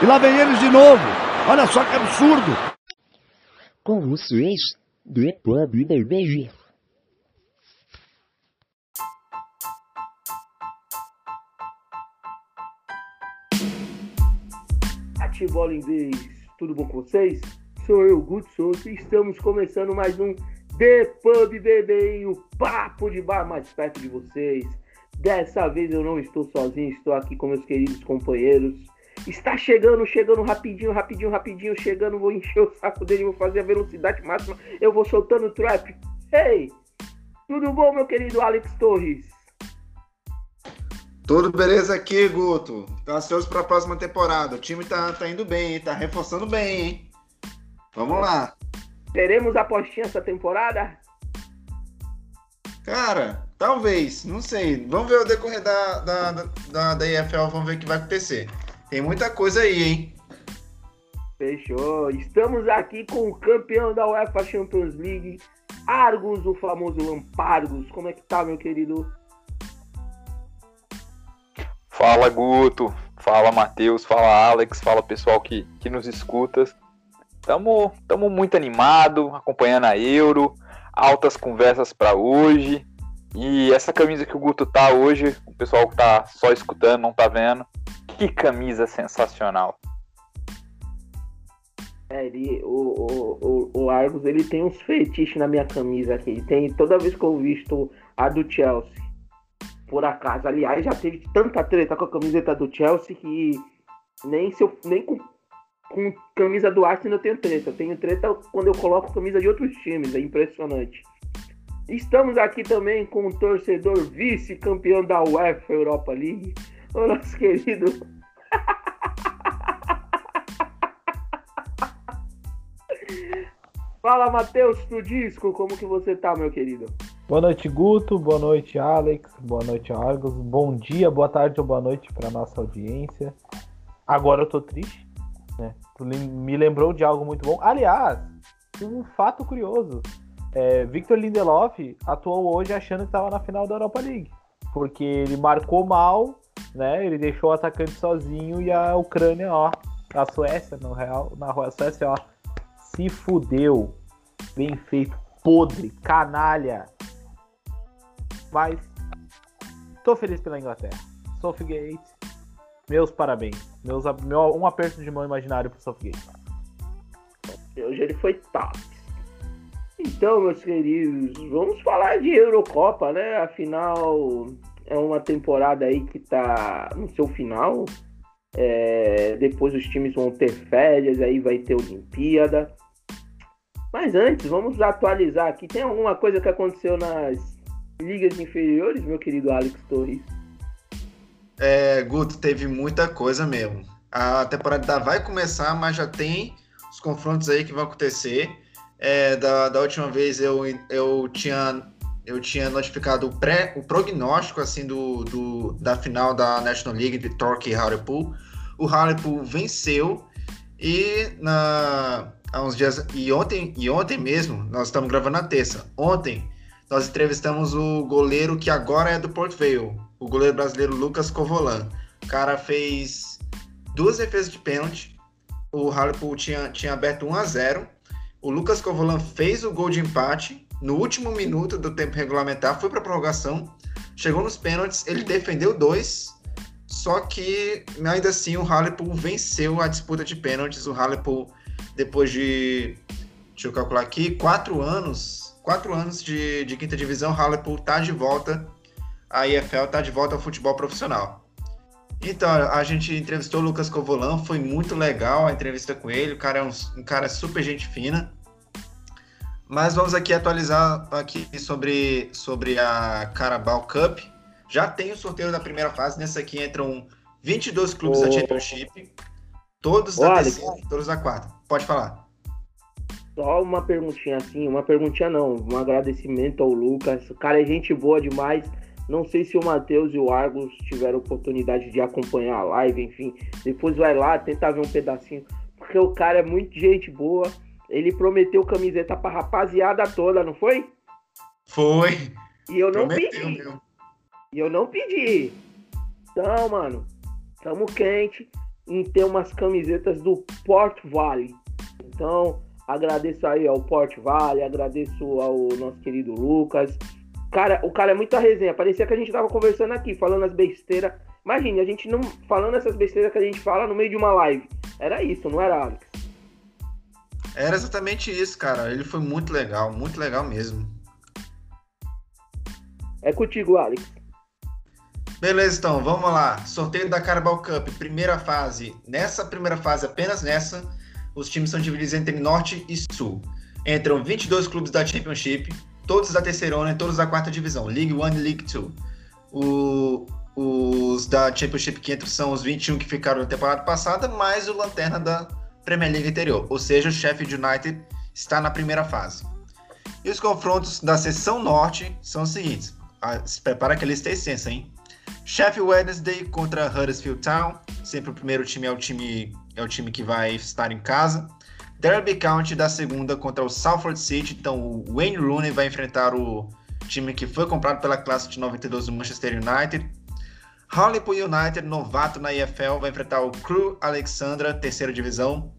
E lá vem eles de novo. Olha só que absurdo. Com vocês, do Pub BBG. Atibola inglês, tudo bom com vocês? Sou eu, Guto Souza, e estamos começando mais um The Pub BB, o papo de bar mais perto de vocês. Dessa vez eu não estou sozinho, estou aqui com meus queridos companheiros. Está chegando, chegando rapidinho, rapidinho, rapidinho, chegando. Vou encher o saco dele, vou fazer a velocidade máxima. Eu vou soltando o trap. Hey! Tudo bom, meu querido Alex Torres? Tudo beleza aqui, Guto. Tá ansioso para a próxima temporada. O time tá, tá indo bem? Tá reforçando bem, hein? Vamos lá. Teremos apostinha essa temporada? Cara, talvez, não sei. Vamos ver o decorrer da, da, da, da EFL, vamos ver o que vai acontecer. Tem muita coisa aí, hein? Fechou. Estamos aqui com o campeão da UEFA Champions League, Argos, o famoso Lampargos. Como é que tá, meu querido? Fala, Guto. Fala, Matheus. Fala, Alex. Fala, pessoal que, que nos escuta. Tamo, tamo muito animado, acompanhando a Euro. Altas conversas para hoje. E essa camisa que o Guto tá hoje, o pessoal que tá só escutando, não tá vendo. Que camisa sensacional. É, ele, o, o, o, o Argos ele tem uns fetiches na minha camisa aqui. Ele tem toda vez que eu visto a do Chelsea. Por acaso, aliás, já teve tanta treta com a camiseta do Chelsea que nem se eu, nem com, com camisa do Arsenal eu tenho treta. Eu tenho treta quando eu coloco camisa de outros times, é impressionante. Estamos aqui também com o torcedor vice-campeão da UEFA Europa League, o nosso querido. Fala, Matheus, do disco, como que você tá, meu querido? Boa noite, Guto. Boa noite, Alex. Boa noite, Argos. Bom dia, boa tarde ou boa noite para nossa audiência. Agora eu tô triste, né? Me lembrou de algo muito bom. Aliás, um fato curioso. É, Victor Lindelof atuou hoje achando que estava na final da Europa League. Porque ele marcou mal, né? Ele deixou o atacante sozinho e a Ucrânia, ó, a Suécia, no Real, na Suécia, ó, se fudeu. Bem feito, podre, canalha. Mas tô feliz pela Inglaterra. Southgate, meus parabéns. Meus, meu, um aperto de mão imaginário pro Southgate. Hoje ele foi top. Então, meus queridos, vamos falar de Eurocopa, né? Afinal, é uma temporada aí que tá no seu final. É, depois os times vão ter férias, aí vai ter Olimpíada. Mas antes, vamos atualizar aqui. Tem alguma coisa que aconteceu nas ligas inferiores, meu querido Alex Torres? É, Guto, teve muita coisa mesmo. A temporada vai começar, mas já tem os confrontos aí que vão acontecer. É, da, da última vez eu, eu tinha eu tinha notificado o, pré, o prognóstico assim do, do, da final da National League de Torquay e Hartlepool. O Hartlepool venceu e na há uns dias e ontem e ontem mesmo nós estamos gravando na terça. Ontem nós entrevistamos o goleiro que agora é do Port Vale, o goleiro brasileiro Lucas Covolan. O cara fez duas defesas de pênalti. O Hartlepool tinha, tinha aberto 1 a 0 o Lucas Covolan fez o gol de empate no último minuto do tempo regulamentar, foi para prorrogação, chegou nos pênaltis, ele defendeu dois, só que ainda assim o Hartlepool venceu a disputa de pênaltis. O Hartlepool, depois de, deixa eu calcular aqui, quatro anos, quatro anos de, de quinta divisão, o está de volta, a EFL está de volta ao futebol profissional. Então, a gente entrevistou o Lucas Covolan, foi muito legal a entrevista com ele, o cara é um, um cara super gente fina. Mas vamos aqui atualizar aqui sobre, sobre a Carabao Cup. Já tem o sorteio da primeira fase, nessa aqui entram 22 clubes oh. da Championship, todos da terceira, todos da quarta. Pode falar. Só uma perguntinha assim, uma perguntinha não, um agradecimento ao Lucas. O cara é gente boa demais não sei se o Matheus e o Argos tiveram oportunidade de acompanhar a live, enfim. Depois vai lá, tenta ver um pedacinho. Porque o cara é muito gente boa. Ele prometeu camiseta pra rapaziada toda, não foi? Foi. E eu não Prometeu pedi. Mesmo. E eu não pedi. Então, mano, tamo quente. em ter umas camisetas do Port Valley. Então, agradeço aí ao Port Valley, agradeço ao nosso querido Lucas. Cara, o cara é muita resenha. Parecia que a gente tava conversando aqui, falando as besteiras. Imagine, a gente não falando essas besteiras que a gente fala no meio de uma live. Era isso, não era, Alex? Era exatamente isso, cara. Ele foi muito legal, muito legal mesmo. É contigo, Alex. Beleza, então, vamos lá. Sorteio da Carabao Cup, primeira fase. Nessa primeira fase, apenas nessa, os times são divididos entre Norte e Sul. Entram 22 clubes da Championship, todos da terceirona e todos da quarta divisão, League One e League Two. O, os da Championship que entram são os 21 que ficaram na temporada passada, mais o Lanterna da Premier League anterior. Ou seja, o Sheffield United está na primeira fase. E os confrontos da seção norte são os seguintes. Ah, se prepara que a lista é extensa, hein? Sheffield Wednesday contra Huddersfield Town. Sempre o primeiro time é o time, é o time que vai estar em casa. Derby County da segunda contra o Salford City. Então o Wayne Rooney vai enfrentar o time que foi comprado pela classe de 92 do Manchester United. Hartlepool United, novato na EFL, vai enfrentar o Crew Alexandra, terceira divisão.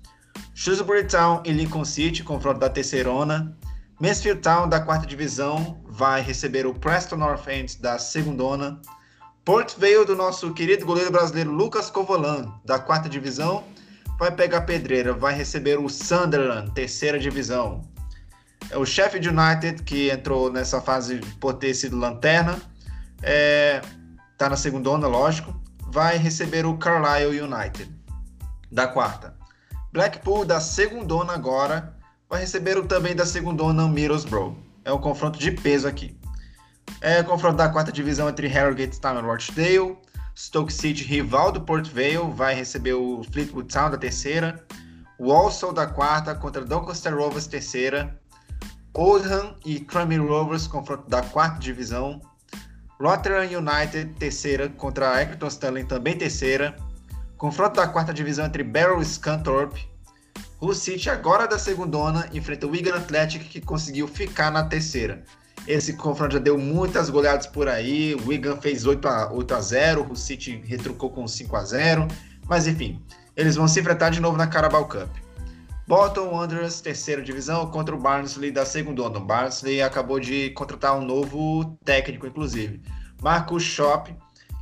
Shrewsbury Town e Lincoln City, confronto da terceirona. Mansfield Town, da quarta divisão, vai receber o Preston North End, da segundona. Port Vale, do nosso querido goleiro brasileiro Lucas Covolan, da quarta divisão, vai pegar pedreira, vai receber o Sunderland, terceira divisão. É o Sheffield United, que entrou nessa fase por ter sido lanterna, é, tá na segunda lógico, vai receber o Carlisle United, da quarta. Blackpool, da segunda agora, vai receber o também da segunda Middlesbrough. É um confronto de peso aqui. É confronto da quarta divisão entre Harrogate Town e Rochdale. Stoke City, rival do Port Vale, vai receber o Fleetwood Town da terceira. Walsall da quarta contra Doncaster Rovers terceira. Oldham e Tranmere Rovers, confronto da quarta divisão. Rotherham United, terceira, contra Accrington Stanley, também terceira. Confronto da quarta divisão entre Barrow e Scunthorpe. Hull City, agora da segundona, enfrenta o Wigan Athletic, que conseguiu ficar na terceira. Esse confronto já deu muitas goleadas por aí. O Wigan fez 8 a, 8 a 0 o City retrucou com 5 a 0 Mas enfim, eles vão se enfrentar de novo na Carabao Cup. Bolton Wanderers, terceira divisão, contra o Barnsley da segunda. O Barnsley acabou de contratar um novo técnico, inclusive. Marcus Schopp,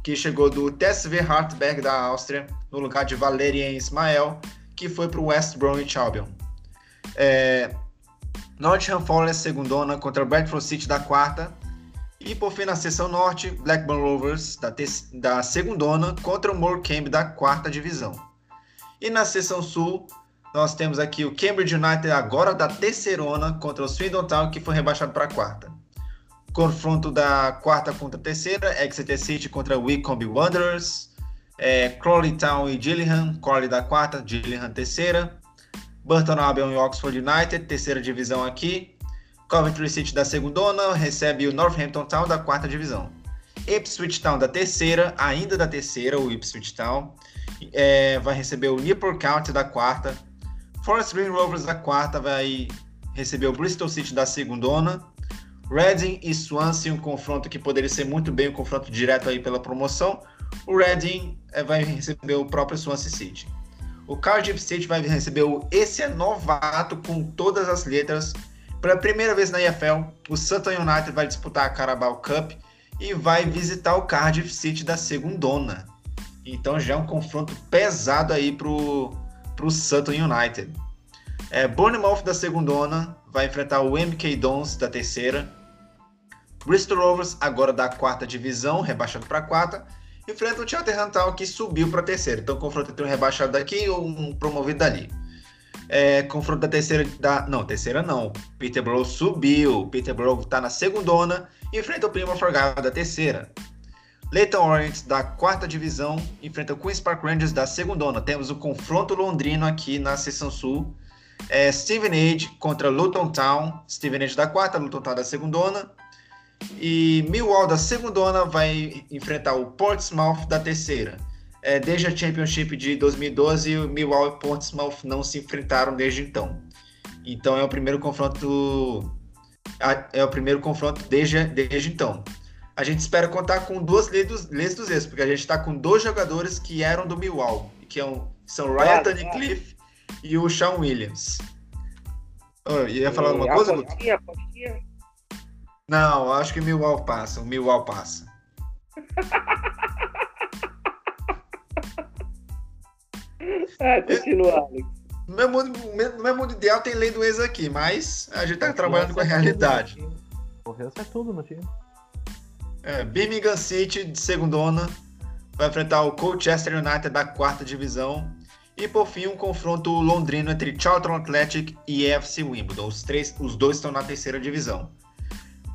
que chegou do TSV Hartberg da Áustria, no lugar de Valerian Ismael, que foi para o West Bromwich Albion. É, Nottingham Forest, segundona, contra Bradford City da quarta. E por fim, na seção norte, Blackburn Rovers, da, da segundona, contra o Morecambe da quarta divisão. E na seção sul, nós temos aqui o Cambridge United agora da terceirona contra o Swindon Town, que foi rebaixado para a quarta. Confronto da quarta contra a terceira, Exeter City contra Wycombe Wanderers, é, Crawley Town e Gillingham, Crawley da quarta, Gillingham terceira, Burton Albion e Oxford United, terceira divisão aqui, Coventry City da segundona, recebe o Northampton Town da quarta divisão. Ipswich Town da terceira, ainda da terceira, o Ipswich Town, é, vai receber o Newport County da quarta, Forest Green Rovers da quarta vai receber o Bristol City da segundona. Reading e Swansea, um confronto que poderia ser muito bem um confronto direto aí pela promoção. O Reading é, vai receber o próprio Swansea City. O Cardiff City vai receber o esse é novato com todas as letras. Pela primeira vez na EFL, o Sutton United vai disputar a Carabao Cup e vai visitar o Cardiff City da segundona. Então já é um confronto pesado aí pro para o Sutton United. É, Bournemouth da segundona vai enfrentar o MK Dons da terceira. Bristol Rovers, agora da quarta divisão, rebaixado para quarta, enfrenta o Cheltenham Town que subiu para a terceira. Então, confronto entre um rebaixado daqui ou um promovido dali. É, confronto da terceira, da, não, terceira não. Peterborough subiu. Peterborough está na segundona e enfrenta o Plymouth Argyle da terceira. Leighton Orient da quarta divisão enfrenta o Queen's Park Rangers da segunda. Temos o confronto londrino aqui na seção sul. É Stevenage contra Luton Town. Stevenage da quarta, Luton Town da segunda. E Millwall da segunda vai enfrentar o Portsmouth da terceira. É, desde a Championship de 2012, o Millwall e Portsmouth não se enfrentaram desde então. Então é o primeiro confronto é o primeiro confronto desde, desde então a gente espera contar com duas leis dos, ex, porque a gente está com dois jogadores que eram do Millwall, que é São Ryan. Cliff e o Sean Williams. Oh, ia falar alguma coisa, Guto? apostinha, apostinha. Não, acho que o Milwaukee passa. O Milwaukee passa. É, continua, Alex. No meu, mundo, no meu mundo ideal tem lei do ex aqui, mas a gente tá trabalhando com a realidade. Correu é tudo no time. É, Birmingham City, de segundona, vai enfrentar o Colchester United da quarta divisão. E por fim, um confronto londrino entre Charlton Athletic e FC Wimbledon. Os, três, os dois estão na terceira divisão.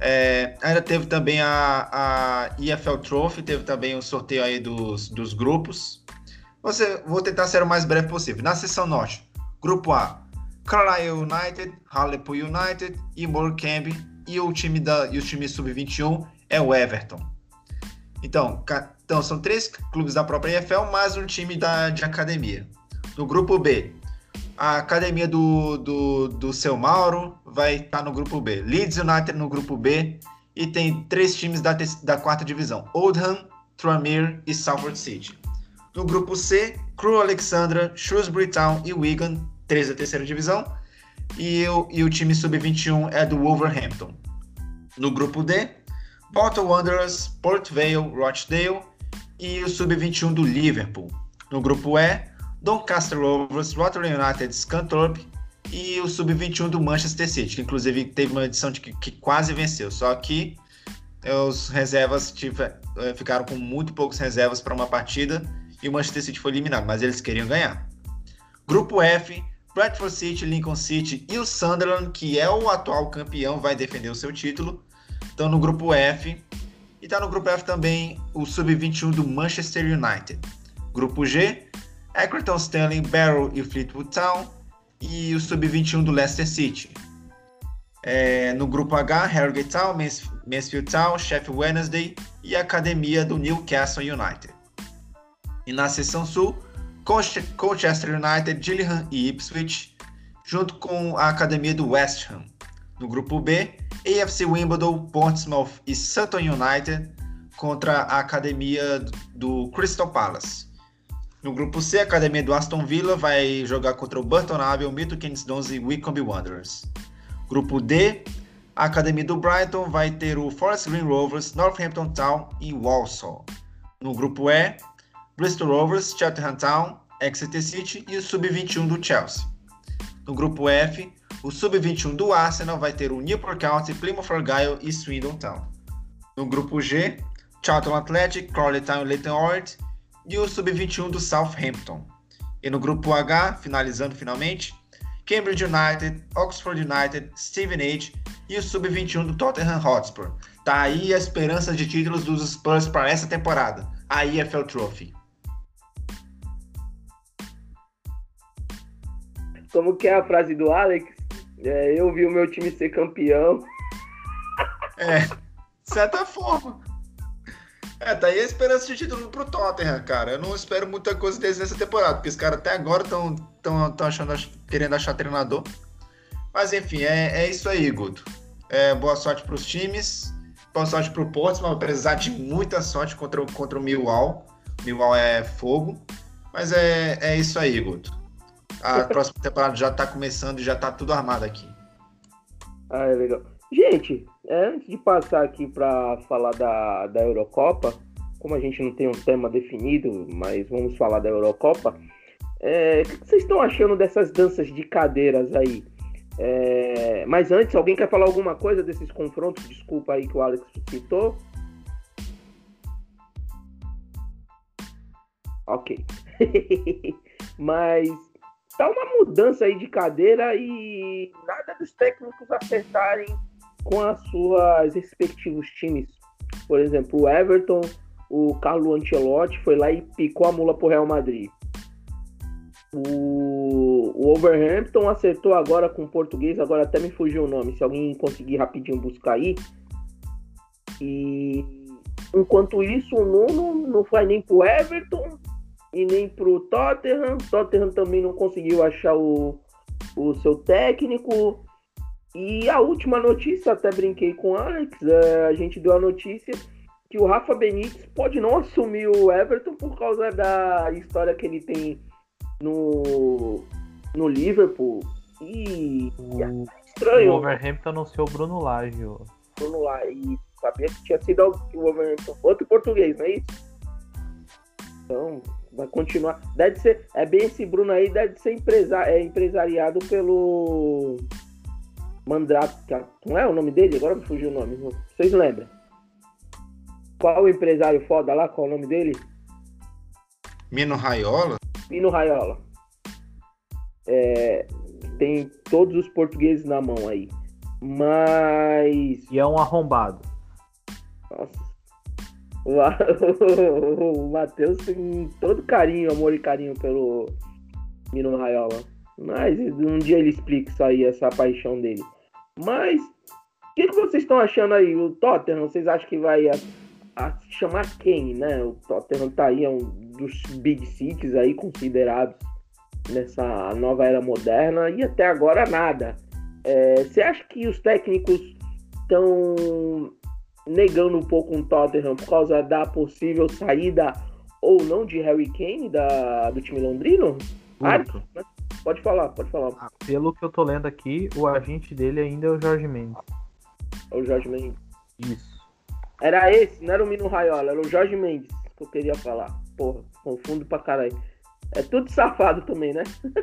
É, ainda teve também a, a EFL Trophy, teve também o sorteio aí dos, dos grupos. Você, vou tentar ser o mais breve possível. Na seção norte, grupo A, Carlisle United, Hartlepool United e Morecambe. E o time da e o time sub-21 é o Everton. Então, então, são três clubes da própria EFL, mais um time da, de academia. No grupo B, a academia do, do, do seu Mauro vai estar no grupo B. Leeds United no grupo B. E tem três times da, da quarta divisão: Oldham, Tranmere e Salford City. No grupo C, Crew Alexandra, Shrewsbury Town e Wigan, três da terceira divisão. E o, e o time sub-21 é do Wolverhampton. No grupo D, Bolton Wanderers, Port Vale, Rochdale e o sub-21 do Liverpool. No grupo E, Doncaster Rovers, Rotterdam United, Scunthorpe e o sub-21 do Manchester City, que inclusive teve uma edição de que, que quase venceu, só que eh, os reservas tive- eh, ficaram com muito poucos reservas para uma partida e o Manchester City foi eliminado, mas eles queriam ganhar. Grupo F, Bradford City, Lincoln City e o Sunderland, que é o atual campeão, vai defender o seu título. Estão no grupo F. E está no grupo F também o sub-21 do Manchester United. Grupo G, Accrington Stanley, Barrow e Fleetwood Town. E o sub-21 do Leicester City. É, no grupo H, Harrogate Town, Mans- Mansfield Town, Sheffield Wednesday e a academia do Newcastle United. E na seção sul, Colche- Colchester United, Gillingham e Ipswich, junto com a academia do West Ham. No grupo B, AFC Wimbledon, Portsmouth e Sutton United contra a academia do Crystal Palace. No grupo C, a academia do Aston Villa vai jogar contra o Burton Albion, Milton Keynes Dons e Wycombe Wanderers. Grupo D, a academia do Brighton vai ter o Forest Green Rovers, Northampton Town e Walsall. No grupo E, Bristol Rovers, Cheltenham Town, Exeter City e o Sub-21 do Chelsea. No grupo F, o Sub-21 do Arsenal vai ter o Newport County, Plymouth Argyle e Swindon Town. No grupo G, Charlton Athletic, Crawley Town e Leyton Orient e o Sub-21 do Southampton. E no grupo H, finalizando finalmente, Cambridge United, Oxford United, Stevenage e o Sub-21 do Tottenham Hotspur. Tá aí a esperança de títulos dos Spurs para essa temporada, a EFL Trophy. Como que é a frase do Alex? É, eu vi o meu time ser campeão. É, de certa forma. É, tá aí a esperança de título pro Tottenham, cara. Eu não espero muita coisa deles nessa temporada, porque os caras até agora estão tão, tão achando, querendo achar treinador. Mas enfim, é, é isso aí, Guto. É, boa sorte pros times. Boa sorte pro Portsmouth, vai precisar de muita sorte contra, o- contra o Millwall. Millwall é fogo. Mas é, é isso aí, Guto. A próxima temporada já tá começando e já tá tudo armado aqui. Ah, é legal. Gente, antes de passar aqui para falar da, da Eurocopa, como a gente não tem um tema definido, mas vamos falar da Eurocopa, é, o que vocês estão achando dessas danças de cadeiras aí? É, mas antes, alguém quer falar alguma coisa desses confrontos? Desculpa aí que o Alex citou. Ok. mas tá uma mudança aí de cadeira e nada dos técnicos acertarem com as suas respectivos times. Por exemplo, o Everton, o Carlo Ancelotti foi lá e picou a mula pro Real Madrid. O, o Overhampton acertou agora com o português, agora até me fugiu o nome, se alguém conseguir rapidinho buscar aí. E enquanto isso, o Nuno não foi nem pro Everton e nem pro Tottenham. Tottenham também não conseguiu achar o, o seu técnico. E a última notícia, até brinquei com o Alex, é, a gente deu a notícia que o Rafa Benítez pode não assumir o Everton por causa da história que ele tem no, no Liverpool. E O, o estranho Wolverhampton anunciou o Bruno Lage. Bruno lá. E sabia que tinha sido o Wolverhampton. Outro português, não é isso? Então, vai continuar. Deve ser. É bem esse Bruno aí, deve ser empresa, é empresariado pelo. Mandrake. Não é o nome dele? Agora me fugiu o nome. Vocês lembram? Qual o empresário foda lá? Qual o nome dele? Mino Raiola? Pino Raiola. É, tem todos os portugueses na mão aí. Mas. E é um arrombado. Nossa. O, Ma- o Matheus tem todo carinho, amor e carinho pelo Mino Raiola. Mas um dia ele explica isso aí, essa paixão dele. Mas, o que, que vocês estão achando aí? O Tottenham, vocês acham que vai a, a chamar quem, né? O Tottenham tá aí, é um dos big cities aí considerados nessa nova era moderna e até agora nada. É, Você acha que os técnicos estão negando um pouco um Tottenham por causa da possível saída ou não de Harry Kane da, do time londrino? Guto, né? Pode falar, pode falar. ah, pelo que eu tô lendo aqui, o agente dele ainda é o Jorge Mendes. É o Jorge Mendes. Isso. Era esse, não era o Mino Raiola, era o Jorge Mendes que eu queria falar. Porra, confundo pra caralho. É tudo safado também, né?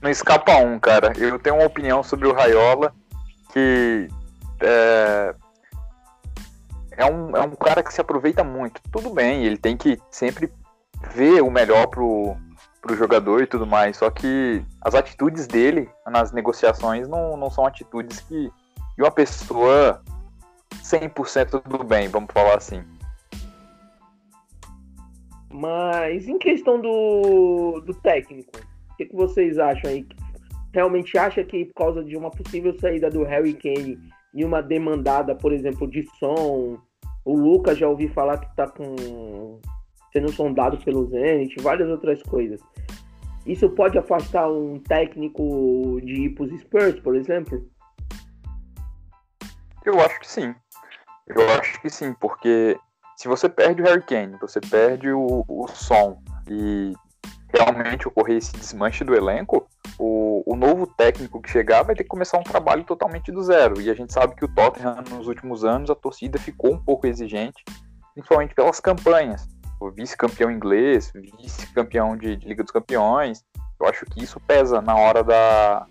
Não escapa um, cara. Eu tenho uma opinião sobre o Raiola que é, é, um, é um cara que se aproveita muito. Tudo bem, ele tem que sempre ver o melhor pro, pro jogador e tudo mais. Só que as atitudes dele nas negociações não, não são atitudes que de uma pessoa 100% do bem, vamos falar assim. Mas em questão do, do técnico, o que, que vocês acham aí? Realmente acha que por causa de uma possível saída do Harry Kane e uma demandada, por exemplo, de som, o Lucas já ouvi falar que tá com sendo sondado pelo Zenit, várias outras coisas. Isso pode afastar um técnico de ir pros Spurs, por exemplo? Eu acho que sim. Eu acho que sim, porque se você perde o Harry Kane, você perde o, o som e realmente ocorrer esse desmanche do elenco, o, o novo técnico que chegar vai ter que começar um trabalho totalmente do zero. E a gente sabe que o Tottenham, nos últimos anos, a torcida ficou um pouco exigente, principalmente pelas campanhas. O vice-campeão inglês, vice-campeão de, de Liga dos Campeões. Eu acho que isso pesa na hora, da,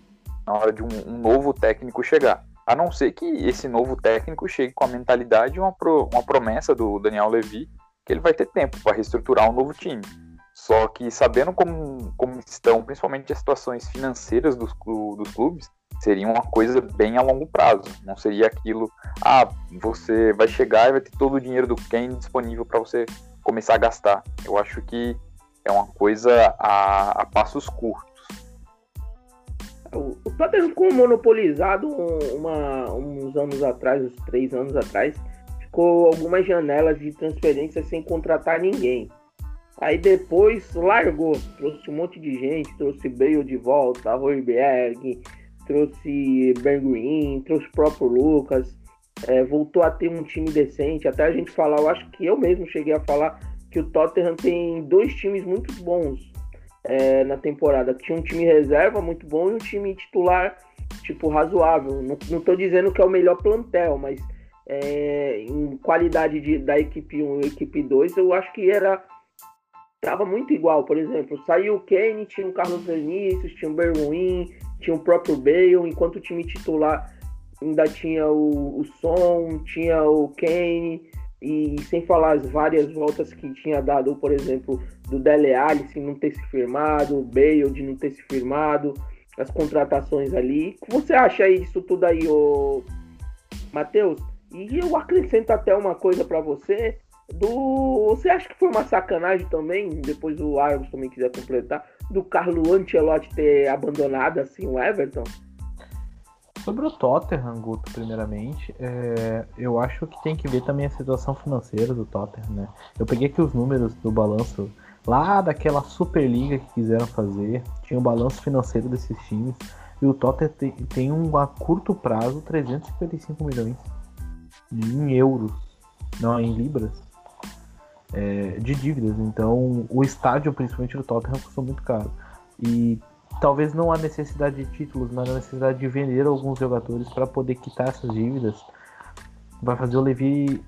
na hora de um, um novo técnico chegar. A não ser que esse novo técnico chegue com a mentalidade e uma, pro- uma promessa do Daniel Levy que ele vai ter tempo para reestruturar um novo time. Só que sabendo como, como estão, principalmente as situações financeiras dos, dos clubes, seria uma coisa bem a longo prazo. Não seria aquilo, ah, você vai chegar e vai ter todo o dinheiro do Kane disponível para você começar a gastar. Eu acho que é uma coisa a, a passos curtos. O Tottenham ficou monopolizado um- uma- uns anos atrás, uns três anos atrás. Ficou algumas janelas de transferência sem contratar ninguém. Aí depois largou, trouxe um monte de gente, trouxe Bale de volta, Royberg, trouxe Bergwijn, trouxe o próprio Lucas, é, voltou a ter um time decente. Até a gente falar, eu acho que eu mesmo cheguei a falar que o Tottenham tem dois times muito bons é, na temporada. Tinha um time reserva muito bom e um time titular, tipo, razoável. Não, tô dizendo que é o melhor plantel, mas é, em qualidade de, da equipe 1 e equipe 2, eu acho que era. Tava muito igual, por exemplo, saiu o Kane, tinha o Carlos Vinícius, tinha o Bergwijn, tinha o próprio Bale, enquanto o time titular ainda tinha o, o Son, tinha o Kane, e sem falar as várias voltas que tinha dado, por exemplo, do Dele Alli se não ter se firmado, o Bale de não ter se firmado, as contratações ali. O que você acha aí disso tudo aí, ô Matheus? E eu acrescento até uma coisa pra você. Do. Você acha que foi uma sacanagem também? Depois o Argos também quiser completar. Do Carlo Ancelotti ter abandonado assim o Everton? Sobre o Tottenham, Guto, primeiramente, é, eu acho que tem que ver também a situação financeira do Tottenham, né? Eu peguei aqui os números do balanço lá daquela Superliga que quiseram fazer, tinha o balanço financeiro desses times, e o Tottenham tem, tem um a curto prazo 355 milhões em euros, não em libras. é, de dívidas. Então, o estádio, principalmente do Tottenham, custou muito caro. E talvez não há necessidade de títulos, mas a necessidade de vender alguns jogadores para poder quitar essas dívidas vai fazer o Levi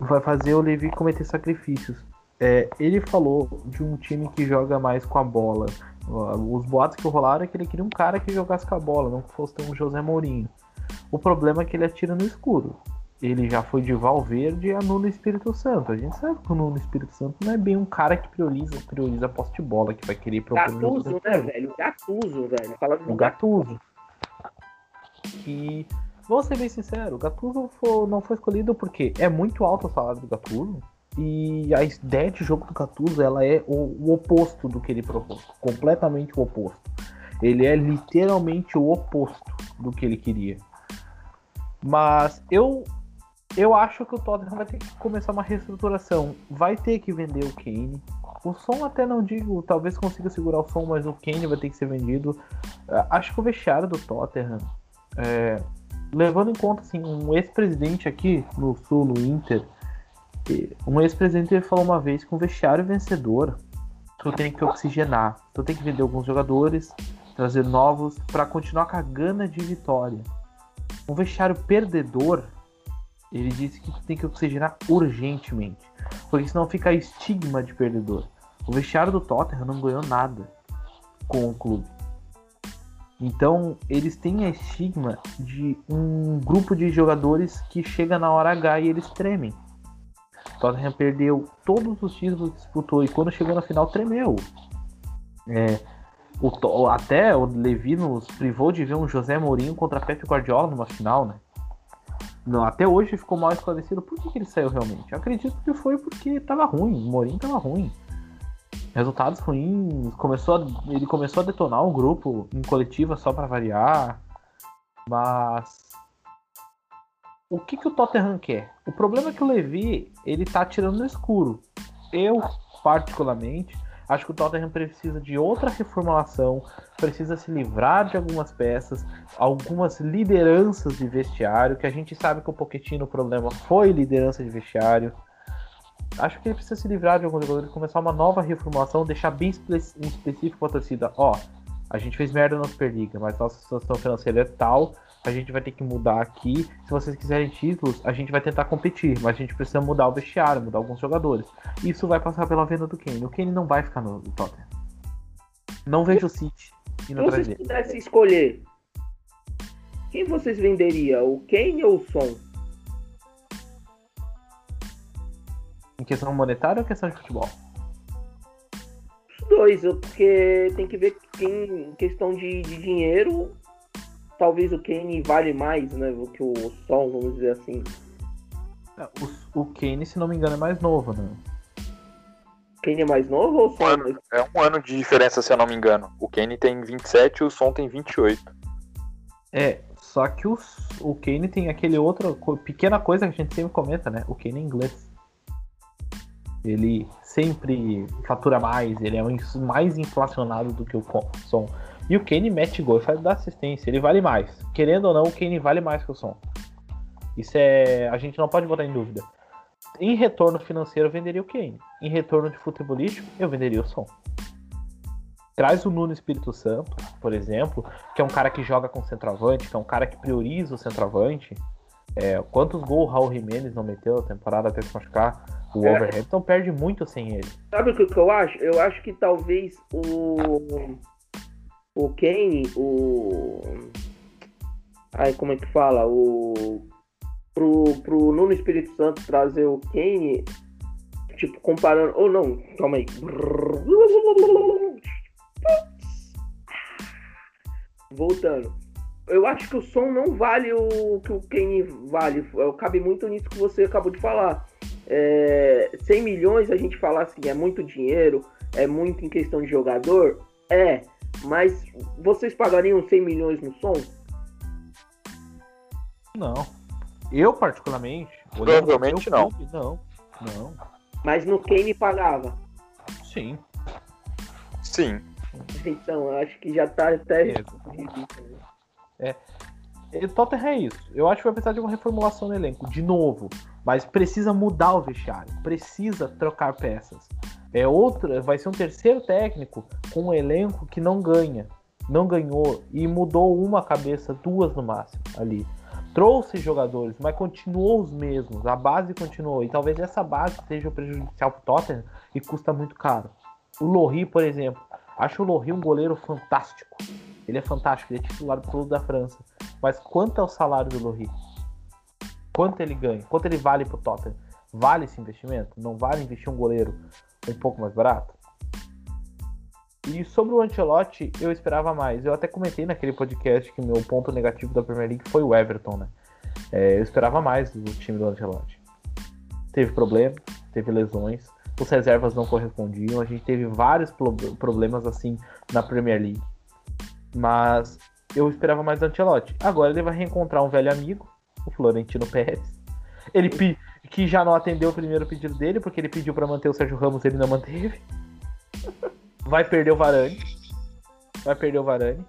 vai fazer o Levi cometer sacrifícios. É, ele falou de um time que joga mais com a bola. Os boatos que rolaram é que ele queria um cara que jogasse com a bola, não que fosse um José Mourinho. O problema é que ele atira no escuro. Ele já foi de Valverde a Nuno Espírito Santo. A gente sabe que o Nuno Espírito Santo não é bem um cara que prioriza, prioriza a poste de bola, que vai querer propor jogo né, velho? Gattuso, velho. O Gattuso. Que, vou ser bem sincero, o Gattuso fo- não foi escolhido porque é muito alto o salário do Gattuso e a ideia de jogo do Gattuso ela é o, o oposto do que ele propôs, completamente o oposto. Ele é literalmente o oposto do que ele queria. Mas eu eu acho que o Tottenham vai ter que começar uma reestruturação. Vai ter que vender o Kane. O som até não digo, talvez consiga segurar o som, mas o Kane vai ter que ser vendido. Ah, Acho que o vestiário do Tottenham, é, levando em conta assim, um ex-presidente aqui no sul, no Inter, um ex-presidente falou uma vez que um vestiário vencedor, tu tem que oxigenar, tu tem que vender alguns jogadores, trazer novos para continuar com a gana de vitória. Um vestiário perdedor, ele disse que tem que oxigenar urgentemente, porque senão fica estigma de perdedor. O vestiário do Tottenham não ganhou nada com o clube. Então, eles têm a estigma de um grupo de jogadores que chega na hora H e eles tremem. Tottenham perdeu todos os títulos que disputou e quando chegou na final tremeu. É, o até o Levi nos privou de ver um José Mourinho contra Pepe Guardiola numa final, né? Não, até hoje ficou mal esclarecido por que, que ele saiu realmente. Eu acredito que foi porque tava ruim, o Mourinho tava ruim. Resultados ruins, começou a- ele começou a detonar um grupo em coletiva só para variar. Mas o que, que o Tottenham quer? O problema é que o Levi, ele tá atirando no escuro. Eu, particularmente, acho que o Tottenham precisa de outra reformulação, precisa se livrar de algumas peças, algumas lideranças de vestiário, que a gente sabe que o Pochettino o problema foi liderança de vestiário. Acho que ele precisa se livrar de alguns jogadores, começar uma nova reformulação, deixar bem espe- específico para a torcida. Ó, a gente fez merda na Superliga, mas nossa situação financeira é tal, a gente vai ter que mudar aqui. Se vocês quiserem títulos, a gente vai tentar competir, mas a gente precisa mudar o vestiário, mudar alguns jogadores. Isso vai passar pela venda do Kane. O Kane não vai ficar no Tottenham. Não vejo o City Se indo atrás vocês dele. pudessem escolher, quem vocês venderiam? O Kane ou o Son? Em questão monetária ou questão de futebol? Os dois, porque tem que ver quem, em questão de, de dinheiro, talvez o Kane vale mais, né, do que o Son, vamos dizer assim. É, O, o Kane, se não me engano, é mais novo, né? Kane é mais novo ou o Son? É um ano de diferença, se eu não me engano. O Kane tem 27 e o Son tem 28. É, só que o, o Kane tem aquele outro co- pequena coisa que a gente sempre comenta, né? O Kane é inglês. Ele sempre fatura mais, ele é mais inflacionado do que o Son. E o Kane mete gol e faz dar assistência, ele vale mais. Querendo ou não, o Kane vale mais que o Son. Isso é. A gente não pode botar em dúvida. Em retorno financeiro, eu venderia o Kane. Em retorno de futebolístico, eu venderia o Son. Traz o Nuno Espírito Santo, por exemplo, que é um cara que joga com centroavante, que é um cara que prioriza o centroavante. É, quantos gols o Raul Jimenez não meteu na temporada até se machucar? O É. Wolverhampton perde muito sem ele. Sabe o que eu acho? Eu acho que talvez o. O Kane, o. Ai, como é que fala? O. Pro, pro Nuno Espírito Santo trazer o Kane, tipo, comparando. Ou não, calma aí. Voltando. Eu acho que o som não vale o que o Kane vale. Cabe muito nisso que você acabou de falar é, 100 milhões a gente falar assim, é muito dinheiro, é muito em questão de jogador, é, mas vocês pagariam 100 milhões no som? Não. Eu, particularmente. Provavelmente não. clube, Não. Não. Mas no Kane pagava. Sim. Sim. Então, eu acho que já tá até. E o Tottenham é isso. Eu acho que vai precisar de uma reformulação no elenco. De novo. Mas precisa mudar o vestiário, precisa trocar peças. É outra, vai ser um terceiro técnico com um elenco que não ganha, não ganhou e mudou uma cabeça, duas no máximo ali. Trouxe jogadores, mas continuou os mesmos, a base continuou e talvez essa base seja prejudicial para o Tottenham e custa muito caro. O Lohri, por exemplo, acho o Lohri um goleiro fantástico. Ele é fantástico, ele é titular do clube da França. Mas quanto é o salário do Lohri? Quanto ele ganha? Quanto ele vale para o Tottenham? Vale esse investimento? Não vale investir um goleiro um pouco mais barato? E sobre o Ancelotti, eu esperava mais. Eu até comentei naquele podcast que meu ponto negativo da Premier League foi o Everton, né? É, eu esperava mais do time do Ancelotti. Teve problema, teve lesões, os reservas não correspondiam, a gente teve vários problemas assim na Premier League. Mas eu esperava mais do Ancelotti. Agora ele vai reencontrar um velho amigo, o Florentino Pérez. Ele que já não atendeu o primeiro pedido dele, porque ele pediu para manter o Sérgio Ramos, ele não manteve. Vai perder o Varane. Vai perder o Varane.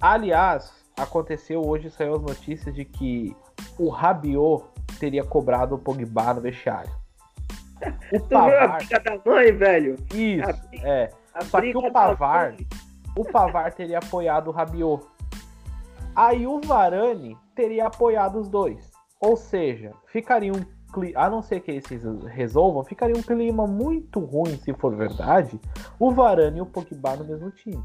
Aliás, aconteceu hoje, saiu as notícias de que o Rabiot teria cobrado o Pogba no vestiário. O Pavar... briga da mãe, velho? Isso, a, é. A Só que o Pavar, o Pavar teria apoiado o Rabiot. Aí o Varane teria apoiado os dois. Ou seja, ficaria um a não ser que eles resolvam, ficaria um clima muito ruim se for verdade, o Varane e o Pogba no mesmo time.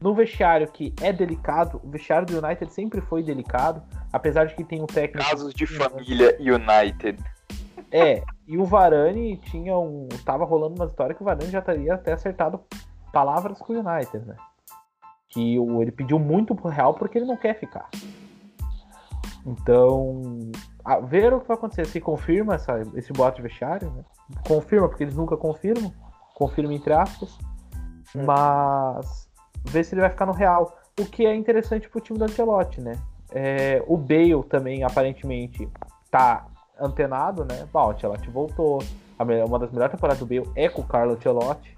No vestiário que é delicado, o vestiário do United sempre foi delicado, apesar de que tem um técnico. Casos de família United. É, e o Varane tinha um. Tava rolando uma história que o Varane já teria até acertado palavras com o United, né? Que ele pediu muito pro Real porque ele não quer ficar. Então, a ver o que vai acontecer. Se confirma essa, esse boato de vestiário, né? Confirma, porque eles nunca confirmam. Confirma entre aspas. É. Mas ver se ele vai ficar no Real. O que é interessante pro time do Ancelotti, né? É, o Bale também, aparentemente, tá antenado, né? Bom, o Ancelotti voltou. Uma das melhores temporadas do Bale é com o Carlo Ancelotti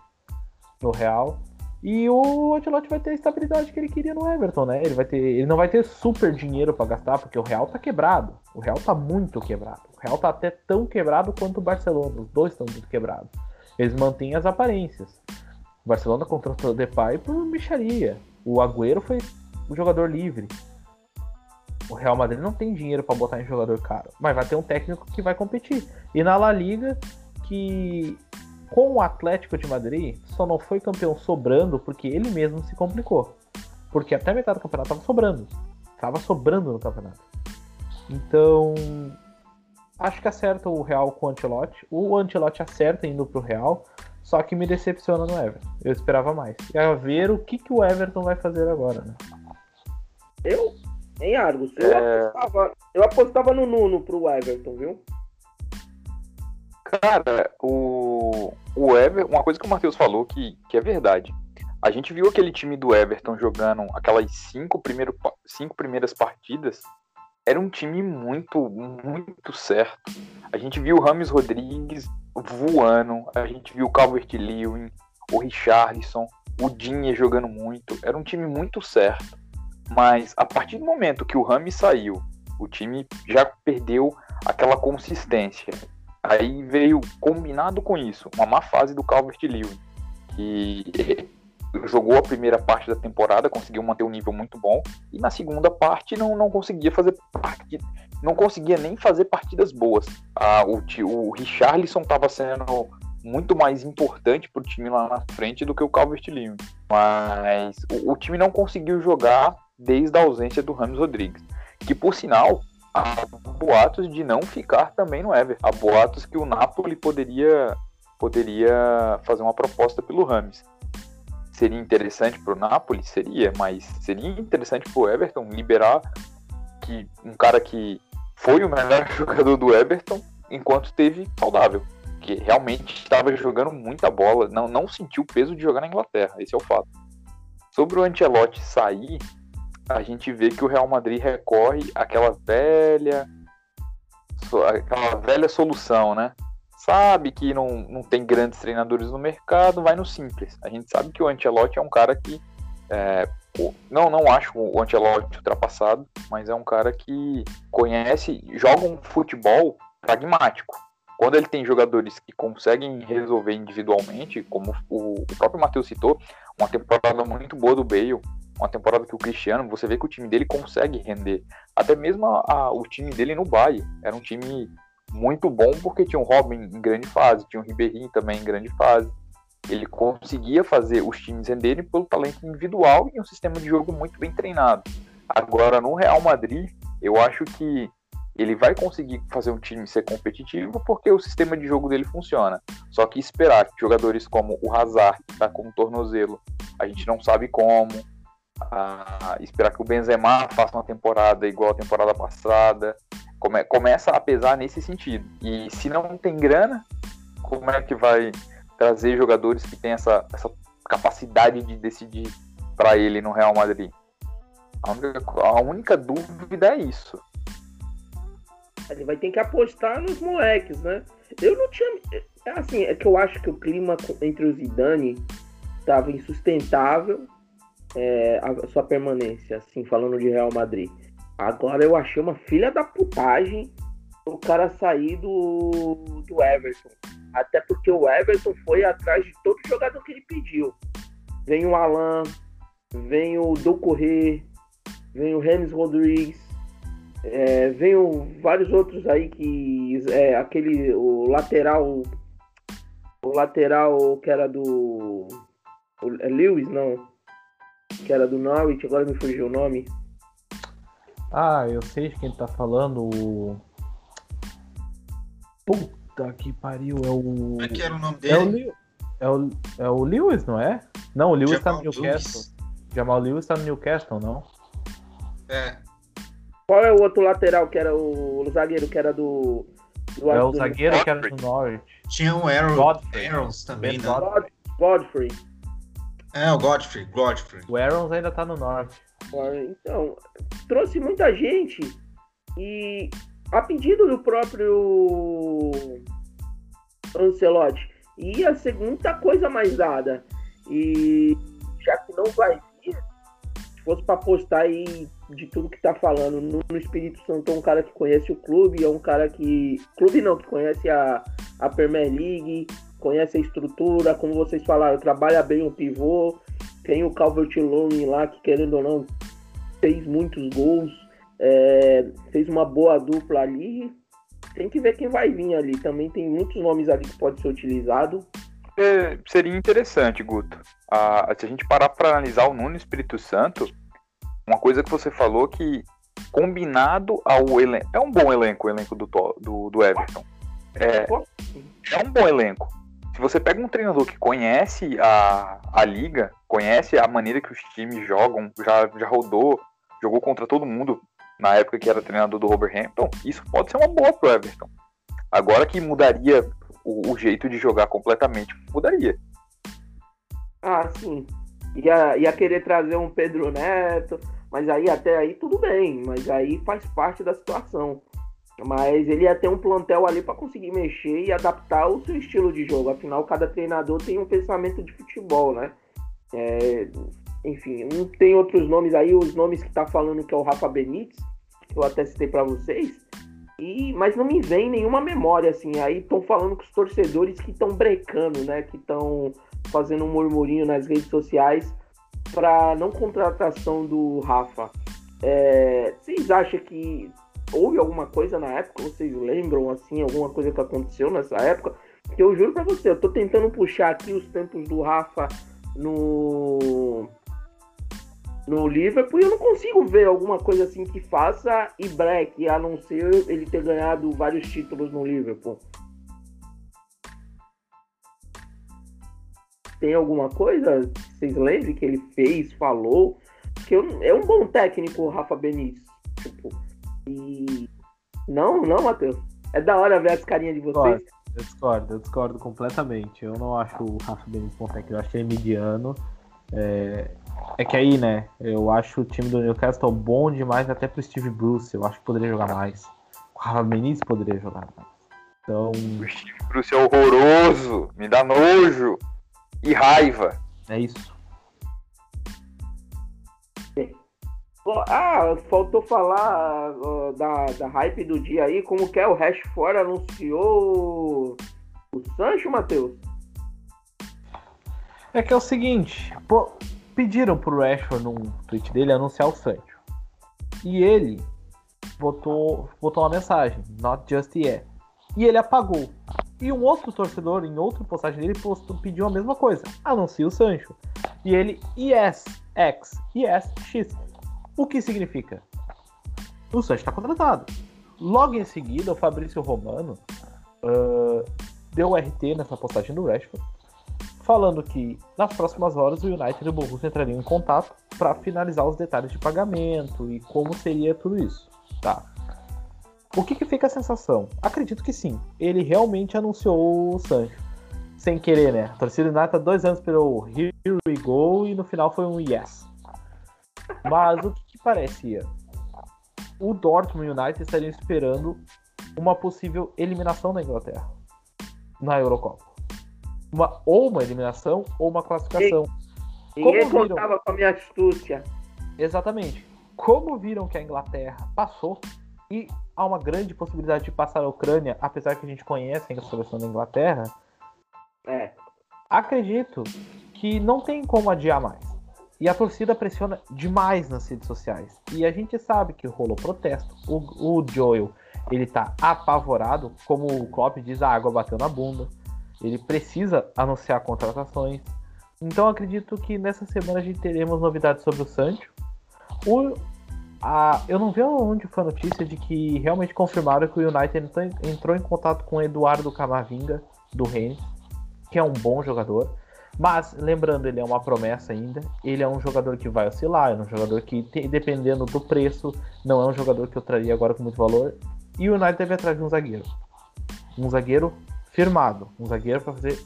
no Real. E o Ancelotti vai ter a estabilidade que ele queria no Everton, né? Ele, vai ter, ele não vai ter super dinheiro para gastar, porque o Real tá quebrado. O Real tá muito quebrado. O Real tá até tão quebrado quanto o Barcelona. Os dois estão muito quebrados. Eles mantêm as aparências. O Barcelona contratou o Depay por micharia. O Agüero foi o jogador livre. O Real Madrid não tem dinheiro para botar em jogador caro, mas vai ter um técnico que vai competir. E na La Liga, que com o Atlético de Madrid só não foi campeão sobrando porque ele mesmo se complicou. Porque até metade do campeonato estava sobrando. Tava sobrando no campeonato. Então, acho que acerta o Real com o Ancelotti. O Ancelotti acerta indo pro Real, só que me decepciona no Everton. Eu esperava mais. E a ver o que, que o Everton vai fazer agora, né? Eu, em Argos, eu, é... apostava, eu apostava no Nuno pro Everton, viu? Cara, o, o Ever, uma coisa que o Matheus falou que, que é verdade. A gente viu aquele time do Everton jogando aquelas cinco, primeiro, cinco primeiras partidas. Era um time muito, muito certo. A gente viu o Rames Rodrigues voando, a gente viu o Calvert Lewin, o Richarlison, o Dinha jogando muito. Era um time muito certo. Mas a partir do momento que o Rames saiu, o time já perdeu aquela consistência. Aí veio, combinado com isso, uma má fase do Calvert-Lewin, que jogou a primeira parte da temporada, conseguiu manter um nível muito bom, e na segunda parte não, não conseguia fazer partida, não conseguia nem fazer partidas boas. Ah, o, o Richarlison estava sendo muito mais importante para o time lá na frente do que o Calvert-Lewin, mas o, o time não conseguiu jogar desde a ausência do Ramos Rodrigues, que por sinal há boatos de não ficar também no Everton. Há boatos que o Napoli poderia, poderia fazer uma proposta pelo Rames. Seria interessante para o Napoli? Seria, mas seria interessante para o Everton liberar que um cara que foi o melhor jogador do Everton enquanto esteve saudável. Que realmente estava jogando muita bola, não, não sentiu o peso de jogar na Inglaterra, esse é o fato. Sobre o Ancelotti sair, a gente vê que o Real Madrid recorre àquela velha aquela velha solução, né? Sabe que não, não tem grandes treinadores no mercado, vai no simples. A gente sabe que o Ancelotti é um cara que é, não, não acho o Ancelotti ultrapassado, mas é um cara que conhece, joga um futebol pragmático. Quando ele tem jogadores que conseguem resolver individualmente, como o próprio Matheus citou, uma temporada muito boa do Bale, uma temporada que o Cristiano, você vê que o time dele consegue render. Até mesmo a- a- o time dele no Bayern era um time muito bom porque tinha o Robin em grande fase, tinha o Ribeirinho também em grande fase. Ele conseguia fazer os times renderem pelo talento individual e um sistema de jogo muito bem treinado. Agora, no Real Madrid, eu acho que ele vai conseguir fazer um time ser competitivo porque o sistema de jogo dele funciona. Só que esperar que jogadores como o Hazard, que está com um tornozelo, a gente não sabe como, ah, esperar que o Benzema faça uma temporada igual a temporada passada, come- começa a pesar nesse sentido. E se não tem grana, como é que vai trazer jogadores que têm essa, essa capacidade de decidir para ele no Real Madrid? A única, a única dúvida é isso. Ele vai ter que apostar nos moleques, né? Eu não tinha. é Assim, é que eu acho que o clima entre o Zidane estava insustentável é, a sua permanência, assim, falando de Real Madrid. Agora eu achei uma filha da putagem o cara sair do, do Everton. Até porque o Everton foi atrás de todo jogador que ele pediu. Vem o Alan, vem o Doucouré, vem o Remes Rodrigues, é, vem o- vários outros aí que é aquele o lateral o lateral que era do o, é Lewis não que era do Norwich agora me fugiu o nome Ah, eu sei de quem tá falando. O. Puta que pariu, é o. Como é que era o nome É o, dele? Lew- é, o, é o Lewis, não é? Não, o Lewis tá Jamal no Newcastle. Lewis. Jamal Lewis tá no Newcastle, não? É. qual é o outro lateral que era o, o zagueiro que era do, do É o do- zagueiro que era do Norwich. Tinha o Aaron, Godfrey. Aarons também, né? Godfrey. God- Godfrey É, o Godfrey, Godfrey. O Aarons ainda tá no Norte. Então, trouxe muita gente e a pedido do próprio Ancelotti ia ser muita coisa mais dada. E já que não vai vir, se fosse para apostar aí de tudo que tá falando no, no Espírito Santo, é um cara que conhece o clube, é um cara que. Clube não, que conhece a, a Premier League, conhece a estrutura, como vocês falaram, trabalha bem o pivô, tem o Calvert Lewin lá, que querendo ou não, fez muitos gols, é, fez uma boa dupla ali. Tem que ver quem vai vir ali. Também tem muitos nomes ali que pode ser utilizado. É, seria interessante, Guto. Ah, se a gente parar para analisar o Nuno Espírito Santo, uma coisa que você falou que combinado ao elenco. É um bom elenco o elenco do, do, do Everton. É, é um bom elenco. Se você pega um treinador que conhece a, a liga, conhece a maneira que os times jogam, já, já rodou, jogou contra todo mundo na época que era treinador do Wolverhampton, isso pode ser uma boa pro Everton. Agora que mudaria o, o jeito de jogar completamente, mudaria. Ah, sim. Ia, ia querer trazer um Pedro Neto, mas aí até aí tudo bem, mas aí faz parte da situação. Mas ele ia ter um plantel ali para conseguir mexer e adaptar o seu estilo de jogo. Afinal, cada treinador tem um pensamento de futebol, né? É, enfim, não tem outros nomes aí, os nomes que tá falando que é o Rafa Benítez, que eu até citei para vocês. E, mas não me vem nenhuma memória assim. Aí estão falando com os torcedores que estão brecando, né? Que estão fazendo um murmurinho nas redes sociais para não contratação do Rafa. É, vocês acham que houve alguma coisa na época? Vocês lembram assim alguma coisa que aconteceu nessa época? Porque eu juro para você, eu tô tentando puxar aqui os tempos do Rafa no no Liverpool e eu não consigo ver alguma coisa assim que faça e break, a não ser ele ter ganhado vários títulos no Liverpool. Tem alguma coisa vocês lembrem que ele fez, falou? Porque é um bom técnico o Rafa Benítez. Tipo, e. Não, não, Matheus. É da hora ver as carinhas de vocês. Discordo, eu discordo, eu discordo completamente. Eu não acho o Rafa Benítez bom técnico, eu acho ele mediano. É... é que aí, né, eu acho o time do Newcastle bom demais até pro Steve Bruce. Eu acho que poderia jogar mais. O Rafa Benítez poderia jogar mais. Então, O Steve Bruce é horroroso, me dá nojo e raiva. é isso. Ah, faltou falar ó, da, da hype do dia aí, como que é o Rashford anunciou o Sancho, Matheus? É que é o seguinte, pô, pediram pro Rashford num tweet dele anunciar o Sancho. E ele botou, botou uma mensagem, not just yet. E ele apagou. E um outro torcedor, em outra postagem dele, postou, pediu a mesma coisa. Anuncia o Sancho. E ele, yes, X, yes, X. O que significa? O Sancho está contratado. Logo em seguida, o Fabrício Romano ah, deu RT nessa postagem do Rashford, falando que nas próximas horas o United e o Borussia entrariam em contato para finalizar os detalhes de pagamento e como seria tudo isso. Tá. O que, que fica a sensação? Acredito que sim. Ele realmente anunciou o Sancho. Sem querer, né? A torcida United há dois anos pelo Here we go e no final foi um yes. Mas o que, que parecia? O Dortmund e o United estariam esperando uma possível eliminação da Inglaterra na Eurocopa. Uma, ou uma eliminação ou uma classificação. Ninguém Como viram? contava com a minha astúcia. Exatamente. Como viram que a Inglaterra passou e há uma grande possibilidade de passar a Ucrânia, apesar que a gente conhece a seleção da Inglaterra, É. acredito que não tem como adiar mais. E a torcida pressiona demais nas redes sociais. E a gente sabe que rolou protesto. O, o Joel, ele tá apavorado, como o Klopp diz, a água bateu na bunda. Ele precisa anunciar contratações. Então acredito que nessa semana a gente teremos novidades sobre o Sancho. O, a, eu não vi onde foi a notícia de que realmente confirmaram que o United entrou em, contato com o Eduardo Camavinga, do Rennes, que é um bom jogador. Mas, lembrando, ele é uma promessa ainda. Ele é um jogador que vai oscilar, é um jogador que, dependendo do preço, não é um jogador que eu traria agora com muito valor. E o United deve atrás de um zagueiro. Um zagueiro firmado. Um zagueiro para fazer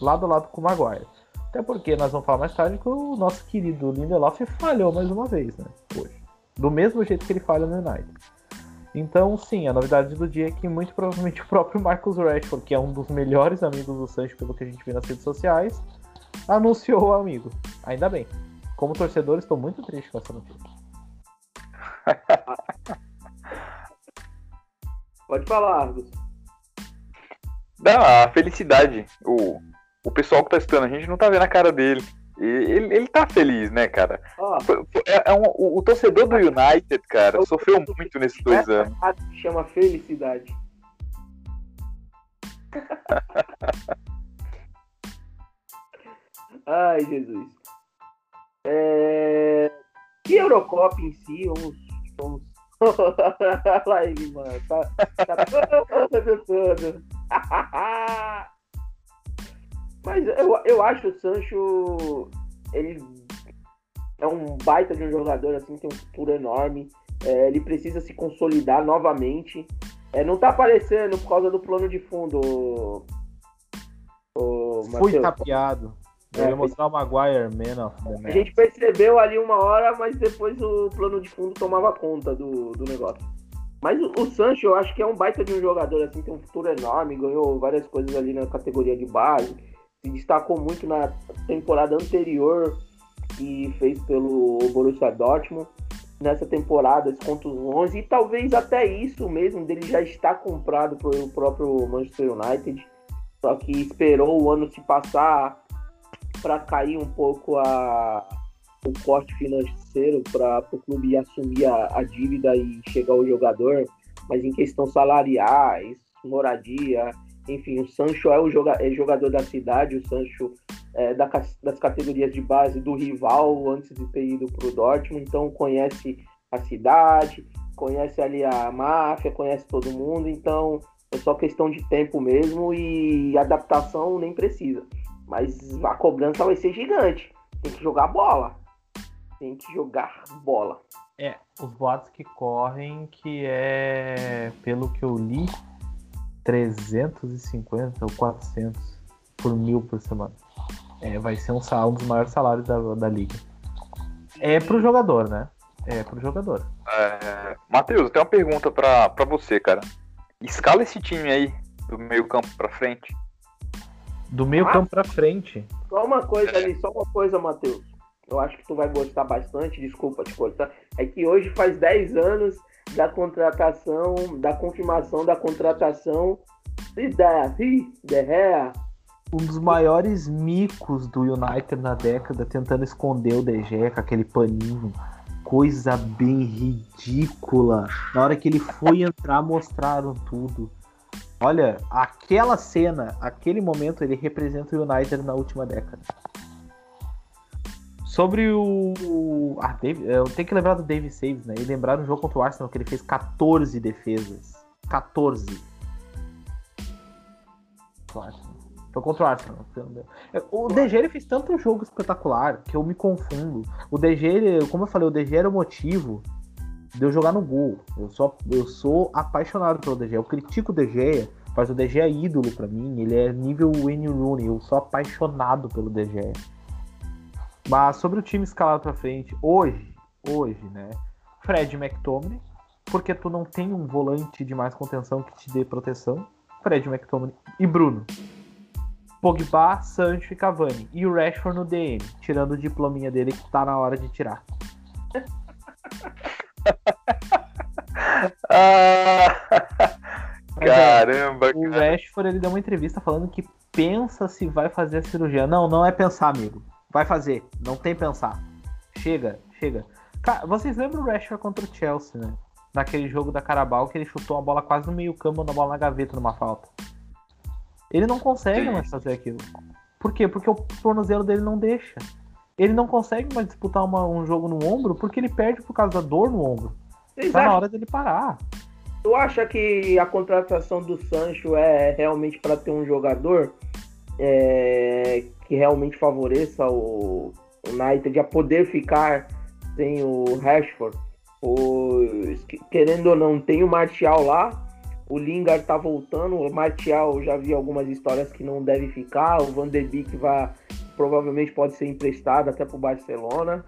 lado a lado com o Maguire. Até porque nós vamos falar mais tarde que o nosso querido Lindelof falhou mais uma vez, né? Hoje. Do mesmo jeito que ele falha no United. Então, sim, a novidade do dia é que muito provavelmente o próprio Marcus Rashford, que é um dos melhores amigos do Sancho, pelo que a gente vê nas redes sociais, anunciou o amigo. Ainda bem. Como torcedor, estou muito triste com essa notícia. Pode falar, Argos. Dá a felicidade. O, o pessoal que tá escutando a gente não tá vendo a cara dele. Ele, ele tá feliz, né, cara? Foi- É, é um- o, o torcedor do United, cara, sofreu muito nesses dois essa anos. chama felicidade. Ai, Jesus. É... E a Eurocopa em si, vamos. vamos... Olha aí, mano. Tá, tá todo, todo. Mas eu, eu acho o Sancho. Ele é um baita de um jogador, assim, tem um futuro enorme. É, ele precisa se consolidar novamente. É, não tá aparecendo por causa do plano de fundo. ô- ô, Fui tapeado. Eu É, ia mostrar o Maguire, Man of the A gente percebeu ali uma hora, mas depois o plano de fundo tomava conta do, do negócio. Mas o, o Sancho, eu acho que é um baita de um jogador, assim, tem um futuro enorme, ganhou várias coisas ali na categoria de base, se destacou muito na temporada anterior que fez pelo Borussia Dortmund. Nessa temporada, as contusões, e talvez até isso mesmo, dele já está comprado pelo próprio Manchester United. Só que esperou o ano se passar para cair um pouco a, o corte financeiro para o clube assumir a, a dívida e chegar ao jogador, mas em questão salariais, moradia, enfim, o Sancho é o joga, é jogador da cidade, o Sancho é da, das categorias de base do rival antes de ter ido para o Dortmund, então conhece a cidade, conhece ali a máfia, conhece todo mundo, então é só questão de tempo mesmo e adaptação nem precisa. Mas a cobrança vai ser gigante. Tem que jogar bola. Tem que jogar bola. É, os boatos que correm, que é, pelo que eu li, 350 ou 400 por mil por semana. É, vai ser um, sal- um dos maiores salários da, da liga. É pro jogador, né? É pro jogador. É, Matheus, eu tenho uma pergunta pra, pra você, cara. Escala esse time aí, do meio campo pra frente. Do meio campo pra frente. Só uma coisa ali, só uma coisa, Matheus. eu acho que tu vai gostar bastante, desculpa te cortar, é que hoje faz 10 anos da contratação, da confirmação da contratação De Gea. Um dos maiores micos do United na década, tentando esconder o Gea com aquele paninho. Coisa bem ridícula. Na hora que ele foi entrar, mostraram tudo. Olha, aquela cena, aquele momento, ele representa o United na última década. Sobre o. Ah, Dave, eu tenho que lembrar do Dave Saves, né? E lembrar no jogo contra o Arsenal que ele fez 14 defesas. 14. Foi contra o Arsenal. O DG ele fez tanto jogo espetacular que eu me confundo. O DG, ele, como eu falei, o DG era o motivo de eu jogar no gol. Eu, só, eu sou apaixonado pelo DG. Eu critico o DG, mas o DG é ídolo para mim. Ele é nível Wayne Rooney. Eu sou apaixonado pelo DG. Mas sobre o time escalado pra frente, hoje, hoje, né? Fred McTominay, porque tu não tem um volante de mais contenção que te dê proteção. Fred McTominay e Bruno. Pogba, Sancho e Cavani. E o Rashford no DM, tirando o diplominha dele que tá na hora de tirar. ah, caramba, O Rashford ele deu uma entrevista falando que pensa se vai fazer a cirurgia. Não, não é pensar, amigo. Vai fazer. Não tem pensar. Chega, chega. Cara, vocês lembram o Rashford contra o Chelsea, né? Naquele jogo da Carabao que ele chutou a bola quase no meio campo, na bola na gaveta numa falta. Ele não consegue Sim. mais fazer aquilo. Por quê? Porque o tornozelo dele não deixa. Ele não consegue mais disputar uma- um jogo no ombro porque ele perde por causa da dor no ombro. Vocês Tá na hora dele parar. tu acha que a contratação do Sancho é realmente para ter um jogador é, que realmente favoreça o o United a poder ficar sem o Rashford? Pois, que- querendo ou não, tem o Martial lá. O Lingard tá voltando. O Martial já vi algumas histórias que não deve ficar. O Van de Beek vai, provavelmente pode ser emprestado até pro Barcelona.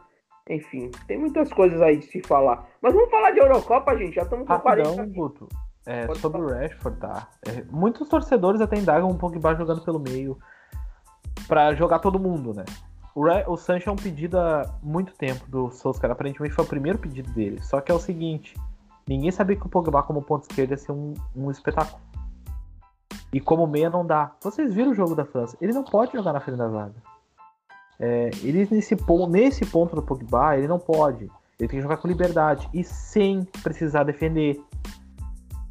Enfim, tem muitas coisas aí de se falar. Mas vamos falar de Eurocopa, gente. Já estamos com Rapidão, 40 Guto. É, Pode sobre o Rashford, tá? É, muitos torcedores até indagam um pouco embaixo jogando pelo meio pra jogar todo mundo, né? O, Ra- o Sancho é um pedido há muito tempo do Solskjaer. Aparentemente foi o primeiro pedido dele. Só que é o seguinte: ninguém sabia que o Pogba como ponto esquerdo ia ser um, um espetáculo. E como meia não dá. Vocês viram o jogo da França? Ele não pode jogar na frente da zaga. É, ele nesse, pon- nesse ponto do Pogba, ele não pode. Ele tem que jogar com liberdade e sem precisar defender.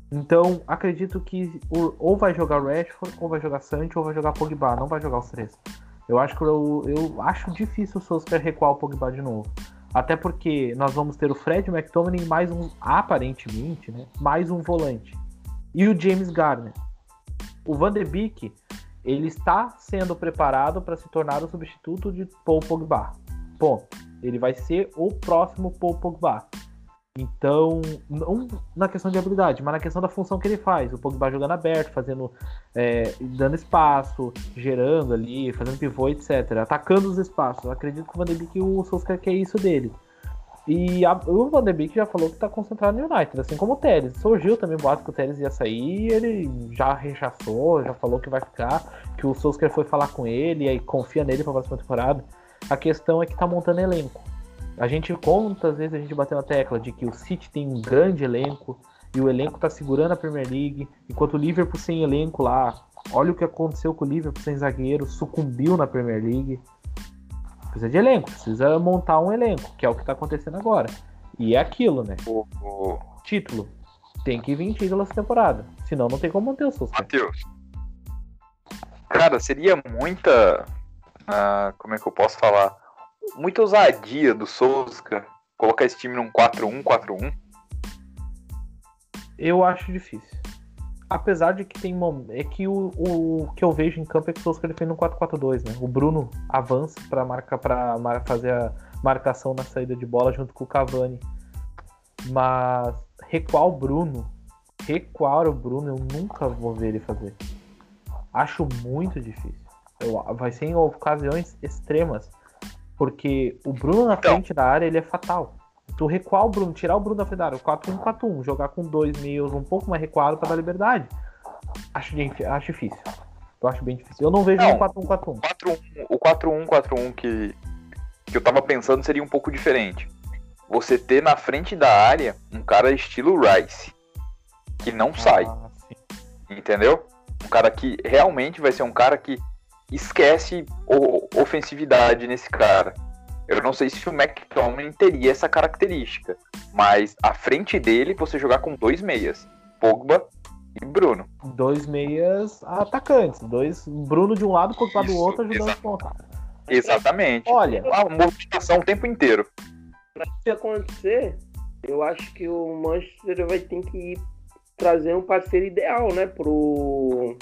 Então, acredito que ou vai jogar Rashford, ou vai jogar Sancho, ou vai jogar Pogba. Não vai jogar os três. Eu acho que eu, eu acho difícil o Solskjaer recuar o Pogba de novo. Até porque nós vamos ter o Fred McTominay mais um, aparentemente, né? Mais um volante. E o James Garner. O Van de Beek, ele está sendo preparado para se tornar o substituto de Paul Pogba. Ponto. Ele vai ser o próximo Paul Pogba. Então, não na questão de habilidade, mas na questão da função que ele faz. O Pogba jogando aberto, fazendo, é, dando espaço, gerando ali, fazendo pivô, etc. Atacando os espaços. Eu acredito que o Van de Beek, o Solskjaer quer isso dele. E a- o Van de Beek já falou que está concentrado no United, assim como o Teres. Surgiu também o boato que o Teres ia sair, ele já rechaçou, já falou que vai ficar, que o Solskjaer foi falar com ele e aí confia nele para a próxima temporada. A questão é que tá montando elenco. A gente quantas vezes a gente bateu na tecla de que o City tem um grande elenco e o elenco tá segurando a Premier League, enquanto o Liverpool sem elenco lá, olha o que aconteceu com o Liverpool sem zagueiro, sucumbiu na Premier League. Precisa de elenco, precisa montar um elenco, que é o que tá acontecendo agora. E é aquilo, né? O, o Título. Tem que vir título essa temporada. Senão não tem como manter o Solskjaer. Matheus. Cara, seria muita. ah, como é que eu posso falar? Muita ousadia do Solskjaer colocar esse time num 4-1, 4-1. Eu acho difícil. Apesar de que tem é que o, o que eu vejo em campo é que o Solskjaer defende um 4-4-2, né? O Bruno avança para marcar para fazer a marcação na saída de bola junto com o Cavani. Mas recuar o Bruno, recuar o Bruno, eu nunca vou ver ele fazer. Acho muito difícil. Eu- vai ser em ocasiões extremas, porque o Bruno na Então. frente da área ele é fatal. Tu recuar o Bruno, tirar o Bruno da frente da área, 4-1-4-1, jogar com dois meios um pouco mais recuado para dar liberdade. Acho, acho difícil. Eu acho bem difícil. Eu não vejo Não. um 4-1-4-1. 4-1, o 4-1, 4-1 que, que eu tava pensando seria um pouco diferente. Você ter na frente da área um cara estilo Rice, que não sai, Ah, sim. entendeu? Um cara que realmente vai ser um cara que esquece ofensividade nesse cara. Eu não sei se o McTominay teria essa característica, mas à frente dele você jogar com dois meias, Pogba e Bruno. Dois meias atacantes. Dois. Bruno de um lado, Pogba do Isso, outro, ajudando a exato. ponta. Exatamente. Olha, A movimentação o tempo inteiro. Se acontecer, eu acho que o Manchester vai ter que trazer um parceiro ideal, né, pro,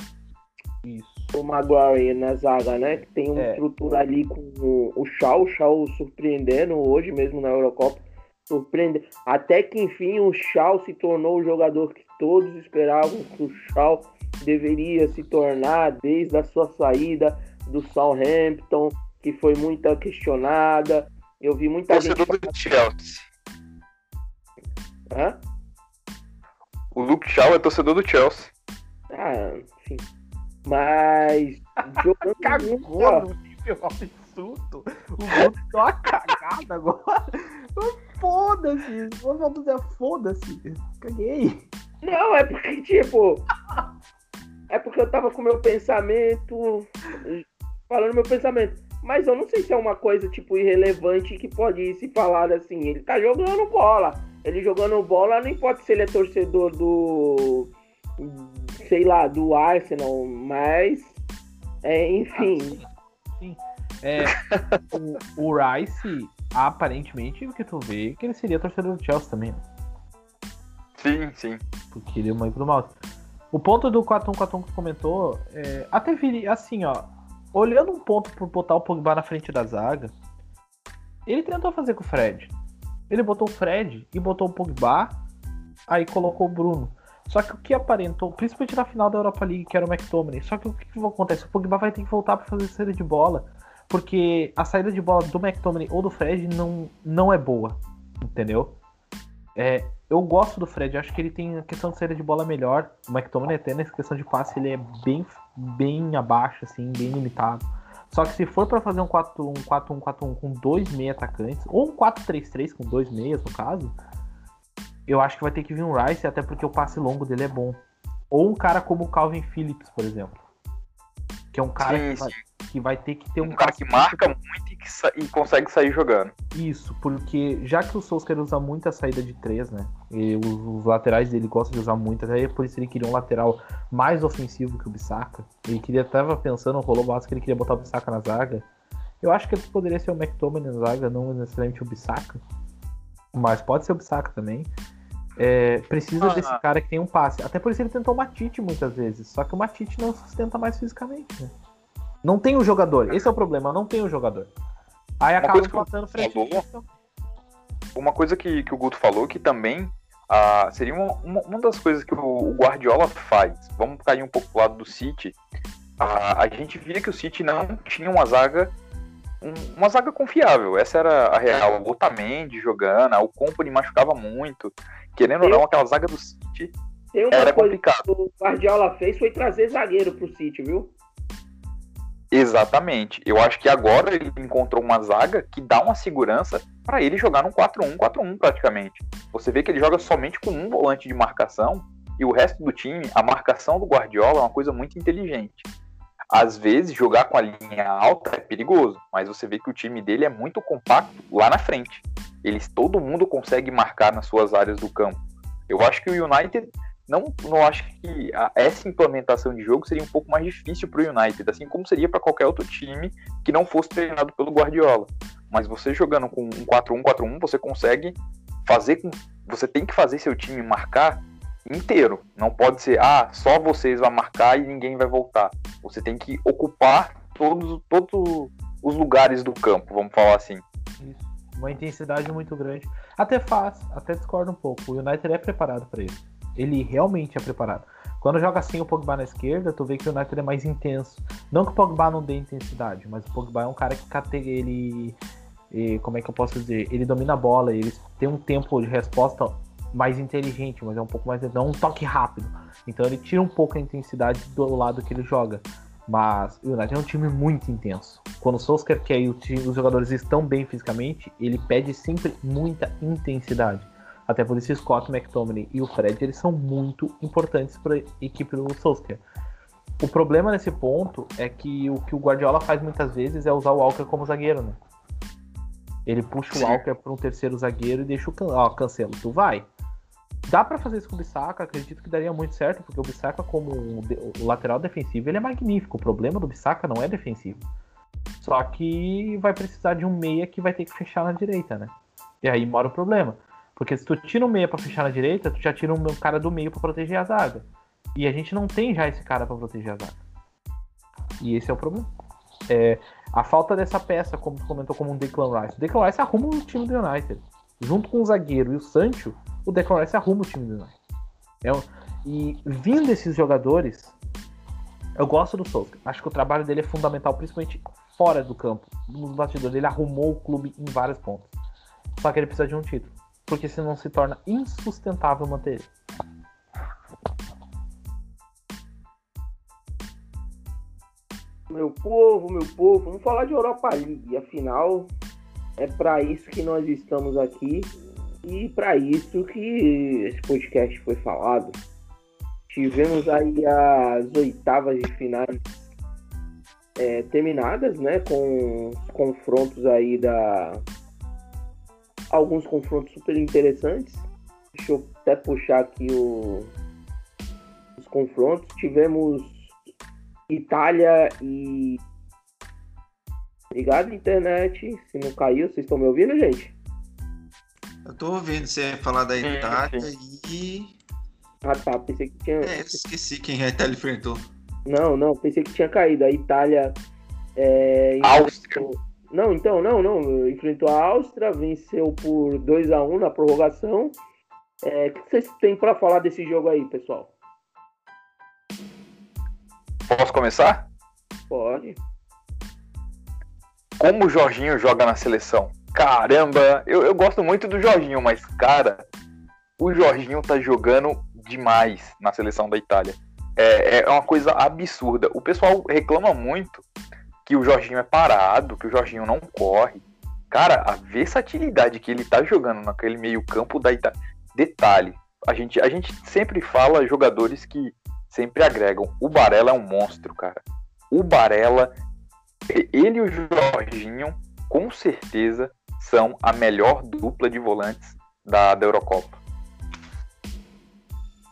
isso. O Maguire na zaga, né? Que tem uma É. estrutura ali com o, o Shaw, o Shaw surpreendendo hoje mesmo na Eurocopa. Surpreende. Até que enfim o Shaw se tornou o jogador que todos esperavam que o Shaw deveria se tornar desde a sua saída do Southampton, que foi muito questionada. Eu vi muita gente. Torcedor do Chelsea. Hã? O Luke Shaw é torcedor do Chelsea. Ah, enfim. Mas Cagou no nível absurdo. O Guto deu uma cagada agora. Foda-se. Foda-se. Caguei. Não, é porque, tipo. É porque eu tava com meu pensamento. Falando meu pensamento. Mas eu não sei se é uma coisa, tipo, irrelevante que pode se falar assim. Ele tá jogando bola. Ele jogando bola, não importa se ele é torcedor do. Sei lá, do Arsenal, mas. É, enfim. Sim. É, o, o Rice, aparentemente, o que tu vê, que ele seria torcedor do Chelsea também. né? Sim, sim. Porque ele é muito do mal. O ponto do 4-1-4-1 que tu comentou, é, até viria, assim, ó. Olhando um ponto por botar o Pogba na frente da zaga, ele tentou fazer com o Fred. Ele botou o Fred e botou o Pogba, aí colocou o Bruno. Só que o que aparentou, principalmente na final da Europa League, que era o McTominay, só que o que, que acontece? O Pogba vai ter que voltar para fazer saída de bola, porque a saída de bola do McTominay ou do Fred não, não é boa, entendeu? É, eu gosto do Fred, acho que ele tem a questão de saída de bola melhor. O McTominay até nessa questão de passe ele é bem, bem abaixo, assim, bem limitado. Só que se for para fazer um 4-1, 4-1, 4-1 com dois meia atacantes, ou um 4-3-3 com dois meias no caso, eu acho que vai ter que vir um Rice, até porque o passe longo dele é bom. Ou um cara como o Calvin Phillips, por exemplo. Que é um cara Sim, que, vai, que vai ter que ter um, Um cara que marca muito e, que e consegue sair jogando. isso, porque já que o Solskjaer usa muito a saída de três, né? E os, os laterais dele gostam de usar muito, até por isso ele queria um lateral mais ofensivo que o Bissaka. Ele queria, tava pensando, rolou base que ele queria botar o Bissaka na zaga. Eu acho que ele poderia ser o McTominay na zaga, não necessariamente o Bissaka. Mas pode ser o Bissaka também. É, precisa Ah. desse cara que tem um passe. Até por isso ele tentou o Matite muitas vezes. Só que o Matite não sustenta mais fisicamente, né? Não tem o jogador. Esse é o problema, não tem o jogador. Aí acaba coisa que Fred. falou- Uma coisa que, que o Guto falou que também ah, seria uma, uma, uma das coisas que o, o Guardiola faz. Vamos cair um pouco pro lado do City. Ah, a gente via que o City não tinha uma zaga um- uma zaga confiável. Essa era a real. O Otamendi jogando, o Company machucava muito. Querendo ou não, aquela zaga do City Tem uma era coisa complicado. que o Guardiola fez foi trazer zagueiro pro City, viu? Exatamente. Eu acho que agora ele encontrou uma zaga que dá uma segurança para ele jogar num 4-1, 4-1 praticamente. Você vê que ele joga somente com um volante de marcação e o resto do time, a marcação do Guardiola é uma coisa muito inteligente. Às vezes jogar com a linha alta é perigoso, mas você vê que o time dele é muito compacto lá na frente. Eles todo mundo consegue marcar nas suas áreas do campo. Eu acho que o United não, não acho que a- essa implementação de jogo seria um pouco mais difícil para o United, assim como seria para qualquer outro time que não fosse treinado pelo Guardiola. Mas você jogando com um 4-1, 4-1, você consegue fazer com. Você tem que fazer seu time marcar inteiro. Não pode ser, ah, só vocês vão marcar e ninguém vai voltar. Você tem que ocupar todos, todos os lugares do campo, vamos falar assim. Isso. Uma intensidade muito grande. Até faz, até discordo um pouco. O United é preparado para isso. Ele realmente é preparado. Quando joga assim o Pogba na esquerda, tu vê que o United é mais intenso. Não que o Pogba não dê intensidade, mas o Pogba é um cara que ele como é que eu posso dizer? Ele domina a bola, ele tem um tempo de resposta mais inteligente, mas é um pouco mais não um toque rápido. Então ele tira um pouco a intensidade do lado que ele joga. Mas o United é um time muito intenso. Quando o Solskjaer quer e os jogadores estão bem fisicamente, ele pede sempre muita intensidade. Até por isso Scott McTominay e o Fred eles são muito importantes para a equipe do Solskjaer. O problema nesse ponto é que o que o Guardiola faz muitas vezes é usar o Walker como zagueiro, né? Ele puxa Sim. o Walker para um terceiro zagueiro e deixa o can... ó, cancelo, tu vai. Dá para fazer isso com o Bissaka, acredito que daria muito certo, porque o Bissaka, como o lateral defensivo, ele é magnífico. O problema do Bissaka não é defensivo. Só que vai precisar de um meia que vai ter que fechar na direita, né? E aí mora o problema. Porque se tu tira um meia para fechar na direita, tu já tira um cara do meio para proteger a zaga. E a gente não tem já esse cara para proteger a zaga. E esse é o problema. É, a falta dessa peça, como tu comentou, como um Declan Rice. O Declan Rice arruma o time do United. Junto com o zagueiro e o Sancho, o Declan Rice arruma o time do United. É um... E vindo esses jogadores, eu gosto do Souza. Acho que o trabalho dele é fundamental, principalmente fora do campo. Nos bastidores, ele arrumou o clube em vários pontos. Só que ele precisa de um título. Porque senão se torna insustentável manter ele. Meu povo, meu povo, vamos falar de Europa League. Afinal, é para isso que nós estamos aqui e para isso que esse podcast foi falado. Tivemos aí as oitavas de finais é, terminadas, né? Com confrontos aí da. Alguns confrontos super interessantes. Deixa eu até puxar aqui o... os confrontos. Tivemos Itália e. Obrigado, internet. Se não caiu, vocês estão me ouvindo, gente? Eu tô ouvindo você falar da Itália e. Ah tá, pensei que tinha. É, esqueci quem a Itália enfrentou. Não, não, pensei que tinha caído. A Itália. É, Áustria. Não, então, não, não. Enfrentou a Áustria, venceu por 2 a 1 na prorrogação. É, o que vocês têm para falar desse jogo aí, pessoal? Posso começar? Pode. Como o Jorginho joga na seleção? Caramba, eu, eu gosto muito do Jorginho, mas, cara, o Jorginho tá jogando demais na seleção da Itália. É, é uma coisa absurda. O pessoal reclama muito que o Jorginho é parado, que o Jorginho não corre. Cara, a versatilidade que ele tá jogando naquele meio-campo da Itália. Detalhe, a gente, a gente sempre fala jogadores que sempre agregam. O Barella é um monstro, cara. O Barella, ele e o Jorginho, com certeza, são a melhor dupla de volantes da, da Eurocopa.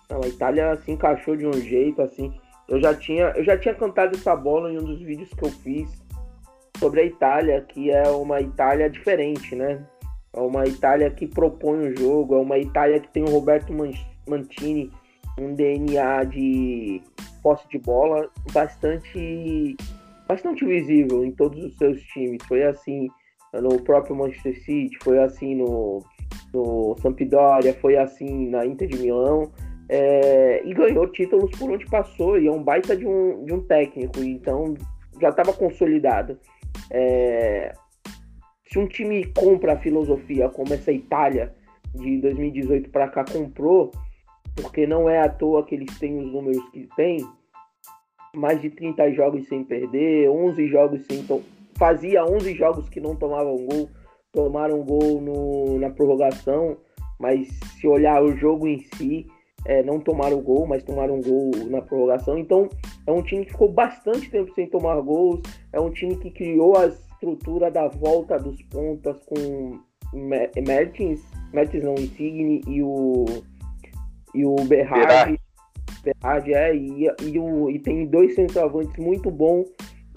Não, a Itália se encaixou de um jeito assim. Eu já tinha, eu já tinha cantado essa bola em um dos vídeos que eu fiz sobre a Itália, que é uma Itália diferente, né? É uma Itália que propõe o jogo, é uma Itália que tem o Roberto Mantini um DNA de posse de bola bastante bastante visível em todos os seus times. Foi assim no próprio Manchester City, foi assim no, no Sampdoria, foi assim na Inter de Milão. É, e ganhou títulos por onde passou, e é um baita de um, de um técnico, então já estava consolidado. É, se um time compra a filosofia como essa Itália de 2018 para cá comprou, porque não é à toa que eles têm os números que têm. Mais de 30 jogos sem perder, 11 jogos sem. Fazia 11 jogos que não tomavam gol, tomaram gol no, na prorrogação, mas se olhar o jogo em si, é, não tomaram gol, mas tomaram gol na prorrogação. Então, é um time que ficou bastante tempo sem tomar gols, é um time que criou a estrutura da volta dos pontas com Mertens, Mertens não, Insigne e o e o Berrard, Berrard é, e, e, o, e tem dois centroavantes muito bons.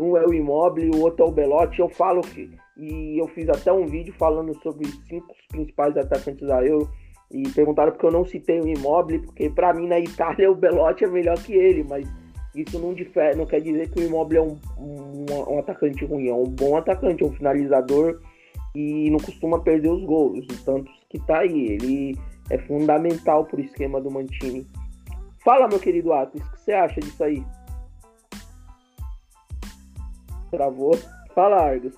Um é o Immobile o outro é o Belotti. Eu falo que, e eu fiz até um vídeo falando sobre os cinco principais atacantes da Euro. E perguntaram porque eu não citei o Immobile, porque para mim na Itália o Belotti é melhor que ele, mas isso não, difere, não quer dizer que o Immobile é um, um, um atacante ruim, é um bom atacante, é um finalizador e não costuma perder os gols, tanto que tá aí. Ele é fundamental para o esquema do Mantini. Fala, meu querido Atos, o que você acha disso aí? Travou? Fala, Argos.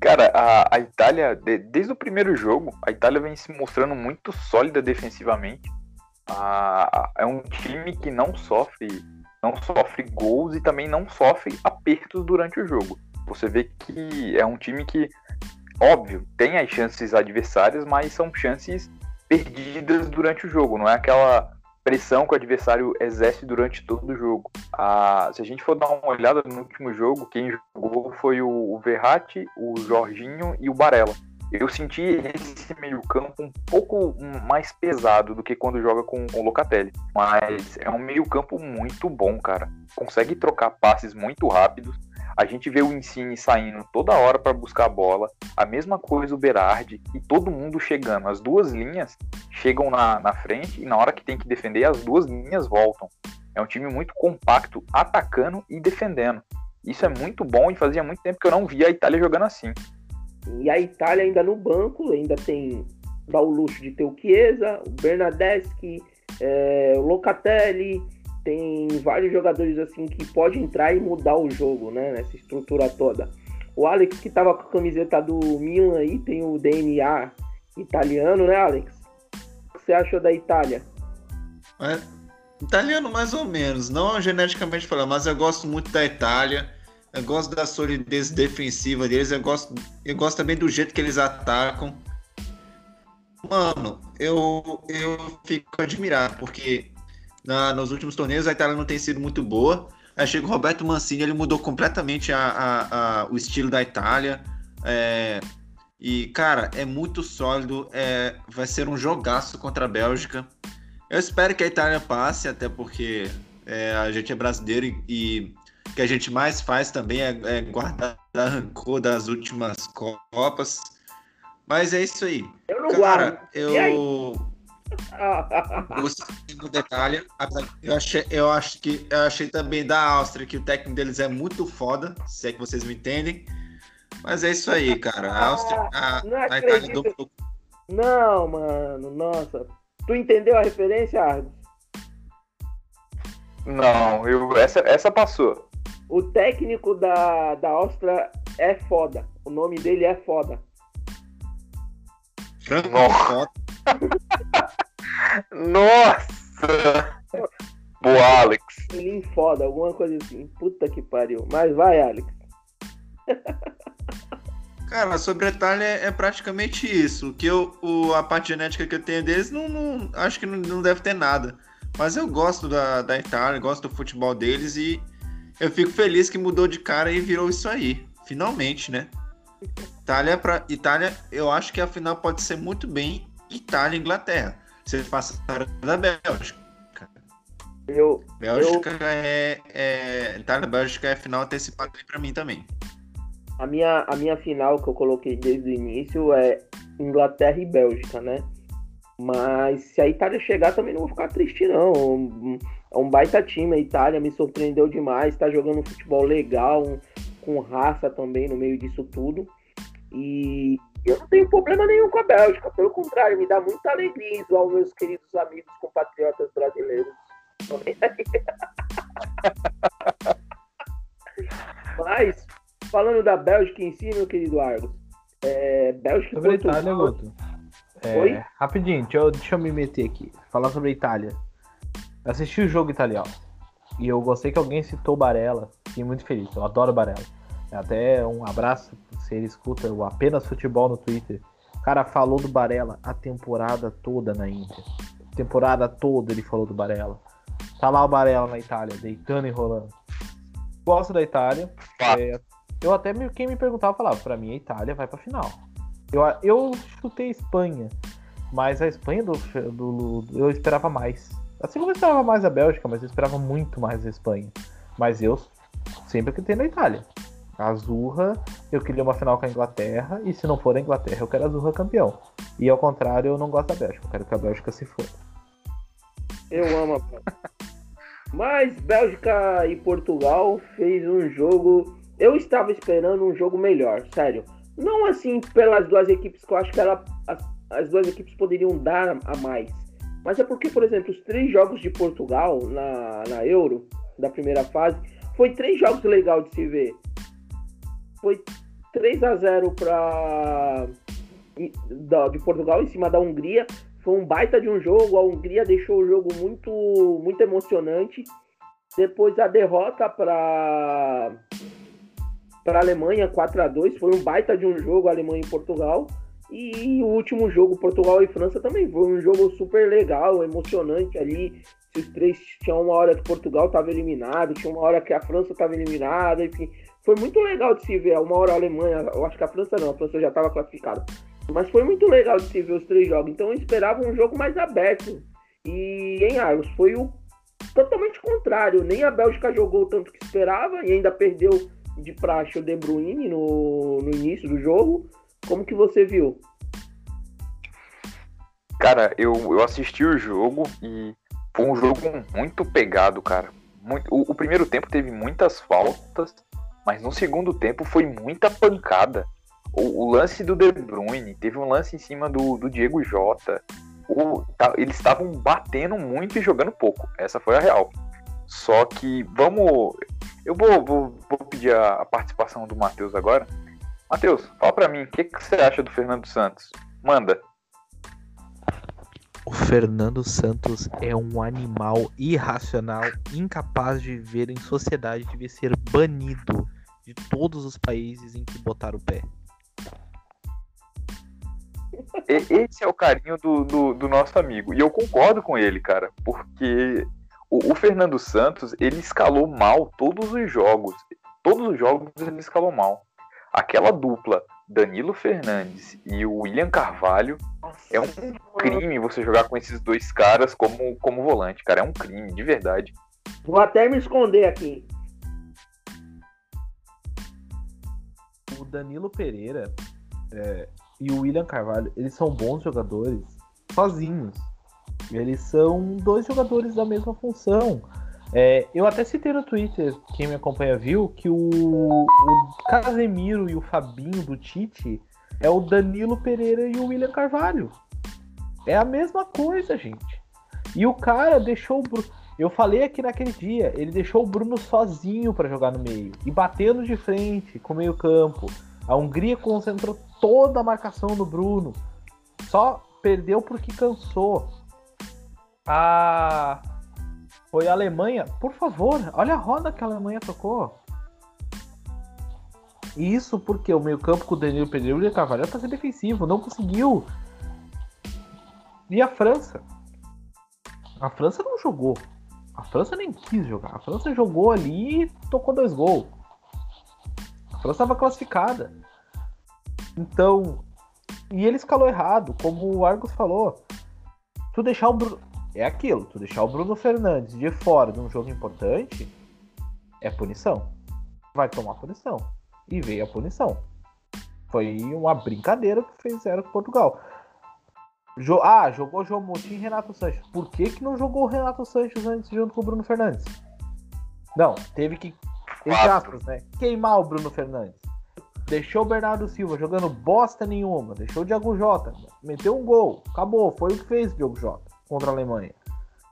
Cara, a, a Itália, de, desde o primeiro jogo, a Itália vem se mostrando muito sólida defensivamente. É um time que não sofre não sofre gols e também não sofre apertos durante o jogo. Você vê que é um time que, óbvio, tem as chances adversárias, mas são chances perdidas durante o jogo, não é aquela pressão que o adversário exerce durante todo o jogo. Ah, se a gente for dar uma olhada no último jogo, quem jogou foi o Verratti, o Jorginho e o Barella. Eu senti esse meio-campo um pouco mais pesado do que quando joga com, com o Locatelli. Mas é um meio-campo muito bom, cara. Consegue trocar passes muito rápidos. A gente vê o Insigne saindo toda hora para buscar a bola. A mesma coisa o Berardi e todo mundo chegando. As duas linhas chegam na, na frente e na hora que tem que defender, as duas linhas voltam. É um time muito compacto, atacando e defendendo. Isso é muito bom e fazia muito tempo que eu não via a Itália jogando assim. E a Itália ainda no banco, ainda tem dá o luxo de ter o Chiesa, o Bernardeschi, é, o Locatelli, tem vários jogadores assim que pode entrar e mudar o jogo, né? Nessa estrutura toda. O Alex que tava com a camiseta do Milan aí tem o DNA italiano, né, Alex? O que você achou da Itália? É, italiano mais ou menos, não geneticamente falando, mas eu gosto muito da Itália. Eu gosto da solidez defensiva deles. Eu gosto, eu gosto também do jeito que eles atacam. Mano, eu, eu fico admirado, porque na, nos últimos torneios a Itália não tem sido muito boa. Aí chega o Roberto Mancini, ele mudou completamente a, a, a, o estilo da Itália. É, e, cara, é muito sólido. É, vai ser um jogaço contra a Bélgica. Eu espero que a Itália passe, até porque é, a gente é brasileiro e, e que a gente mais faz também é, é guardar rancor das últimas Copas. Mas é isso aí. Eu não Cara, guardo. eu do detalhe. Eu achei, eu acho que eu achei também da Áustria que o técnico deles é muito foda, se é que vocês me entendem. Mas é isso aí, cara. A Áustria, a, não a Itália dominou. Não, mano, nossa. Tu entendeu a referência, Argos? Não, eu, essa, essa passou. O técnico da, da Áustria é foda. O nome dele é foda. Franco Nossa. foda. Nossa! Boa, Alex. Ele foda, alguma coisa assim. Puta que pariu. Mas vai, Alex. Cara, sobre a Itália é praticamente isso. Que eu, o, a parte genética que eu tenho deles, não, não- acho que não, não deve ter nada. Mas eu gosto da, da Itália, gosto do futebol deles e eu fico feliz que mudou de cara e virou isso aí. Finalmente, né? Itália, pra, Itália, eu acho que a final pode ser muito bem Itália e Inglaterra. Vocês passaram da Bélgica. Eu, Bélgica é, é. Itália e Bélgica é final antecipada pra mim também. a, minha, a minha final que eu coloquei desde o início é Inglaterra e Bélgica, né? Mas se a Itália chegar também não vou ficar triste, não. É um baita time, a Itália me surpreendeu demais, tá jogando um futebol legal, um- com raça também no meio disso tudo. E a Bélgica, pelo contrário, me dá muita alegria aos meus queridos amigos compatriotas brasileiros. Mas, falando da Bélgica em si, meu querido Argos, é, Bélgica Sobre a Portugal- Itália, Guto. É, Oi? Rapidinho, deixa eu, deixa eu me meter aqui. Falar sobre a Itália. Eu assisti o jogo italiano. E eu gostei que alguém citou Barella. Fiquei muito feliz. Eu adoro Barella. Até um abraço se ele escuta o Apenas Futebol no Twitter. O cara falou do Barella a temporada toda na Índia. Temporada toda ele falou do Barella. Tá lá o Barella na Itália, deitando e rolando. Gosto da Itália. É, eu até me, quem me perguntava falava, pra mim a Itália vai pra final. Eu, eu chutei Espanha, mas a Espanha do, do, do- eu esperava mais. Assim como eu esperava mais a Bélgica, mas eu esperava muito mais a Espanha. Mas eu sempre acreditei na Itália. Azurra, eu queria uma final com a Inglaterra, e se não for a Inglaterra, eu quero a Azurra campeão. E ao contrário, eu não gosto da Bélgica, eu quero que a Bélgica se for. Eu amo a Bélgica. Mas Bélgica e Portugal fez um jogo. Eu estava esperando um jogo melhor, sério. Não assim pelas duas equipes que eu acho que ela, as, as duas equipes poderiam dar a mais. Mas é porque, por exemplo, os três jogos de Portugal na, na Euro, da primeira fase, foi três jogos legais de se ver. Foi 3 a 0 para de Portugal em cima da Hungria. Foi um baita de um jogo. A Hungria deixou o jogo muito, muito emocionante. Depois a derrota para para a Alemanha 4 a 2 foi um baita de um jogo Alemanha e Portugal. E o último jogo, Portugal e França, também foi um jogo super legal, emocionante ali. Os três tinham uma hora que Portugal estava eliminado, tinha uma hora que a França estava eliminada, enfim. Foi muito legal de se ver. Uma hora a Alemanha, eu acho que a França não, a França já estava classificada. Mas foi muito legal de se ver os três jogos. Então eu esperava um jogo mais aberto. E em Argos foi o totalmente contrário. Nem a Bélgica jogou tanto que esperava e ainda perdeu de praxe o De Bruyne no, no início do jogo. Como que você viu? Cara, eu, eu assisti o jogo e foi um jogo muito pegado, cara. Muito, o, o, primeiro tempo teve muitas faltas, mas no segundo tempo foi muita pancada. O, o lance do De Bruyne, teve um lance em cima do, do Diego Jota. O, tá, eles estavam batendo muito e jogando pouco. Essa foi a real. Só que vamos. Eu vou, vou, vou pedir a, participação do Matheus agora. Matheus, fala pra mim, o que, que você acha do Fernando Santos? Manda. O Fernando Santos é um animal irracional, incapaz de viver em sociedade, devia ser banido de todos os países em que botar o pé. Esse é o carinho do, do, do nosso amigo. E eu concordo com ele, cara, porque o, o Fernando Santos, ele escalou mal todos os jogos. Todos os jogos ele escalou mal aquela dupla Danilo Fernandes e o William Carvalho é um crime você jogar com esses dois caras como, como volante, cara. É um crime, de verdade. Vou até me esconder aqui. O Danilo Pereira é, e o William Carvalho, eles são bons jogadores sozinhos. Eles são dois jogadores da mesma função. É, eu até citei no Twitter, quem me acompanha viu, que o, o Casemiro e o Fabinho do Tite é o Danilo Pereira e o William Carvalho. É a mesma coisa, gente. E o cara deixou o Bruno. Eu falei aqui naquele dia, ele deixou o Bruno sozinho para jogar no meio e batendo de frente com o meio-campo. A Hungria concentrou toda a marcação no Bruno. Só perdeu porque cansou. A foi a Alemanha. Por favor, olha a roda que a Alemanha tocou. Isso porque o meio-campo com o Danilo Pedro e o Carvalho para ser defensivo, não conseguiu. E a França? A França não jogou. A França nem quis jogar. A França jogou ali e tocou dois gols. A França estava classificada. Então, e ele escalou errado, como o Argos falou. Tu deixar o Bruno é aquilo, tu deixar o Bruno Fernandes de fora de um jogo importante é punição. Vai tomar punição. E veio a punição. Foi uma brincadeira que fizeram com Portugal. Jo ah, jogou João Moutinho e Renato Sanches. Por que, que não jogou o Renato Sanches antes junto com o Bruno Fernandes? Não, teve que, entre aspas, né? Queimar o Bruno Fernandes. Deixou o Bernardo Silva jogando bosta nenhuma. Deixou o Diago Jota. Meteu um gol. Acabou. Foi o que fez o Diogo Jota contra a Alemanha.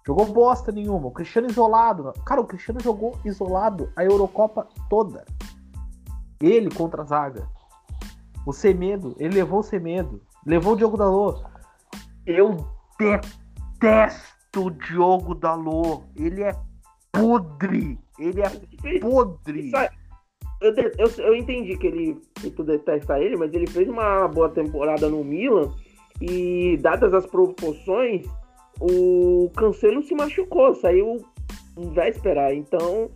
Jogou bosta nenhuma. O Cristiano isolado. Cara, o Cristiano jogou isolado a Eurocopa toda. Ele contra a zaga. O Semedo, ele levou o Semedo. Levou o Diogo Dalô. Eu detesto o Diogo Dalô. Ele é podre. Ele é podre. Eu, eu, eu entendi que ele que tu detesta ele, mas ele fez uma boa temporada no Milan. E dadas as proporções, o Cancelo se machucou, saiu em véspera, então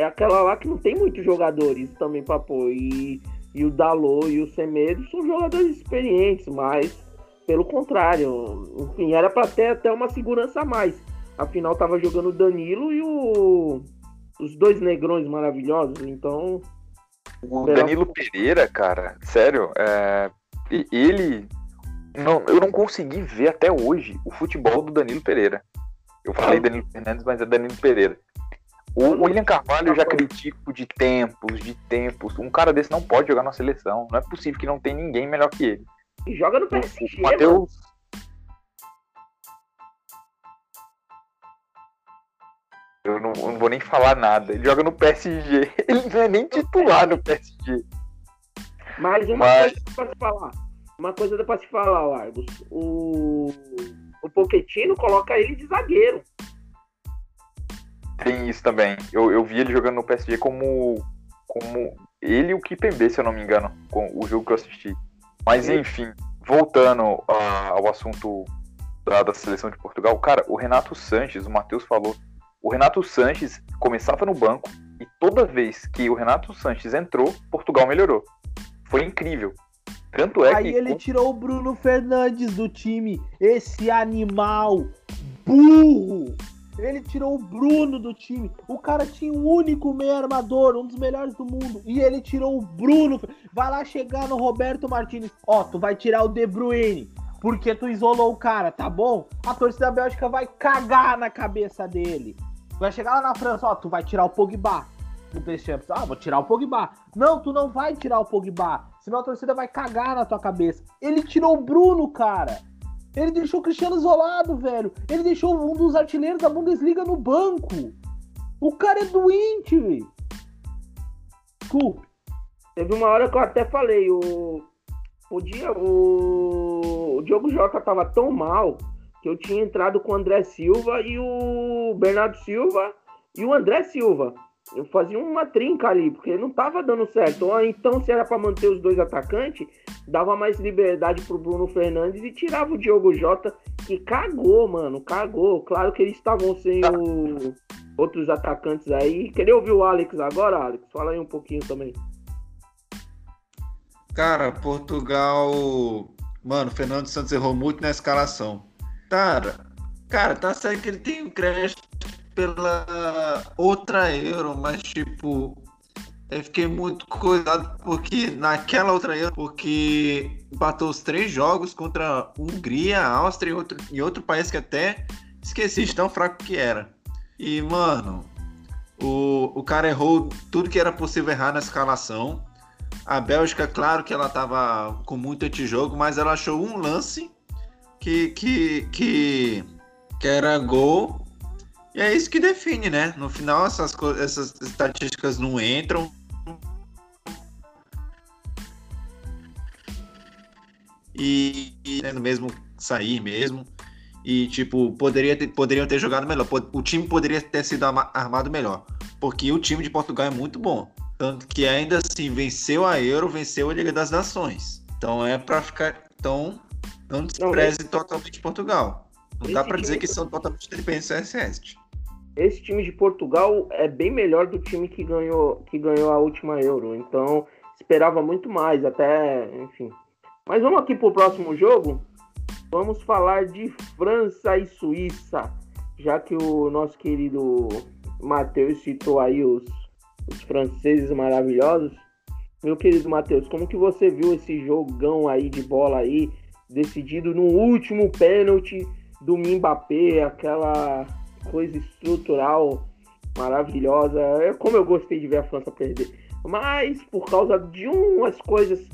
é aquela lá que não tem muitos jogadores também para pôr. E, e o Dalô e o Semedo são jogadores experientes, mas pelo contrário, enfim, era para ter até uma segurança a mais. Afinal, tava jogando o Danilo e o, os dois negrões maravilhosos, então. O Danilo Pereira, cara, sério, é, ele não, eu não consegui ver até hoje o futebol do Danilo Pereira. Eu falei Danilo Fernandes, mas é Danilo Pereira. O William Carvalho eu já critico de tempos, de tempos. Um cara desse não pode jogar na seleção. Não é possível que não tem ninguém melhor que ele. E joga no PSG, Matheus. Eu não, eu não, vou nem falar nada. Ele joga no PSG. Ele não é nem titular no PSG. Mais uma Mas... coisa pra falar. Uma coisa dá pra se falar, Largos. O, o Pochettino coloca ele de zagueiro. Tem isso também. Eu, eu vi ele jogando no PSG como, como ele e o Kipembe, se eu não me engano, com o jogo que eu assisti. Mas enfim, voltando a- ao assunto da, da seleção de Portugal, cara, o Renato Sanches, o Matheus falou, o Renato Sanches começava no banco e toda vez que o Renato Sanches entrou, Portugal melhorou. Foi incrível. Tanto é Aí que ele tirou o Bruno Fernandes do time. Esse animal burro. Ele tirou o Bruno do time. O cara tinha um único meio armador, um dos melhores do mundo. E ele tirou o Bruno. Vai lá chegar no Roberto Martinez. Ó, tu vai tirar o De Bruyne. Porque tu isolou o cara, tá bom? A torcida da Bélgica vai cagar na cabeça dele. Vai chegar lá na França, ó, tu vai tirar o Pogba. No Deschamps, ah, vou tirar o Pogba. Não, tu não vai tirar o Pogba. Senão a torcida vai cagar na tua cabeça. Ele tirou o Bruno, cara. Ele deixou o Cristiano isolado, velho. Ele deixou um dos artilheiros da Bundesliga no banco. O cara é doente, velho. Desculpe. Teve uma hora que eu até falei, o, o dia, o, o Diogo Jota tava tão mal que eu tinha entrado com o André Silva e o Bernardo Silva e o André Silva. Eu fazia uma trinca ali, porque não tava dando certo. Ou então, se era para manter os dois atacantes, dava mais liberdade pro Bruno Fernandes e tirava o Diogo Jota, que cagou, mano, cagou. Claro que eles estavam sem o- outros atacantes aí. Queria ouvir o Alex agora, Alex? Fala aí um pouquinho também. Cara, Portugal. Mano, Fernando Santos errou muito na escalação. Cara, cara, tá certo que ele tem um crédito pela outra Euro, mas tipo. Eu fiquei muito cuidado porque naquela outra Euro, porque empatou os três jogos contra Hungria, Áustria e outro, e outro país que até esqueci de tão fraco que era. E, mano, o, o cara errou tudo que era possível errar na escalação. A Bélgica, claro que ela tava com muito antijogo, mas ela achou um lance que, que, que, que era gol. E é isso que define, né? No final, essas, essas estatísticas não entram. E, e né, no mesmo sair mesmo. E, tipo, poderia ter, poderiam ter jogado melhor. O time poderia ter sido armado melhor. Porque o time de Portugal é muito bom. Tanto que ainda assim venceu a Euro, venceu a Liga das Nações. Então é pra ficar. Então, não despreze totalmente Portugal. Não dá pra dizer que são totalmente dependentes do SS. esse time de Portugal é bem melhor do time que ganhou, que ganhou a última Euro. Então, esperava muito mais, até, enfim. Mas vamos aqui pro próximo jogo. Vamos falar de França e Suíça, já que o nosso querido Matheus citou aí os, os franceses maravilhosos. Meu querido Matheus, como que você viu esse jogão aí de bola aí, decidido no último pênalti do Mbappé, aquela coisa estrutural maravilhosa. É como eu gostei de ver a França perder. Mas por causa de umas coisas,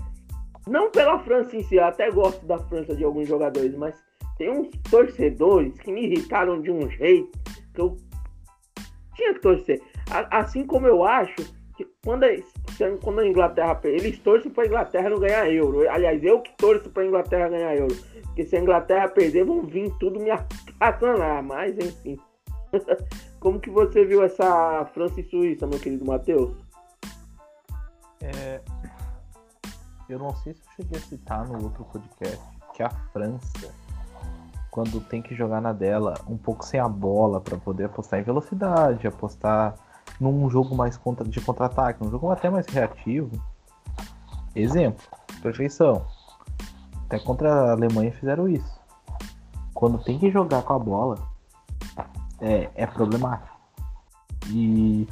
não pela França em si, eu até gosto da França de alguns jogadores, mas tem uns torcedores que me irritaram de um jeito que eu tinha que torcer. Assim como eu acho quando se- quando a Inglaterra eles torcem para a Inglaterra não ganhar euro. Aliás, eu que torço para a Inglaterra ganhar euro. Porque se a Inglaterra perder, vão vir tudo me atacanar. Mas enfim. Como que você viu essa França e Suíça, meu querido Matheus? É, eu não sei se eu cheguei a citar no outro podcast que a França, quando tem que jogar na dela, um pouco sem a bola para poder apostar em velocidade, apostar num jogo mais contra, de contra-ataque, um jogo até mais reativo. Exemplo, perfeição. Até contra a Alemanha fizeram isso. Quando tem que jogar com a bola, é, é problemático. E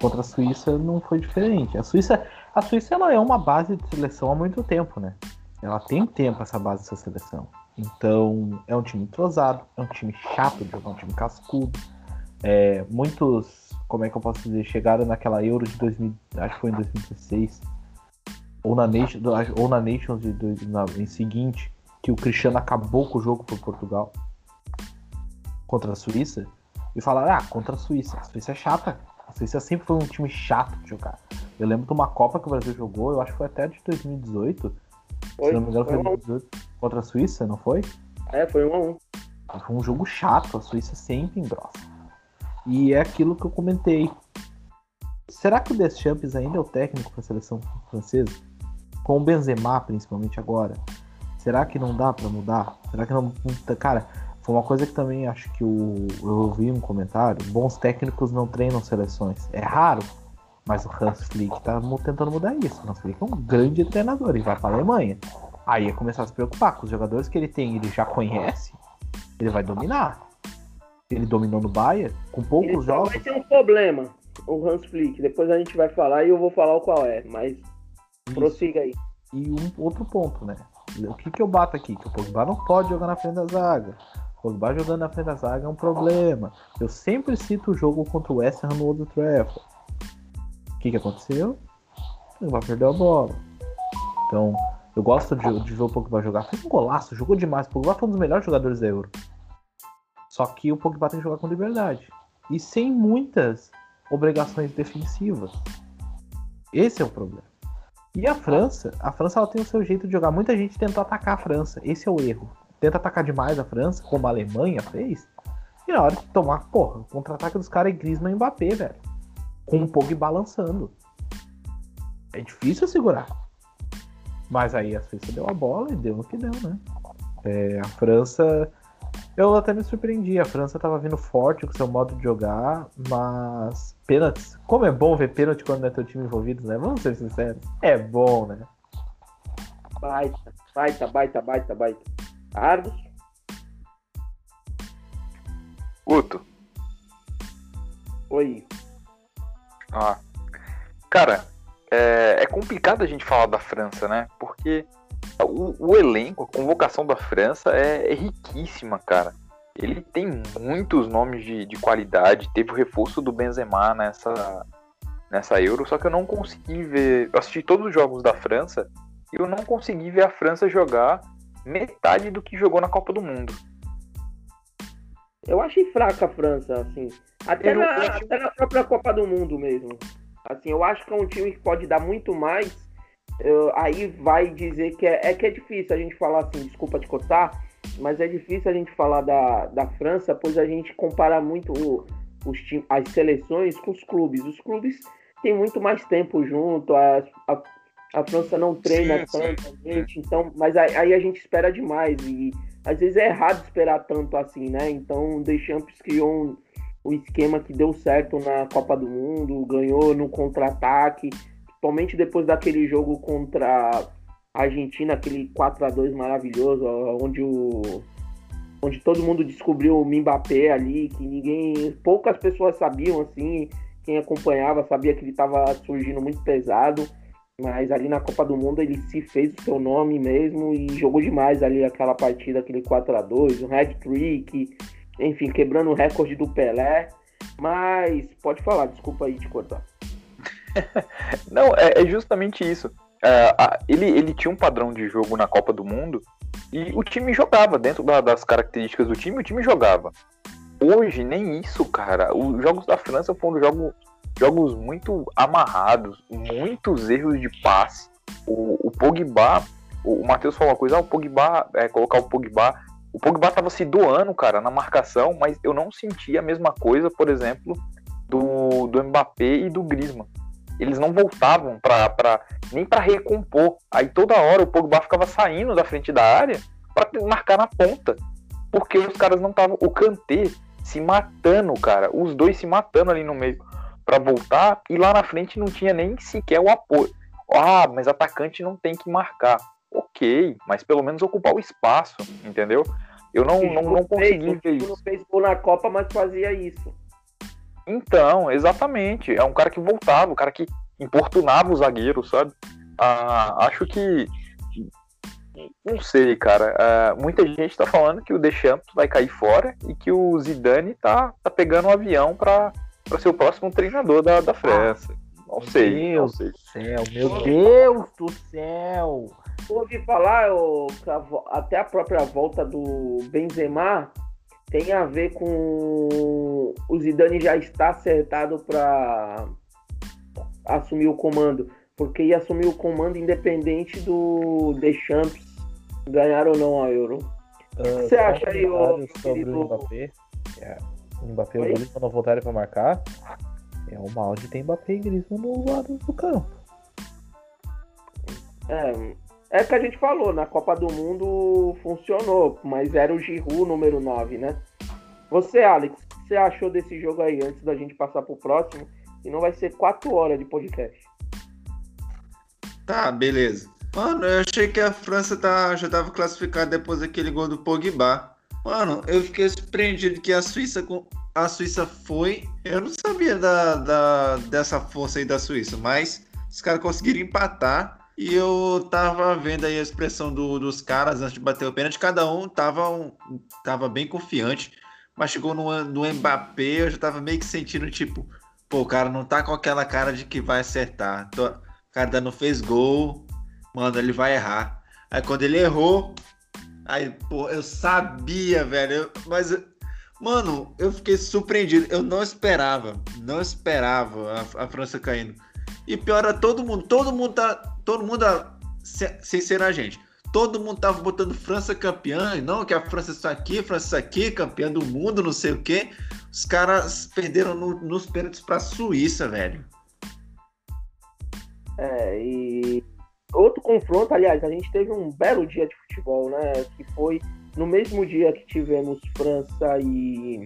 contra a Suíça não foi diferente. A Suíça, a Suíça ela é uma base de seleção há muito tempo, né? Ela tem tempo essa base dessa seleção. Então é um time entrosado, é um time chato de jogar, um time cascudo. É, muitos, como é que eu posso dizer, chegaram naquela Euro de 2000, acho que foi em 2016, ou na, Nation, ou na Nations de, dois- na, em seguinte, que o Cristiano acabou com o jogo para Portugal contra a Suíça e falaram, ah, contra a Suíça, a Suíça é chata. A Suíça sempre foi um time chato de jogar. Eu lembro de uma Copa que o Brasil jogou, eu acho que foi até de 2018. Foi, se não me engano, foi foi um a. 2018 contra a Suíça, não foi? É, foi um a um. Foi um jogo chato, a Suíça sempre engrossa. E é aquilo que eu comentei. Será que o Deschamps ainda é o técnico para a seleção francesa? Com o Benzema, principalmente agora. Será que não dá para mudar? Será que não. Cara, foi uma coisa que também acho que o, eu ouvi um comentário. Bons técnicos não treinam seleções. É raro, mas o Hans Flick tá tentando mudar isso. O Hans Flick é um grande treinador e vai para a Alemanha. Aí é começar a se preocupar com os jogadores que ele tem, ele já conhece, ele vai dominar. Ele dominou no Bayern, com poucos Ele jogos. vai ter um problema, o Hans Flick. Depois a gente vai falar e eu vou falar o qual é, mas Isso. prossiga aí. E um outro ponto, né? O que, que eu bato aqui? Que o Pogba não pode jogar na frente da zaga. O Pogba jogando na frente da zaga é um problema. Eu sempre cito o jogo contra o West Ham no Old Trafford. O que, que aconteceu? O Pogba perdeu a bola. Então, eu gosto de, de ver o Pogba jogar. Fez um golaço, jogou demais. O Pogba foi um dos melhores jogadores da Euro. Só que o Pogba tem que jogar com liberdade. E sem muitas obrigações defensivas. Esse é o problema. E a França, a França ela tem o seu jeito de jogar. Muita gente tentou atacar a França. Esse é o erro. Tenta atacar demais a França, como a Alemanha fez. E na hora de tomar, porra, o contra-ataque dos caras é Griezmann e Mbappé, velho. Com o Pogba balançando. É difícil segurar. Mas aí a Suíça deu a bola e deu o que deu, né? É, a França. Eu até me surpreendi. A França tava vindo forte com seu modo de jogar, mas. Pênaltis. Como é bom ver pênalti quando não é teu time envolvido, né? Vamos ser sinceros. É bom, né? Baita, baita, baita, baita, baita. Argos, Guto, oi. Ah. Cara, é, é complicado a gente falar da França, né? Porque o, o elenco, a convocação da França é, é riquíssima, cara. Ele tem muitos nomes de, de qualidade. Teve o reforço do Benzema nessa, nessa Euro, só que eu não consegui ver. Eu assisti todos os jogos da França e eu não consegui ver a França jogar metade do que jogou na Copa do Mundo. Eu achei fraca a França, assim. Até, Eu- na, eu até na própria Copa do Mundo mesmo. Assim, eu acho que é um time que pode dar muito mais. Eu- aí vai dizer que é, é que é difícil a gente falar assim, desculpa te cortar, mas é difícil a gente falar da, da França, pois a gente compara muito o- os tim- as seleções com os clubes. Os clubes têm muito mais tempo junto, a, a, a França não treina Sim, sim. tanto, a gente, então, mas aí, aí a gente espera demais e às vezes é errado esperar tanto assim, né? Então o Deschamps criou um, um esquema que deu certo na Copa do Mundo, ganhou no contra-ataque, principalmente depois daquele jogo contra a Argentina, aquele 4 a 2 maravilhoso, onde o onde todo mundo descobriu o Mbappé ali, que ninguém, poucas pessoas sabiam assim, quem acompanhava sabia que ele estava surgindo muito pesado, mas ali na Copa do Mundo ele se fez o seu nome mesmo e jogou demais ali aquela partida, aquele 4 a 2 um hat-trick, enfim, quebrando o recorde do Pelé. Mas pode falar, desculpa aí te cortar. Não, é, é justamente isso. É, a- ele, ele tinha um padrão de jogo na Copa do Mundo e o time jogava. Dentro da- das características do time, o time jogava. Hoje, nem isso, cara. Os jogos da França foram jogo, jogos muito amarrados, muitos erros de passe. O, o Pogba, o, o Matheus falou uma coisa, ah, o Pogba, é, colocar o Pogba. O Pogba tava se doando, cara, na marcação, mas eu não senti a mesma coisa, por exemplo, do, do Mbappé e do Griezmann eles não voltavam pra, pra, nem para recompor. Aí toda hora o Pogba ficava saindo da frente da área para marcar na ponta. Porque os caras não estavam. O Kanté se matando, cara. Os dois se matando ali no meio para voltar. E lá na frente não tinha nem sequer o apoio. Ah, mas atacante não tem que marcar. Ok, mas pelo menos ocupar o espaço, entendeu? Eu não, não, não consegui ver Não isso. fez gol na Copa, mas fazia isso. Então, exatamente. É um cara que voltava, um cara que importunava o zagueiro, sabe? Ah, acho que. Não sei, cara. Ah, muita gente tá falando que o Deschamps vai cair fora e que o Zidane tá, tá pegando um avião para ser o próximo treinador da, da França. Não sei, não Deus sei. do céu, meu Deus do céu. ouvi falar, vo- até a própria volta do Benzema tem a ver com o Zidane já está acertado para assumir o comando, porque ia assumir o comando independente do Deschamps ganhar ou não a Euro. Ah, você acha aí, ô, sobre o Mbappé? É, Mbappé e o Griezmann não voltarem pra marcar, é o mal de ter Mbappé e Griezmann no lado do campo. É, é que a gente falou, na Copa do Mundo funcionou, mas era o Giroud número 9, né? Você, Alex, o que você achou desse jogo aí, antes da gente passar pro próximo? E não vai ser 4 horas de podcast. Tá, beleza. Mano, eu achei que a França tá, já tava classificada depois daquele gol do Pogba. Mano, eu fiquei surpreendido que a Suíça com- a Suíça foi. Eu não sabia da, da- dessa força aí da Suíça, mas os caras conseguiram empatar. E eu tava vendo aí a expressão do- dos caras antes de bater o pênalti. Cada um tava, um- tava bem confiante. Mas chegou no, no Mbappé, eu já tava meio que sentindo, tipo, pô, o cara não tá com aquela cara de que vai acertar. Tô- o cara não fez gol. Mano, ele vai errar. Aí quando ele errou, aí, pô, eu sabia, velho. eu- mas, mano, eu fiquei surpreendido. Eu não esperava, não esperava a, a França caindo. E pior é todo mundo, todo mundo tá, todo mundo, se- sem ser a gente. Todo mundo tava botando França campeã, e não que a França está aqui, França está aqui, campeã do mundo, não sei o quê. Os caras perderam no- nos pênaltis pra Suíça, velho. É, e outro confronto, aliás, a gente teve um belo dia de futebol, né? Que foi no mesmo dia que tivemos França e,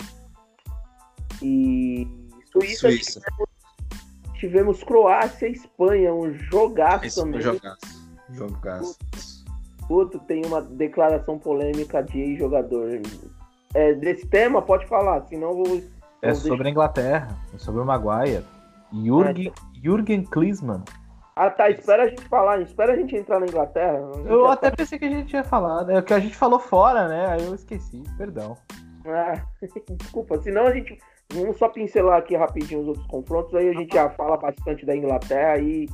e Suíça, Suíça. Tivemos Croácia e Espanha, um jogaço Esse também. jogaço. Jogaço. Outro tem uma declaração polêmica de ex-jogador. É, desse tema, pode falar, senão eu vou. É sobre a Inglaterra, é sobre o Maguire. Jürgen, Jürgen Klinsmann. Ah, tá, espera a gente falar, espera a gente entrar na Inglaterra. Eu até pensei que a gente ia falar, né? Que a gente falou fora, né? Aí eu esqueci, perdão. Ah, desculpa, senão a gente. Vamos só pincelar aqui rapidinho os outros confrontos, aí a gente já fala bastante da Inglaterra e,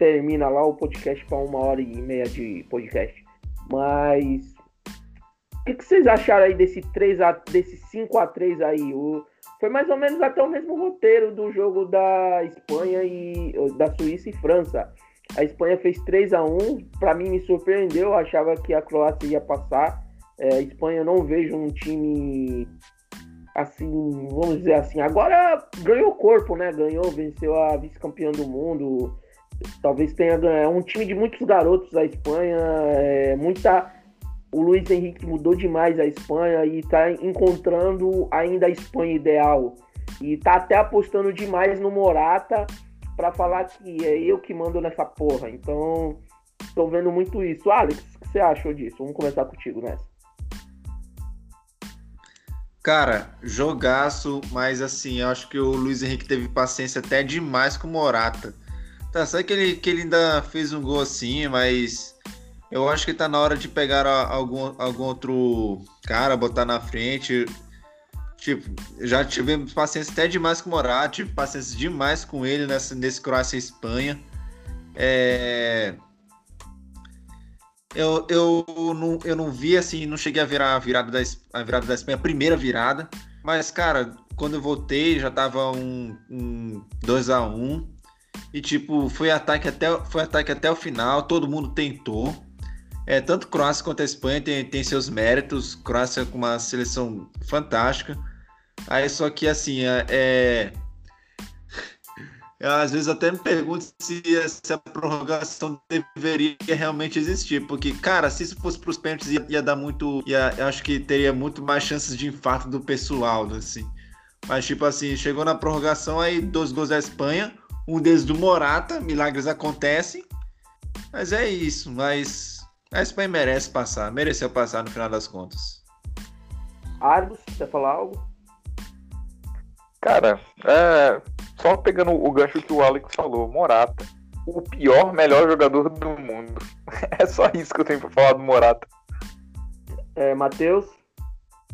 termina lá o podcast para uma hora e meia de podcast. Mas. O que, que vocês acharam aí desse 3 a desse 5 a 3 aí? O, foi mais ou menos até o mesmo roteiro do jogo da Espanha e da Suíça e França. A Espanha fez 3 a 1 para mim me surpreendeu, eu achava que a Croácia ia passar. É, a Espanha eu não vejo um time assim, vamos dizer assim, agora ganhou corpo, né? Ganhou, venceu a vice-campeã do mundo. Talvez tenha ganhado. É um time de muitos garotos a Espanha, é, muita. O Luiz Henrique mudou demais a Espanha e tá encontrando ainda a Espanha ideal. E tá até apostando demais no Morata para falar que é eu que mando nessa porra. Então, tô vendo muito isso. Alex, o que você achou disso? Vamos começar contigo nessa. Cara, jogaço, mas assim, eu acho que o Luiz Henrique teve paciência até demais com o Morata. Tá, sabe que ele, que ele ainda fez um gol assim, mas eu acho que tá na hora de pegar algum, algum outro cara, botar na frente. Tipo, já tivemos paciência até demais com o Morata, tive paciência demais com ele nessa, nesse Croácia e Espanha. É... Eu, eu, não, eu não vi assim, não cheguei a virar a virada da, a virada da Espanha, a primeira virada. Mas, cara, quando eu voltei já tava um, um 2x1. E tipo, foi ataque até, foi ataque até o final, todo mundo tentou. É, tanto Croácia quanto a Espanha tem, tem seus méritos. Croácia com uma seleção fantástica. Aí só que assim, é, é- às vezes até me pergunto se, se a prorrogação deveria realmente existir, porque, cara, se isso fosse para os pênaltis, ia, ia dar muito. Ia, eu acho que teria muito mais chances de infarto do pessoal, assim. Mas, tipo assim, chegou na prorrogação, aí dois gols da Espanha, um deles do Morata, milagres acontecem. Mas é isso, mas a Espanha merece passar, mereceu passar no final das contas. Argos, quer falar algo? Cara, é, só pegando o gancho que o Alex falou, Morata. O pior, melhor jogador do mundo. É só isso que eu tenho pra falar do Morata. É, Matheus?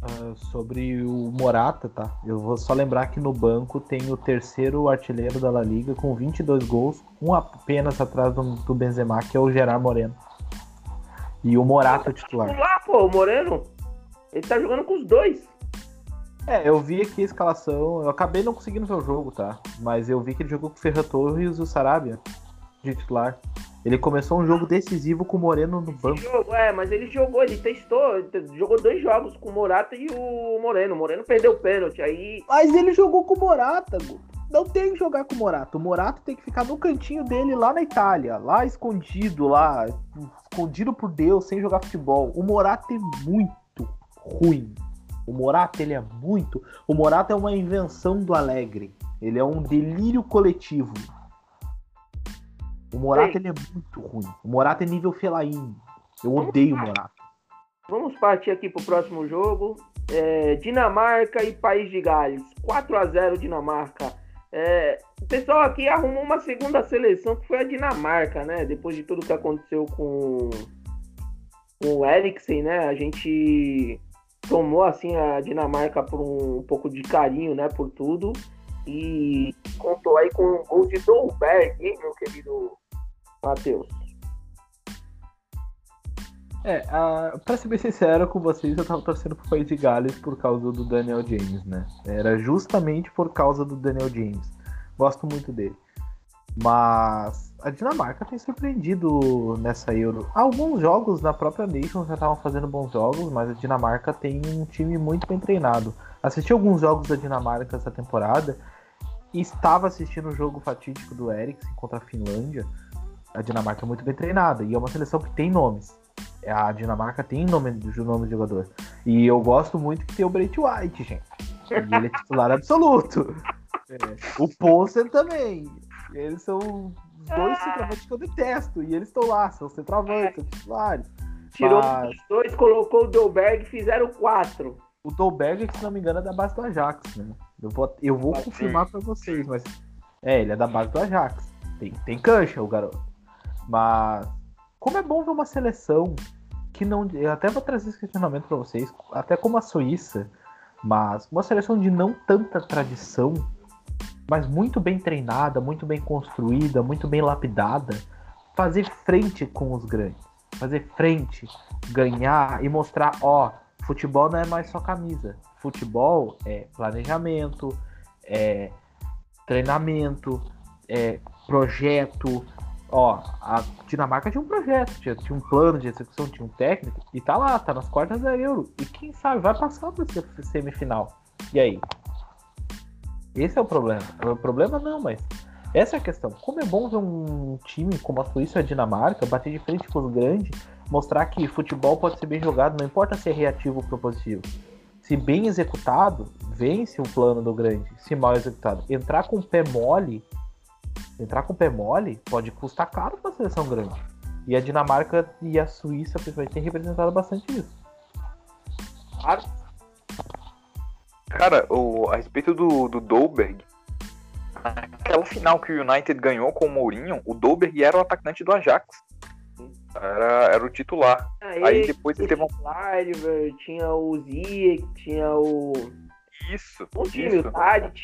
Ah, sobre o Morata, tá? Eu vou só lembrar que no banco tem o terceiro artilheiro da La Liga com 22 gols, um apenas atrás do, do Benzema, que é o Gerard Moreno. E o Morata é o titular. lá, pô, o Moreno. Ele tá jogando com os dois. É, eu vi aqui a escalação, eu acabei não conseguindo ver o jogo, tá? Mas eu vi que ele jogou com o Ferran Torres e o Sarabia de titular. Ele começou um jogo decisivo com o Moreno no banco. Jogo, é, mas ele jogou, ele testou, ele jogou dois jogos com o Morata e o Moreno. O Moreno perdeu o pênalti, aí Mas ele jogou com o Morata, Guto. Não tem que jogar com o Morata. O Morata tem que ficar no cantinho dele lá na Itália, lá escondido, lá, escondido por Deus, sem jogar futebol. O Morata é muito ruim. O Morata, ele é muito. O Morata é uma invenção do Alegre. Ele é um delírio coletivo. O Morata, Ei. ele é muito ruim. O Morata é nível Felaine. Eu odeio o Morata. Vamos partir aqui pro próximo jogo. É, Dinamarca e País de Gales. 4 a 0 Dinamarca. É, o pessoal aqui arrumou uma segunda seleção que foi a Dinamarca, né? Depois de tudo que aconteceu com, com o Eriksen, né? A gente tomou assim a Dinamarca por um, pouco de carinho, né? Por tudo. E contou aí com o gol de Dolberg, hein, meu querido Matheus? É, a, pra ser bem sincero com vocês, eu tava torcendo pro País de Gales por causa do Daniel James, né? Era justamente por causa do Daniel James. Gosto muito dele. Mas a Dinamarca tem surpreendido nessa Euro. Alguns jogos na própria Nations já estavam fazendo bons jogos, mas a Dinamarca tem um time muito bem treinado. Assisti alguns jogos da Dinamarca essa temporada e estava assistindo o jogo fatídico do Eriksen contra a Finlândia. A Dinamarca é muito bem treinada e é uma seleção que tem nomes. A Dinamarca tem nome de nome de jogador. E eu gosto muito que tem o Brett White, gente. E ele é titular absoluto. É. O Poulsen também. Eles são dois centroavantes que eu detesto. E eles estão lá, são centroavantes, são titulares. Tirou Mas- os dois, colocou o Dolberg e fizeram quatro. O Dolberg, se não me engano, é da base do Ajax, né? Eu vou, eu vou confirmar pra vocês, mas. É, ele é da base do Ajax. Tem, tem cancha, o garoto. Mas. Como é bom ver uma seleção que não. Eu até vou trazer esse questionamento pra vocês, até como a Suíça, mas uma seleção de não tanta tradição, mas muito bem treinada, muito bem construída, muito bem lapidada, fazer frente com os grandes. Fazer frente, ganhar e mostrar, ó, futebol não é mais só camisa. Futebol é planejamento, é treinamento, é projeto. Ó, a Dinamarca tinha um projeto, tinha, tinha um plano de execução, tinha um técnico, e tá lá, tá nas quartas da Euro. E quem sabe vai passar pra semifinal. E aí? Esse é o problema. O problema não, mas essa é a questão. Como é bom ver um time como a Suíça e a Dinamarca bater de frente com os grandes, mostrar que futebol pode ser bem jogado, não importa se é reativo ou propositivo. Se bem executado, vence o plano do grande. Se mal executado, entrar com o pé mole, entrar com o pé mole pode custar caro para a seleção grande. E a Dinamarca e a Suíça, principalmente, têm representado bastante isso. Cara, o, a respeito do, do Dolberg, aquela final que o United ganhou com o Mourinho, o Dolberg era o atacante do Ajax. Era, era o titular. Aí depois ele teve um. Tinha o Ziyech, tinha o. Isso, Um time, isso. o Tadic.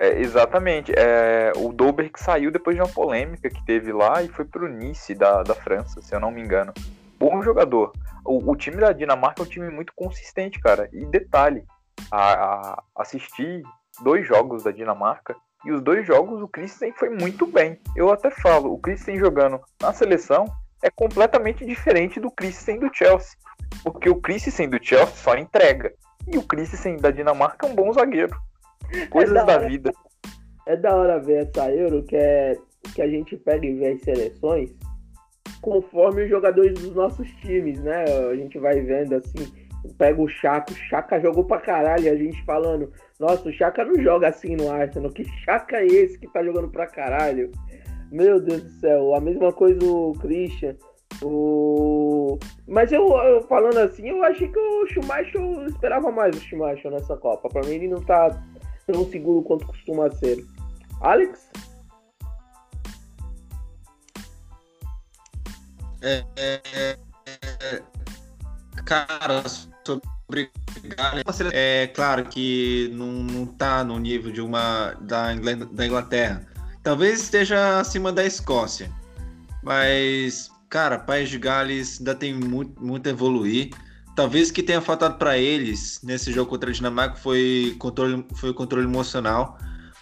É, exatamente. É, o Dolberg saiu depois de uma polêmica que teve lá e foi pro Nice da, da França, se eu não me engano. Bom jogador. O, o time da Dinamarca é um time muito consistente, cara. E detalhe, a, a- assisti dois jogos da Dinamarca e os dois jogos o Christensen foi muito bem. Eu até falo, o Christensen jogando na seleção é completamente diferente do Christensen do Chelsea. Porque o Christensen do Chelsea só entrega. E o Christensen da Dinamarca é um bom zagueiro. Coisas da da hora. vida. É da hora ver essa Euro que, é, que a gente pega e vê as seleções conforme os jogadores dos nossos times, né? A gente vai vendo assim, pega o Chaka, o Chaka jogou pra caralho, a gente falando, nossa, o Chaka não joga assim no Arsenal, que Chaka é esse que tá jogando pra caralho? Meu Deus do céu, a mesma coisa o Christian. O... Mas eu, eu falando assim, eu achei que o Schumacher eu esperava mais o Schumacher nessa Copa. Pra mim ele não tá tão seguro quanto costuma ser. Alex? É, é, é, cara, sobre é claro que não, não tá no nível de uma da, Ingl- da Inglaterra. Talvez esteja acima da Escócia. Mas, cara, País de Gales ainda tem muito, muito a evoluir. Talvez o que tenha faltado para eles nesse jogo contra a Dinamarca foi controle, foi controle emocional.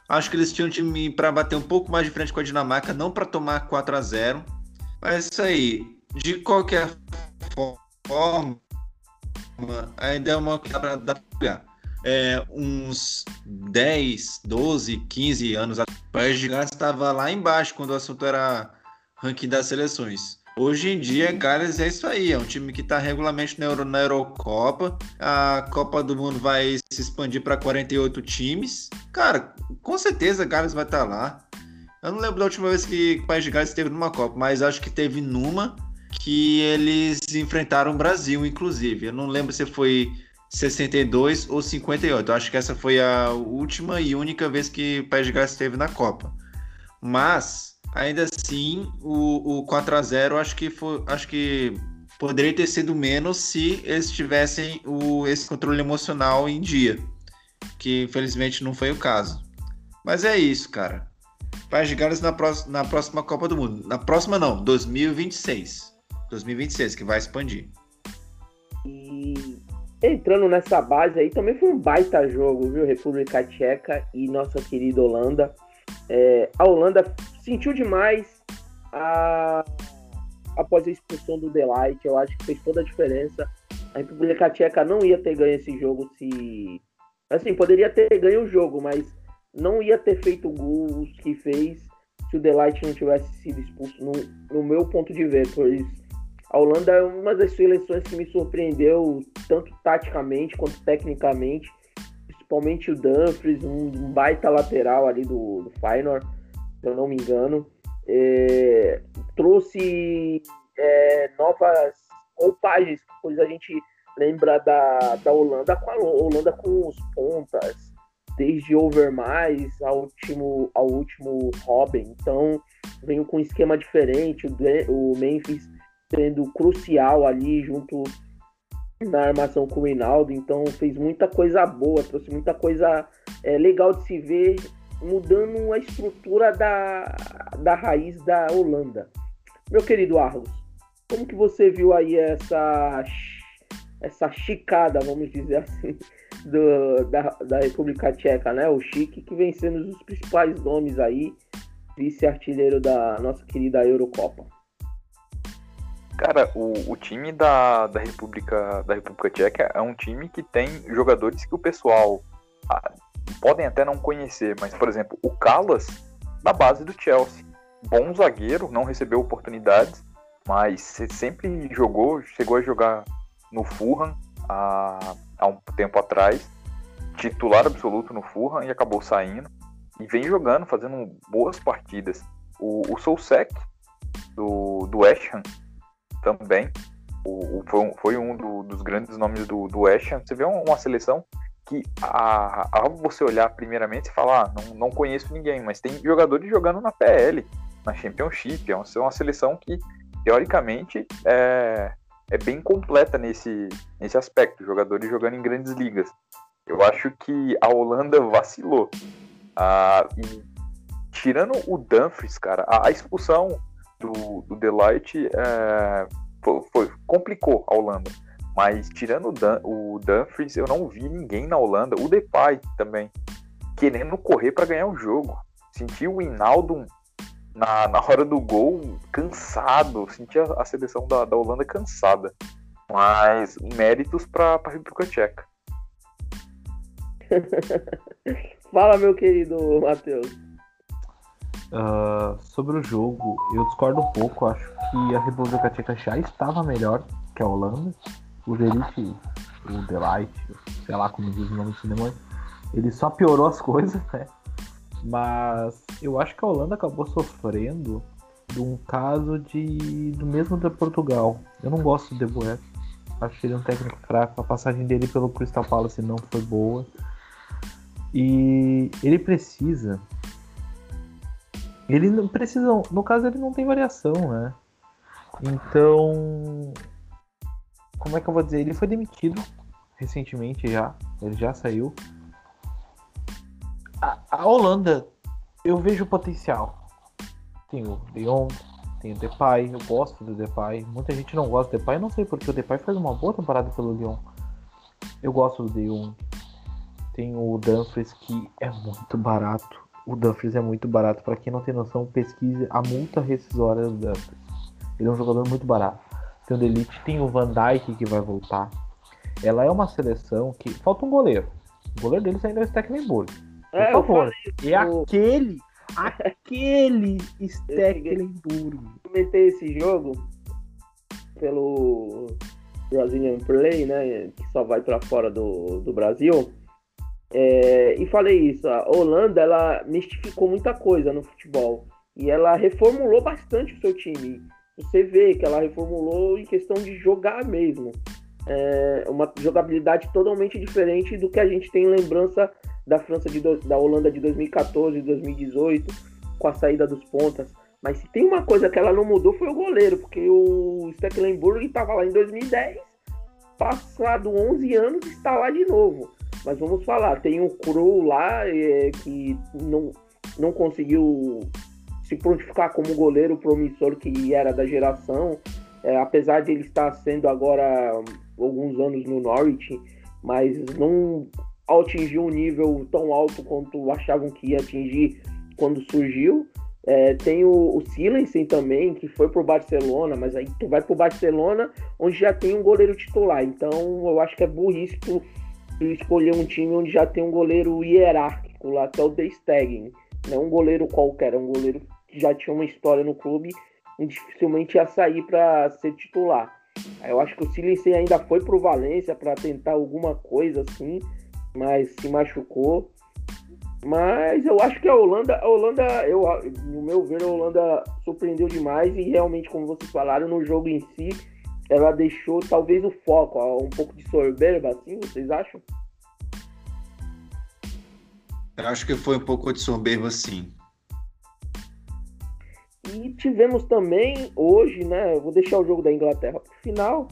Acho que eles tinham um time para bater um pouco mais de frente com a Dinamarca, não para tomar 4 a 0 Mas é isso aí. De qualquer forma, ainda é uma dá para pegar. É, uns 10, 12, 15 anos atrás, o País de Gales estava lá embaixo quando o assunto era ranking das seleções. Hoje em dia, Gales é isso aí, é um time que está regularmente na, Euro, na Eurocopa. A Copa do Mundo vai se expandir para 48 times. Cara, com certeza Gales vai estar tá lá. Eu não lembro da última vez que o País de Gales esteve numa Copa, mas acho que teve numa que eles enfrentaram o Brasil, inclusive. Eu não lembro se foi 62 ou 58. Eu acho que essa foi a última e única vez que o País de Gales esteve na Copa. Mas ainda assim, o, o 4 a 0 acho que foi, acho que poderia ter sido menos se eles tivessem o, esse controle emocional em dia, que infelizmente não foi o caso. Mas é isso, cara. País de Gales na, próxima, na próxima Copa do Mundo. Na próxima não, 2026. 2026, que vai expandir. E entrando nessa base aí, também foi um baita jogo, viu? República Tcheca e nossa querida Holanda. É, a Holanda sentiu demais a, após a expulsão do Delight. Eu acho que fez toda a diferença. A República Tcheca não ia ter ganho esse jogo se. Assim, poderia ter ganho o jogo, mas não ia ter feito gols que fez se o Delight não tivesse sido expulso, no, no meu ponto de ver. Pois a Holanda é uma das seleções que me surpreendeu, tanto taticamente quanto tecnicamente principalmente o Dumfries, um, baita lateral ali do, do Feyenoord, se eu não me engano, é, trouxe é, novas roupagens, pois a gente lembra da, da Holanda com a Holanda com os pontas, desde Overmars ao último, ao último Robin. Então, veio com um esquema diferente, o, o Memphis sendo crucial ali junto na armação com o Reinaldo, então fez muita coisa boa, trouxe muita coisa é, legal de se ver, mudando a estrutura da, da raiz da Holanda. Meu querido Arlos, como que você viu aí essa essa chicada, vamos dizer assim, do, da, da República Tcheca, né? O Chique, que sendo os principais nomes aí, vice-artilheiro da nossa querida Eurocopa. Cara, o, o time da, da, República, da República Tcheca é um time que tem jogadores que o pessoal ah, podem até não conhecer, mas, por exemplo, o Calas, da base do Chelsea. Bom zagueiro, não recebeu oportunidades, mas sempre jogou, chegou a jogar no Fulham há, há um tempo atrás, titular absoluto no Fulham e acabou saindo. E vem jogando, fazendo boas partidas. O, o do, do West Ham, também. O, o, foi, um, foi um do, dos grandes nomes do, do West Ham. Você vê uma, seleção que, a, a, você olhar primeiramente e falar, ah, não, não conheço ninguém, mas tem jogadores jogando na PL, na Championship. É uma, é uma seleção que, teoricamente, é, é bem completa nesse, nesse aspecto. Jogadores jogando em grandes ligas. Eu acho que a Holanda vacilou. Ah, e tirando o Dumfries, cara, a, a expulsão do, do Delight é, foi, foi, complicou a Holanda. Mas tirando o, Dan, o Dumfries, eu não vi ninguém na Holanda, o Depay também, querendo correr para ganhar o jogo. Senti o Hinaldo na, na hora do gol cansado, senti a, a seleção da, da Holanda cansada. Mas méritos para a República Tcheca. Fala, meu querido Matheus. Uh, sobre o jogo, eu discordo um pouco. Acho que a República Tcheca já estava melhor que a Holanda. O Delight, o Delight, sei lá como diz o nome do cinema, ele só piorou as coisas, né? Mas eu acho que a Holanda acabou sofrendo de um caso de do mesmo de Portugal. Eu não gosto do De Boer. Acho que ele é um técnico fraco. A passagem dele pelo Crystal Palace não foi boa. E ele precisa ele não precisa. No caso, ele não tem variação, né? Então. Como é que eu vou dizer? Ele foi demitido recentemente já. Ele já saiu. A, a Holanda, eu vejo potencial. Tem o Leon, tem o Depay, eu gosto do Depay. Muita gente não gosta do Depay, não sei porque o Depay faz uma boa temporada pelo Lyon. Eu gosto do De Tem o Dumfries que é muito barato o Dumfries é muito barato. Pra quem não tem noção, pesquise a multa rescisória do Dumfries. Ele é um jogador muito barato. Tem o Delite, tem o Van Dijk que vai voltar. Ela é uma seleção que. Falta um goleiro. O goleiro deles ainda é o Stecklenburg. Por É, eu favor. É o- aquele. Aquele Stecklenburg. comentei esse jogo pelo Brazilian Play, né? Que só vai pra fora do, do Brasil. É, e falei isso, a Holanda ela mistificou muita coisa no futebol. E ela reformulou bastante o seu time. Você vê que ela reformulou em questão de jogar mesmo. É uma jogabilidade totalmente diferente do que a gente tem lembrança da França de do- da Holanda de 2014 e 2018, com a saída dos pontas. Mas se tem uma coisa que ela não mudou foi o goleiro, porque o Stecklenburg estava lá em 2010, passado 11 anos está lá de novo. Mas vamos falar, tem o Cru lá é, que não, não conseguiu se prontificar como goleiro promissor que era da geração, é, apesar de ele estar sendo agora alguns anos no Norwich, mas não atingiu um nível tão alto quanto achavam que ia atingir quando surgiu. É, tem o, o Silensen também, que foi pro Barcelona, mas aí vai pro Barcelona, onde já tem um goleiro titular. Então eu acho que é burrice tu, escolher um time onde já tem um goleiro hierárquico lá, que é o De Stegen. Não um goleiro qualquer, é um goleiro que já tinha uma história no clube e dificilmente ia sair para ser titular. Eu acho que o Silensen ainda foi pro Valência para tentar alguma coisa assim, mas se machucou. Mas eu acho que a Holanda, a Holanda, eu, no meu ver, a Holanda surpreendeu demais e realmente, como vocês falaram, no jogo em si, ela deixou talvez o foco, ó, um pouco de soberba, assim, vocês acham? Eu acho que foi um pouco de soberba, sim. E tivemos também hoje, né? Eu vou deixar o jogo da Inglaterra pro final.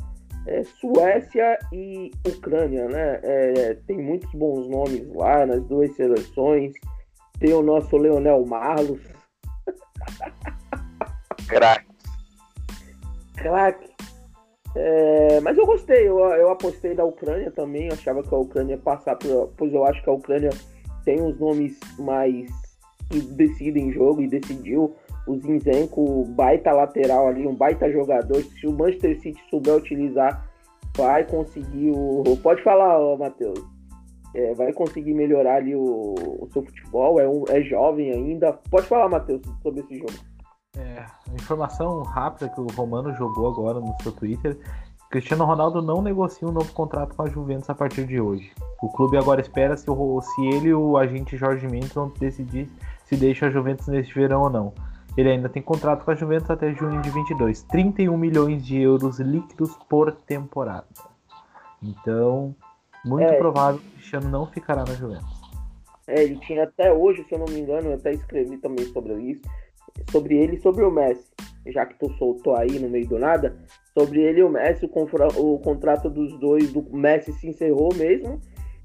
é, Suécia e Ucrânia, né? É, tem muitos bons nomes lá nas duas seleções. Tem o nosso Leonel Marlos, Crack. craque. É, mas eu gostei, eu, eu apostei da Ucrânia também. Eu achava que a Ucrânia ia passar, por, pois eu acho que a Ucrânia tem uns nomes mais que decidem jogo e decidiu. O Zinzenko, baita lateral ali, um baita jogador. Se o Manchester City souber utilizar, vai conseguir o. Pode falar, Matheus. É, vai conseguir melhorar ali o, o seu futebol. É, um, é jovem ainda. Pode falar, Matheus, sobre esse jogo. É, informação rápida que o Romano jogou agora no seu Twitter. Cristiano Ronaldo não negocia um novo contrato com a Juventus a partir de hoje. O clube agora espera se, o, se ele e o agente Jorge Mendes vão decidir se deixa a Juventus neste verão ou não. Ele ainda tem contrato com a Juventus até junho de 22. 31 milhões de euros líquidos por temporada. Então, muito É. provável que o Cristiano não ficará na Juventus. É, ele tinha até hoje, se eu não me engano, eu até escrevi também sobre isso, sobre ele e sobre o Messi, já que tu soltou aí no meio do nada, sobre ele e o Messi, o, o contrato dos dois, do Messi se encerrou mesmo,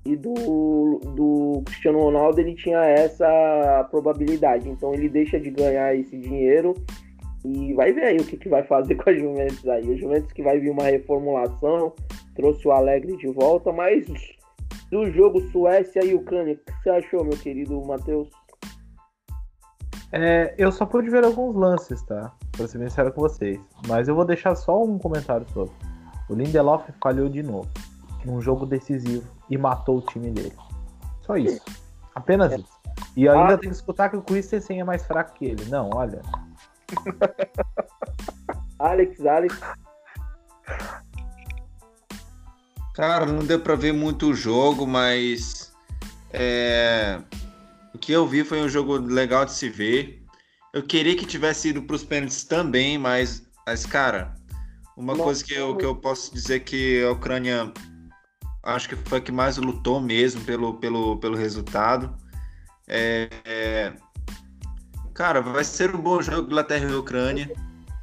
e do, do Cristiano Ronaldo ele tinha essa probabilidade, então ele deixa de ganhar esse dinheiro e vai ver aí o que, que vai fazer com a Juventus aí. A Juventus que vai vir uma reformulação, trouxe o Alegre de volta, mas do jogo Suécia e Ucrânia, o que você achou, meu querido Matheus? É, eu só pude ver alguns lances, tá? Pra ser bem sincero com vocês. Mas eu vou deixar só um comentário sobre. O Lindelof falhou de novo. Num jogo decisivo. E matou o time dele. Só isso. Apenas isso. E ainda Ah. tem que escutar que o Christensen é mais fraco que ele. Não, olha. Alex, Alex, Cara, não deu pra ver muito o jogo, mas é, o que eu vi foi um jogo legal de se ver. Eu queria que tivesse ido pros pênaltis também, mas, mas cara, uma Não, coisa que eu, que eu posso dizer que a Ucrânia acho que foi a que mais lutou mesmo pelo, pelo, pelo resultado. É, é, cara, vai ser um bom jogo Inglaterra e Ucrânia.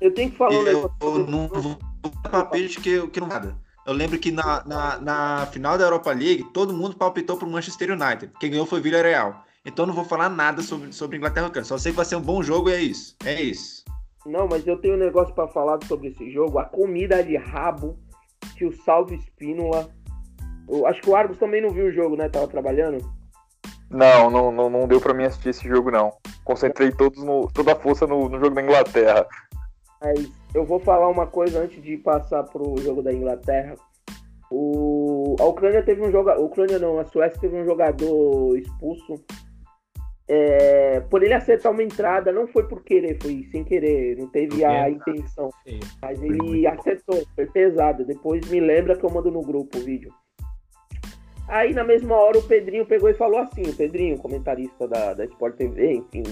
eu tenho que falar Eu, eu não vou dar palpite que, que não nada. Eu lembro que na, na, na final da Europa League, todo mundo palpitou pro Manchester United. Quem ganhou foi o Villarreal. Então eu não vou falar nada sobre, sobre Inglaterra e Ucrânia. Só sei que vai ser um bom jogo e é isso. É isso. Não, mas eu tenho um negócio pra falar sobre esse jogo. A comida de rabo que o Salve Espínola. Eu acho que o Argos também não viu o jogo, né? Tava trabalhando. Não, não, não, não deu pra mim assistir esse jogo, não. Concentrei todos no, toda a força no, no jogo da Inglaterra. Mas eu vou falar uma coisa antes de passar pro jogo da Inglaterra. O... A Ucrânia teve um jogador. Ucrânia não, a Suécia teve um jogador expulso. É, por ele acertar uma entrada, não foi por querer, foi sem querer, não teve a intenção. Mas ele acertou, foi pesado. Depois me lembra que eu mando no grupo o vídeo. Aí na mesma hora o Pedrinho pegou e falou assim, o Pedrinho, comentarista da, da Sport TV, enfim,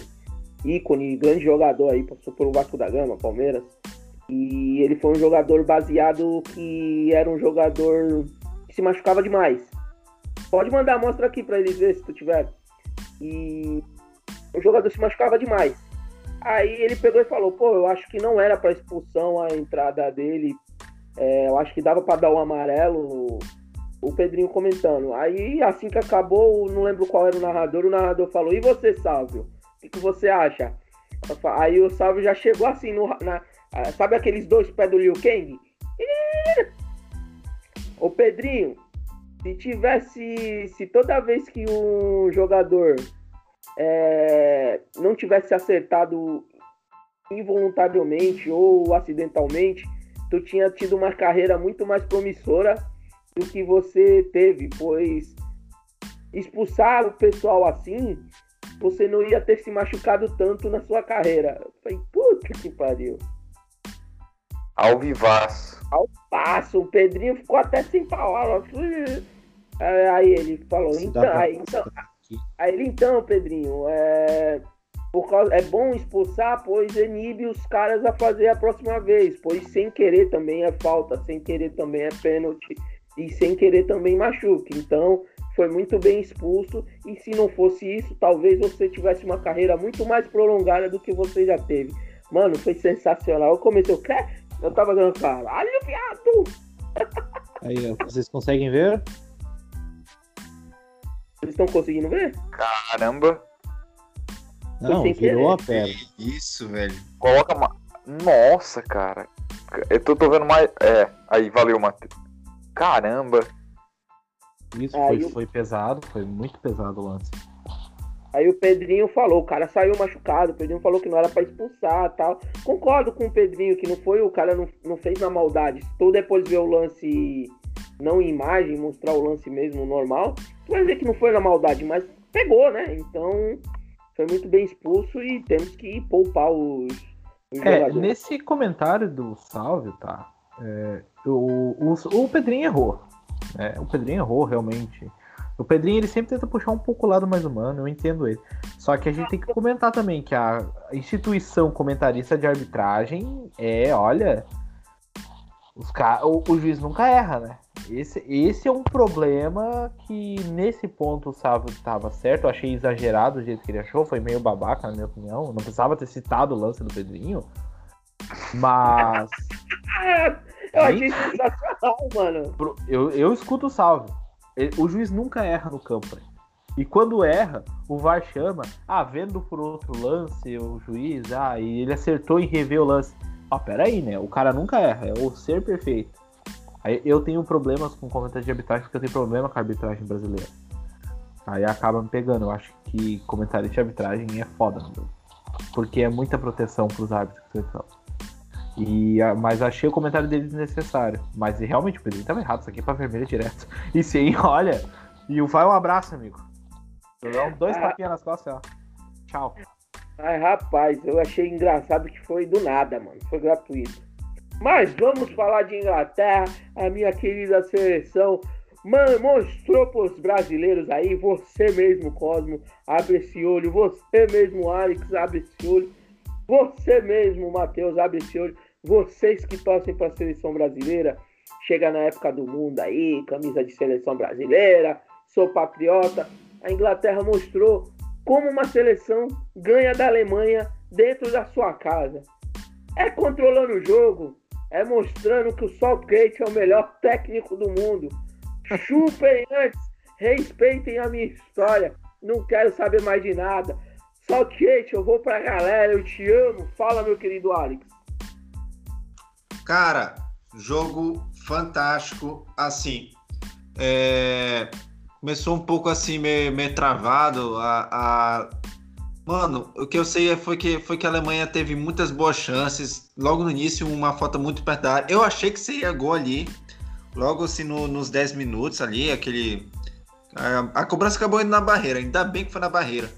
ícone, grande jogador aí, passou pelo Vasco da Gama, Palmeiras. E ele foi um jogador baseado que era um jogador que se machucava demais. Pode mandar a amostra aqui para eles ver se tu tiver. E o jogador se machucava demais. Aí ele pegou e falou: pô, eu acho que não era para expulsão a entrada dele. É, eu acho que dava para dar o um amarelo. O Pedrinho comentando. Aí assim que acabou, não lembro qual era o narrador. O narrador falou: e você, Sálvio? O que, que você acha? Aí o Sálvio já chegou assim no, na, sabe aqueles dois pés do Liu Kang? Ô Pedrinho, se tivesse. Se toda vez que um jogador é, não tivesse acertado involuntariamente ou acidentalmente, tu tinha tido uma carreira muito mais promissora do que você teve, pois expulsar o pessoal assim, você não ia ter se machucado tanto na sua carreira. Eu falei, puta que pariu. Ao vivaço. Ao passo. O Pedrinho ficou até sem palavras. Aí ele falou, então, aí, então, aí ele, então, Pedrinho, é, por causa, é bom expulsar, pois inibe os caras a fazer a próxima vez, pois sem querer também é falta, sem querer também é pênalti, e sem querer também machuca. Então, foi muito bem expulso, e se não fosse isso, talvez você tivesse uma carreira muito mais prolongada do que você já teve. Mano, foi sensacional. Eu comecei, o eu tava dando caralho, viado! Aí, vocês conseguem ver? Vocês estão conseguindo ver? Caramba! Não, virou a pedra. Isso, velho. Coloca uma. Nossa, cara. Eu tô, tô vendo mais. É, aí, valeu, Matheus. Caramba! Isso foi, eu... foi pesado, foi muito pesado o lance. Aí o Pedrinho falou, o cara saiu machucado, o Pedrinho falou que não era para expulsar tal. Concordo com o Pedrinho que não foi, o cara não, não fez na maldade. Se tu depois ver o lance não em imagem, mostrar o lance mesmo normal, tu vai ver que não foi na maldade, mas pegou, né? Então foi muito bem expulso e temos que poupar os, os é, jogadores. Nesse comentário do Salve, tá? É, o, o, o Pedrinho errou. Né? O Pedrinho errou realmente. O Pedrinho ele sempre tenta puxar um pouco o lado mais humano, eu entendo ele. Só que a gente tem que comentar também que a instituição comentarista de arbitragem é, olha, os o, o juiz nunca erra, né? Esse, esse é um problema que nesse ponto o Sávio estava certo. Eu achei exagerado o jeito que ele achou, foi meio babaca, na minha opinião. Não precisava ter citado o lance do Pedrinho. Mas. eu achei sensacional, mano. Eu, eu escuto o Salve. O juiz nunca erra no campo. Né? E quando erra, o VAR chama, ah, vendo por outro lance, o juiz, ah, e ele acertou em rever o lance. Ah, peraí, né? O cara nunca erra, é o ser perfeito. Aí eu tenho problemas com comentário de arbitragem porque eu tenho problema com a arbitragem brasileira. Aí acaba me pegando. Eu acho que comentário de arbitragem é foda. Porque é muita proteção pros árbitros que são. E, mas achei o comentário dele desnecessário. Mas realmente o Pedrinho tava errado, isso aqui é pra vermelho direto. E sim, olha. E o vai um abraço, amigo. Dá dois ah. tapinhas nas costas, ó. Tchau. Ai, rapaz, eu achei engraçado que foi do nada, mano. Foi gratuito. Mas vamos falar de Inglaterra, a minha querida seleção. Mano, mostrou pros brasileiros aí, você mesmo, Cosmo, abre esse olho. Você mesmo, Alex, abre esse olho você mesmo, Matheus, abre esse olho. Vocês que torcem para a seleção brasileira, chega na época do mundo aí, camisa de seleção brasileira, sou patriota. A Inglaterra mostrou como uma seleção ganha da Alemanha dentro da sua casa. É controlando o jogo, é mostrando que o Southgate é o melhor técnico do mundo. Chupem antes, respeitem a minha história. Não quero saber mais de nada. Saltete, eu vou pra galera, eu te amo. Fala, meu querido Alex. Cara, jogo fantástico. Assim, é... começou um pouco assim, meio, meio travado. A, a... Mano, o que eu sei foi que, foi que a Alemanha teve muitas boas chances. Logo no início, uma falta muito perto da área. Eu achei que seria gol ali. Logo assim, no, nos 10 minutos ali, aquele. A, a cobrança acabou indo na barreira. Ainda bem que foi na barreira.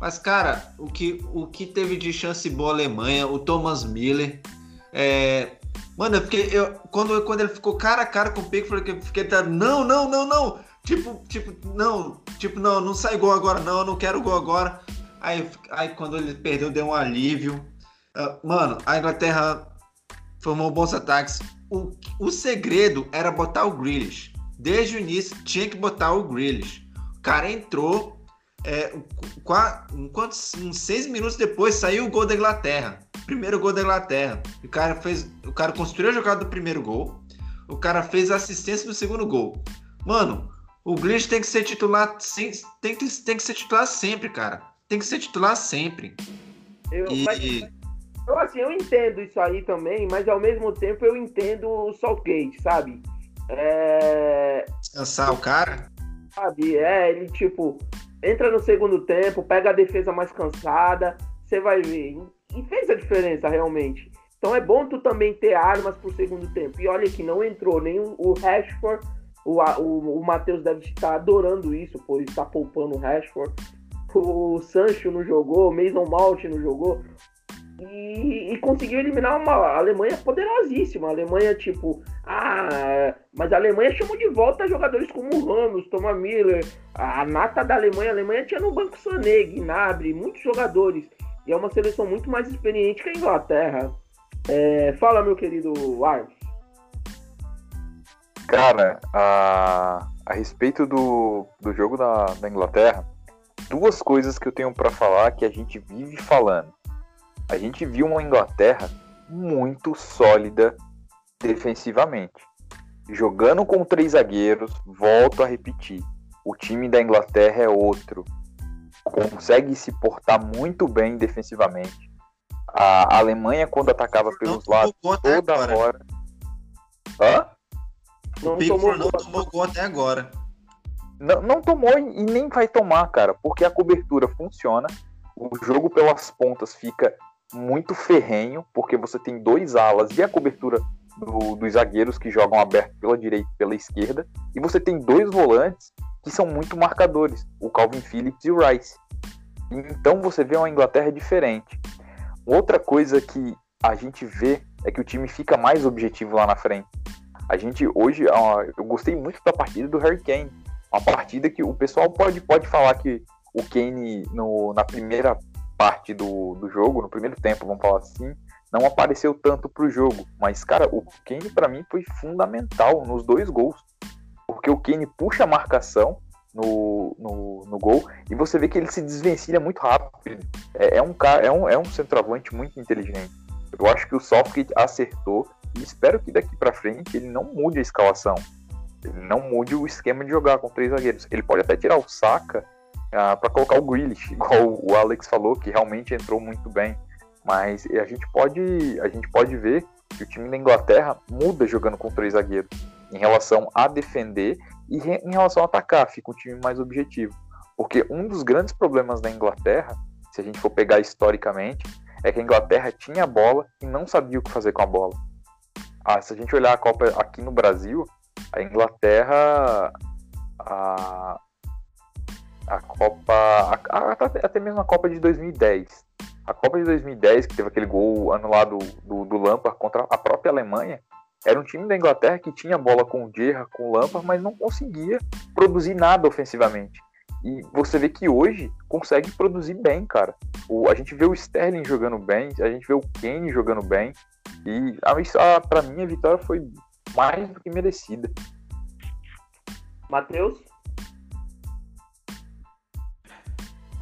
Mas, cara, o que, o que teve de chance boa a Alemanha, o Thomas Miller. É... Mano, eu fiquei. Eu, quando, quando ele ficou cara a cara com o Pico, eu fiquei. Não, não, não, não! Tipo, tipo, não, tipo, não, não sai gol agora, não, eu não quero gol agora. Aí, aí quando ele perdeu, deu um alívio. Uh, mano, a Inglaterra formou bons ataques. O, o segredo era botar o Grealish. Desde o início tinha que botar o Grealish. O cara entrou, é, uns seis minutos depois saiu o gol da Inglaterra. Primeiro gol da Inglaterra. O cara fez, o cara construiu a jogada do primeiro gol. O cara fez a assistência do segundo gol. Mano, o Grealish tem que ser titular, tem que, tem que ser titular sempre, cara. Tem que ser titular sempre. Eu, e... mas, eu, assim, eu entendo isso aí também, mas ao mesmo tempo eu entendo o Southgate, sabe? É... Descansar o cara? Sabe, é, ele tipo, entra no segundo tempo, pega a defesa mais cansada, você vai ver. E fez a diferença realmente. Então é bom tu também ter armas pro segundo tempo. E olha que não entrou nem o Rashford. O, o, o Matheus deve estar adorando isso, pois está poupando o Rashford. O Sancho não jogou, o Mason não jogou. E, e, conseguiu eliminar uma Alemanha poderosíssima. A Alemanha, tipo, ah, mas a Alemanha chamou de volta jogadores como Ramos, Thomas Miller, a nata da Alemanha. A Alemanha tinha no banco Sané, Gnabry, muitos jogadores. E é uma seleção muito mais experiente que a Inglaterra. É, fala, meu querido Arms. Cara, a, a respeito do, do jogo da, da Inglaterra, duas coisas que eu tenho para falar que a gente vive falando a gente viu uma Inglaterra muito sólida defensivamente. Jogando com três zagueiros, volto a repetir, o time da Inglaterra é outro. Consegue se portar muito bem defensivamente. A Alemanha, quando atacava pelos lados, toda agora. hora. Hã? O Pickford não tomou gol até agora. Não, não tomou e nem vai tomar, cara, porque a cobertura funciona. O jogo pelas pontas fica muito ferrenho, porque você tem dois alas e a cobertura do, dos zagueiros que jogam aberto pela direita e pela esquerda, e você tem dois volantes que são muito marcadores, o Calvin Phillips e o Rice. Então você vê uma Inglaterra diferente. Outra coisa que a gente vê é que o time fica mais objetivo lá na frente. A gente hoje, eu gostei muito da partida do Harry Kane. Uma partida que o pessoal pode, pode falar que o Kane no, na primeira parte do, do jogo, no primeiro tempo, vamos falar assim, não apareceu tanto pro jogo. Mas, cara, o Kane para mim foi fundamental nos dois gols. Porque o Kane puxa a marcação no, no, no gol e você vê que ele se desvencilha muito rápido. É, é um cara, é um, é um centroavante muito inteligente. Eu acho que o Southgate acertou e espero que daqui para frente ele não mude a escalação. Ele não mude o esquema de jogar com três zagueiros. Ele pode até tirar o Saka ah, para colocar o Grealish, igual o Alex falou, que realmente entrou muito bem. Mas a gente pode, a gente pode ver que o time da Inglaterra muda jogando com três zagueiros em relação a defender e em relação a atacar, fica um time mais objetivo. Porque um dos grandes problemas da Inglaterra, se a gente for pegar historicamente, é que a Inglaterra tinha a bola e não sabia o que fazer com a bola. Ah, se a gente olhar a Copa aqui no Brasil, a Inglaterra, a, a Copa. A, a, até mesmo a Copa de 2010. A Copa de 2010, que teve aquele gol anulado do, do Lampard contra a própria Alemanha, era um time da Inglaterra que tinha bola com o Gerrard, com o Lampard, mas não conseguia produzir nada ofensivamente. E você vê que hoje consegue produzir bem, cara. O, a gente vê o Sterling jogando bem, a gente vê o Kane jogando bem. E a, a, pra mim a vitória foi mais do que merecida. Matheus?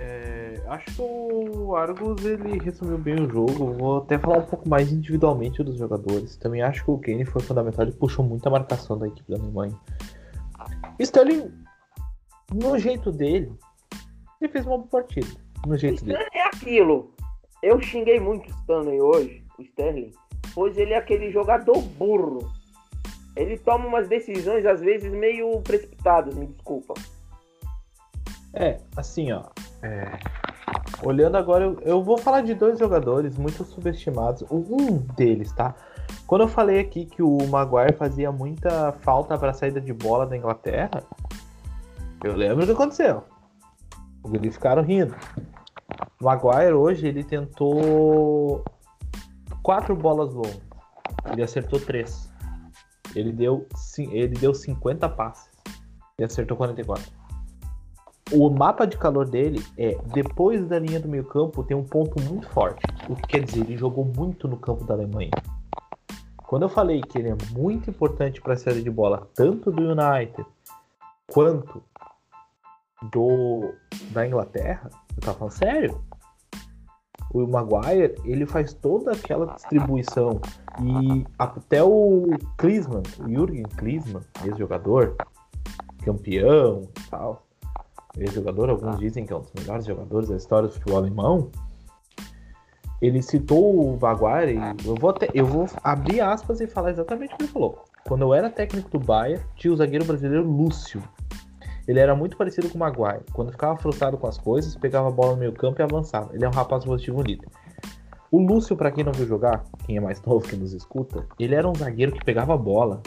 É, acho que o Argos ele resumiu bem o jogo. Vou até falar um pouco mais individualmente dos jogadores. Também acho que o Kane foi fundamental e puxou muita marcação da equipe da Alemanha. Sterling, no jeito dele, ele fez uma boa partida. No jeito dele. É aquilo. Eu xinguei muito o Stanley hoje, o Sterling, pois ele é aquele jogador burro. Ele toma umas decisões, às vezes, meio precipitadas, me desculpa. É, assim, ó. É, Olhando agora, eu, eu vou falar de dois jogadores muito subestimados. Um deles, tá? Quando eu falei aqui que o Maguire fazia muita falta para saída de bola da Inglaterra, eu lembro o que aconteceu. Eles ficaram rindo. O Maguire hoje ele tentou quatro bolas longas. Ele acertou três. Ele deu, ele deu 50 passes e acertou 44. O mapa de calor dele é depois da linha do meio campo tem um ponto muito forte. O que quer dizer, ele jogou muito no campo da Alemanha. Quando eu falei que ele é muito importante para a série de bola, tanto do United quanto do da Inglaterra, eu tava falando sério. O Maguire, ele faz toda aquela distribuição e até o Klinsmann, o Jürgen Klinsmann, ex-jogador, campeão e tal, ex-jogador, alguns dizem que é um dos melhores jogadores da história do futebol alemão. Ele citou o Maguire e eu vou, até, eu vou abrir aspas e falar exatamente o que ele falou. Quando eu era técnico do Bayern, tinha o zagueiro brasileiro Lúcio. Ele era muito parecido com o Maguire. Quando ficava frustrado com as coisas, pegava a bola no meio campo e avançava. Ele é um rapaz positivo líder. O Lúcio, pra quem não viu jogar, quem é mais novo que nos escuta, ele era um zagueiro que pegava a bola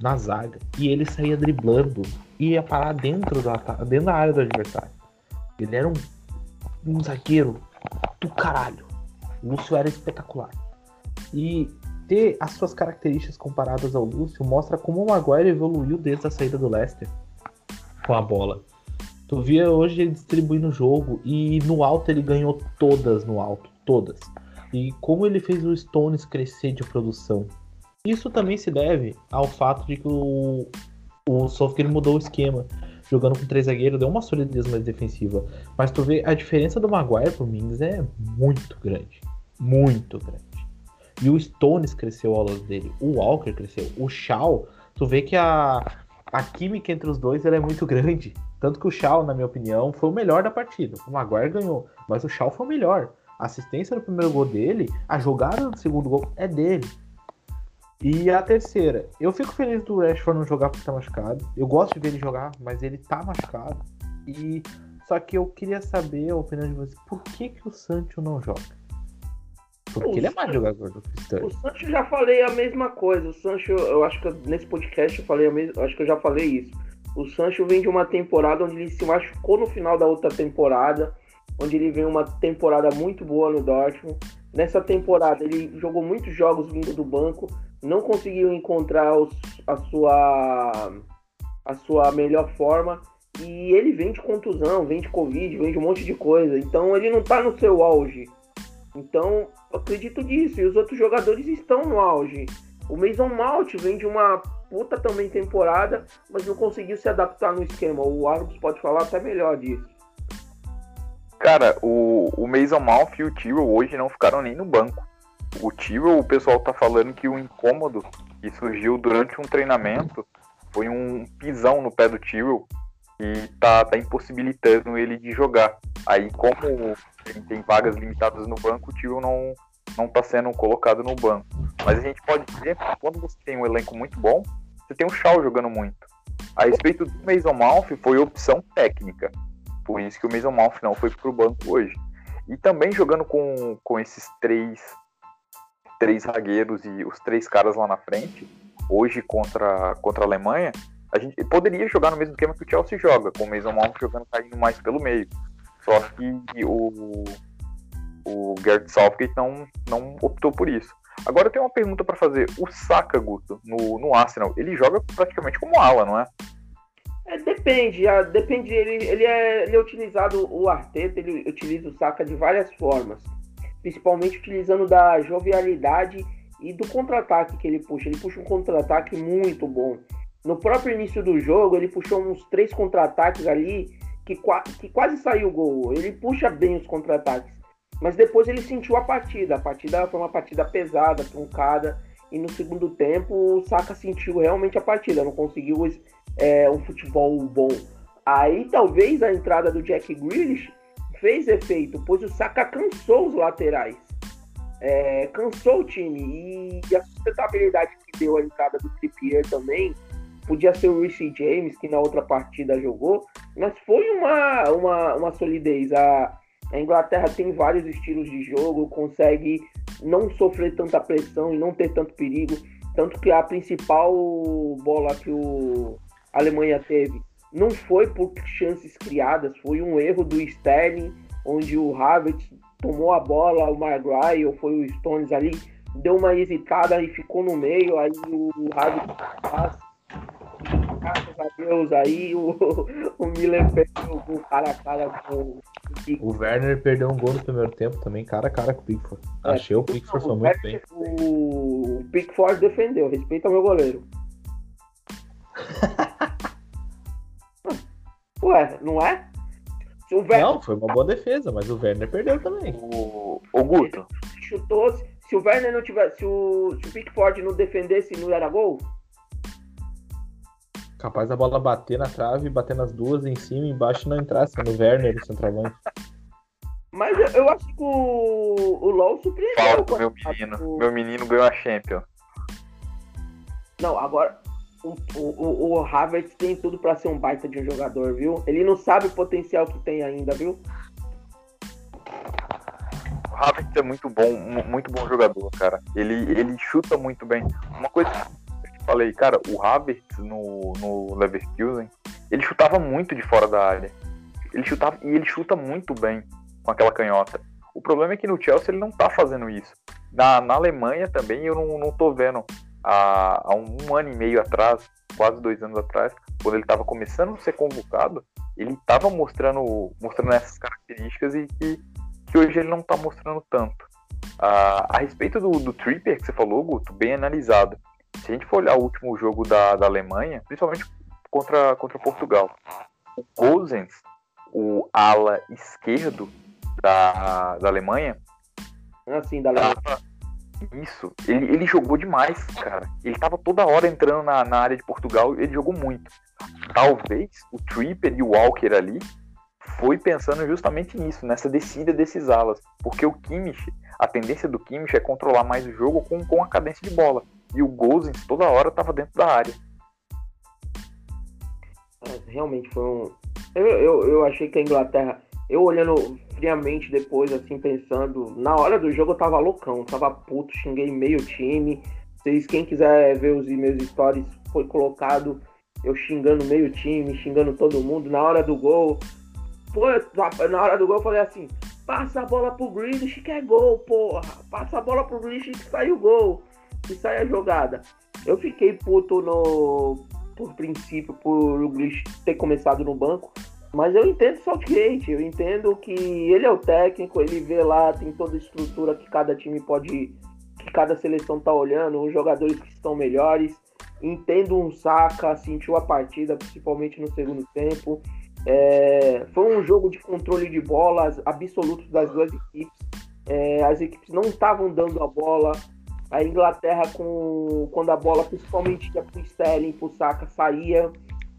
na zaga e ele saía driblando e ia parar dentro da, dentro da área do adversário. Ele era um, um zagueiro do caralho. O Lúcio era espetacular. E ter as suas características comparadas ao Lúcio mostra como o Maguire evoluiu desde a saída do Leicester com a bola. Tu via hoje ele distribuindo o jogo e no alto ele ganhou todas no alto, todas. E como ele fez o Stones crescer de produção. Isso também se deve ao fato de que o, o Southgate mudou o esquema. Jogando com três zagueiros, deu uma solidez mais defensiva. Mas tu vê, a diferença do Maguire pro Mings é muito grande. Muito grande. E o Stones cresceu ao lado dele. O Walker cresceu. O Shaw, tu vê que a, a química entre os dois ela é muito grande. Tanto que o Shaw, na minha opinião, foi o melhor da partida. O Maguire ganhou, mas o Shaw foi o melhor. A assistência do primeiro gol dele, a jogada do segundo gol é dele. E a terceira, eu fico feliz do Rashford não jogar porque tá machucado. Eu gosto de ver ele jogar, mas ele tá machucado. E só que eu queria saber a opinião de vocês. Por que que o Sancho não joga? Porque O ele é mais Sancho- jogador do que o O Sterling. Sancho já falei a mesma coisa. O Sancho, eu acho que nesse podcast eu falei a mesma, acho que eu já falei isso. O Sancho vem de uma temporada onde ele se machucou no final da outra temporada, onde ele vem uma temporada muito boa no Dortmund. Nessa temporada ele jogou muitos jogos vindo do banco, não conseguiu encontrar os- a sua a sua melhor forma e ele vem de contusão, vem de covid, vem de um monte de coisa. Então ele não tá no seu auge. Então, acredito nisso. E os outros jogadores estão no auge. O Mason Mount vem de uma puta também temporada, mas não conseguiu se adaptar no esquema. O Argos pode falar até melhor disso. Cara, o, o Mason Mount e o Tyrell hoje não ficaram nem no banco. O Tyrell, o pessoal tá falando que o incômodo que surgiu durante um treinamento foi um pisão no pé do Tyrell e tá, tá impossibilitando ele de jogar. Aí, como ele tem vagas limitadas no banco, o Tyrell não, não tá sendo colocado no banco. Mas a gente pode dizer que quando você tem um elenco muito bom, você tem o Shaw jogando muito. A respeito do Mason Mount, foi opção técnica. Por isso que o Mason Mount não foi pro banco hoje. E também jogando com, com esses três três zagueiros e os três caras lá na frente, hoje contra, contra a Alemanha, a gente poderia jogar no mesmo esquema que o Chelsea joga, com o Mason Mount jogando caindo mais pelo meio. Só que o, o Gerd Southgate não, não optou por isso. Agora eu tenho uma pergunta para fazer. O Saka, Guto, no, no Arsenal, ele joga praticamente como ala, não é? É, depende, ah, depende. Ele, ele, é, ele é utilizado, o Arteta, ele utiliza o Saka de várias formas. Principalmente utilizando da jovialidade e do contra-ataque que ele puxa. Ele puxa um contra-ataque muito bom. No próprio início do jogo, ele puxou uns três contra-ataques ali que, que quase saiu o gol. Ele puxa bem os contra-ataques. Mas depois ele sentiu a partida. A partida foi uma partida pesada, truncada. E no segundo tempo, o Saka sentiu realmente a partida. Não conseguiu é, um futebol bom. Aí talvez a entrada do Jack Grealish fez efeito, pois o Saka cansou os laterais. É, cansou o time. E, a sustentabilidade que deu a entrada do Trippier também podia ser o Rishi James, que na outra partida jogou, mas foi uma, uma, uma solidez. A, a Inglaterra tem vários estilos de jogo, consegue não sofrer tanta pressão e não ter tanto perigo. Tanto que a principal bola que o a Alemanha teve não foi por chances criadas, foi um erro do Sterling, onde o Havertz tomou a bola, o Maguire ou foi o Stones ali, deu uma hesitada e ficou no meio, aí o Havertz graças a Deus aí o, o Milan perdeu o cara a cara com o O Werner perdeu um gol no primeiro tempo também, cara a cara com o Pickford. Achei o Pickford foi muito bem. O Pickford defendeu, respeita meu goleiro. Ué, não é? Se o Werner Não, foi uma boa defesa, mas o Werner perdeu também. O, o Guto, chutou, se o Werner não tivesse, se o, se o Pickford não defendesse, não era gol? Capaz da bola bater na trave, bater nas duas em cima e embaixo e não entrasse no Werner, o centroavante. Mas eu, eu acho que o, o LoL surpreendeu. falta meu menino. Meu menino ganhou a Champions. Não, agora o, o, o- Havertz tem tudo pra ser um baita de um jogador, viu? Ele não sabe o potencial que tem ainda, viu? O Havertz é muito bom, mu- muito bom jogador, cara. Ele, ele chuta muito bem. Uma coisa que eu te falei, cara, o Havertz no, no Leverkusen, ele chutava muito de fora da área. Ele chutava e ele chuta muito bem com aquela canhota. O problema é que no Chelsea ele não tá fazendo isso. Na, na Alemanha também eu não, não tô vendo. Há, há um ano e meio atrás, quase dois anos atrás, quando ele estava começando a ser convocado, ele estava mostrando, mostrando essas características e que que hoje ele não tá mostrando tanto. Ah, a respeito do, do Tripper que você falou, Guto, bem analisado. Se a gente for olhar o último jogo da, da Alemanha, principalmente contra, contra Portugal, o Gozens, o ala esquerdo da, da Alemanha, Assim, da Alemanha. tava. Isso, ele, ele jogou demais, cara. Ele tava toda hora entrando na, na área de Portugal, ele jogou muito. Talvez o Tripper e o Walker ali foi pensando justamente nisso, nessa descida desses alas. Porque o Kimmich, a tendência do Kimmich é controlar mais o jogo com, com a cadência de bola. E o Gozens toda hora tava dentro da área. É, Realmente foi um. Eu, eu, eu achei que a Inglaterra. Eu olhando friamente depois, assim, pensando. Na hora do jogo eu tava loucão, tava puto, xinguei meio time. Vocês, quem quiser ver os meus stories, foi colocado eu xingando meio time, xingando todo mundo. Na hora do gol. Na hora do gol eu falei assim: passa a bola pro Grealish que é gol, porra. Passa a bola pro Grealish que sai o gol. Que sai a jogada. Eu fiquei puto no, por princípio, por o Grealish ter começado no banco. Mas eu entendo o Southgate, eu entendo que ele é o técnico, ele vê lá, tem toda a estrutura que cada time pode, que cada seleção tá olhando, os jogadores que estão melhores. Entendo um saca, sentiu a partida, principalmente no segundo tempo. É, foi um jogo de controle de bolas absolutos das duas equipes. É, as equipes não estavam dando a bola. A Inglaterra, com, quando a bola principalmente ia pro Sterling, pro Saka, saía.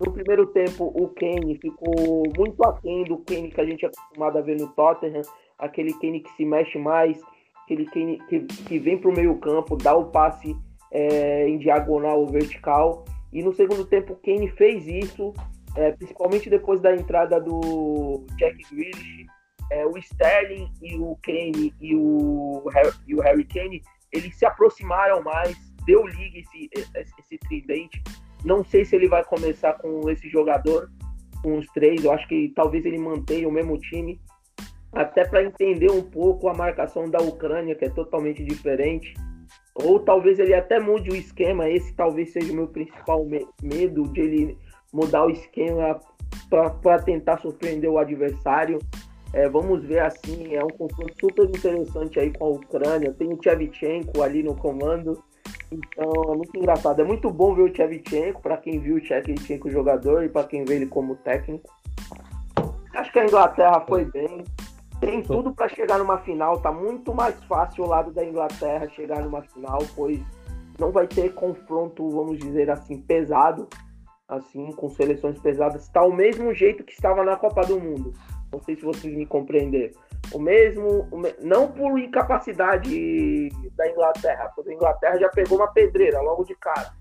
No primeiro tempo, o Kane ficou muito aquém do Kane que a gente é acostumado a ver no Tottenham. Aquele Kane que se mexe mais, aquele Kane que, que vem pro meio campo, dá o passe é, em diagonal ou vertical. E no segundo tempo, o Kane fez isso, é, principalmente depois da entrada do Jack Grealish. É, o Sterling e o Kane e o, Harry- e o Harry Kane, eles se aproximaram mais, deu liga esse, esse, esse tridente. Não sei se ele vai começar com esse jogador, com os três. Eu acho que talvez ele mantenha o mesmo time, até para entender um pouco a marcação da Ucrânia, que é totalmente diferente. Ou talvez ele até mude o esquema. Esse talvez seja o meu principal me- medo de ele mudar o esquema para tentar surpreender o adversário. É, vamos ver assim, é um confronto super interessante aí com a Ucrânia. Tem o Tchevchenko ali no comando. Então é muito engraçado. É muito bom ver o Tchevchenko, para quem viu o Tchevchenko jogador e para quem vê ele como técnico. Acho que a Inglaterra foi bem. Tem tudo para chegar numa final. Tá muito mais fácil o lado da Inglaterra chegar numa final, pois não vai ter confronto, vamos dizer assim, pesado, assim, com seleções pesadas. Está o mesmo jeito que estava na Copa do Mundo. Não sei se vocês me compreenderam. O mesmo, o me- não por incapacidade da Inglaterra, porque a Inglaterra já pegou uma pedreira logo de cara.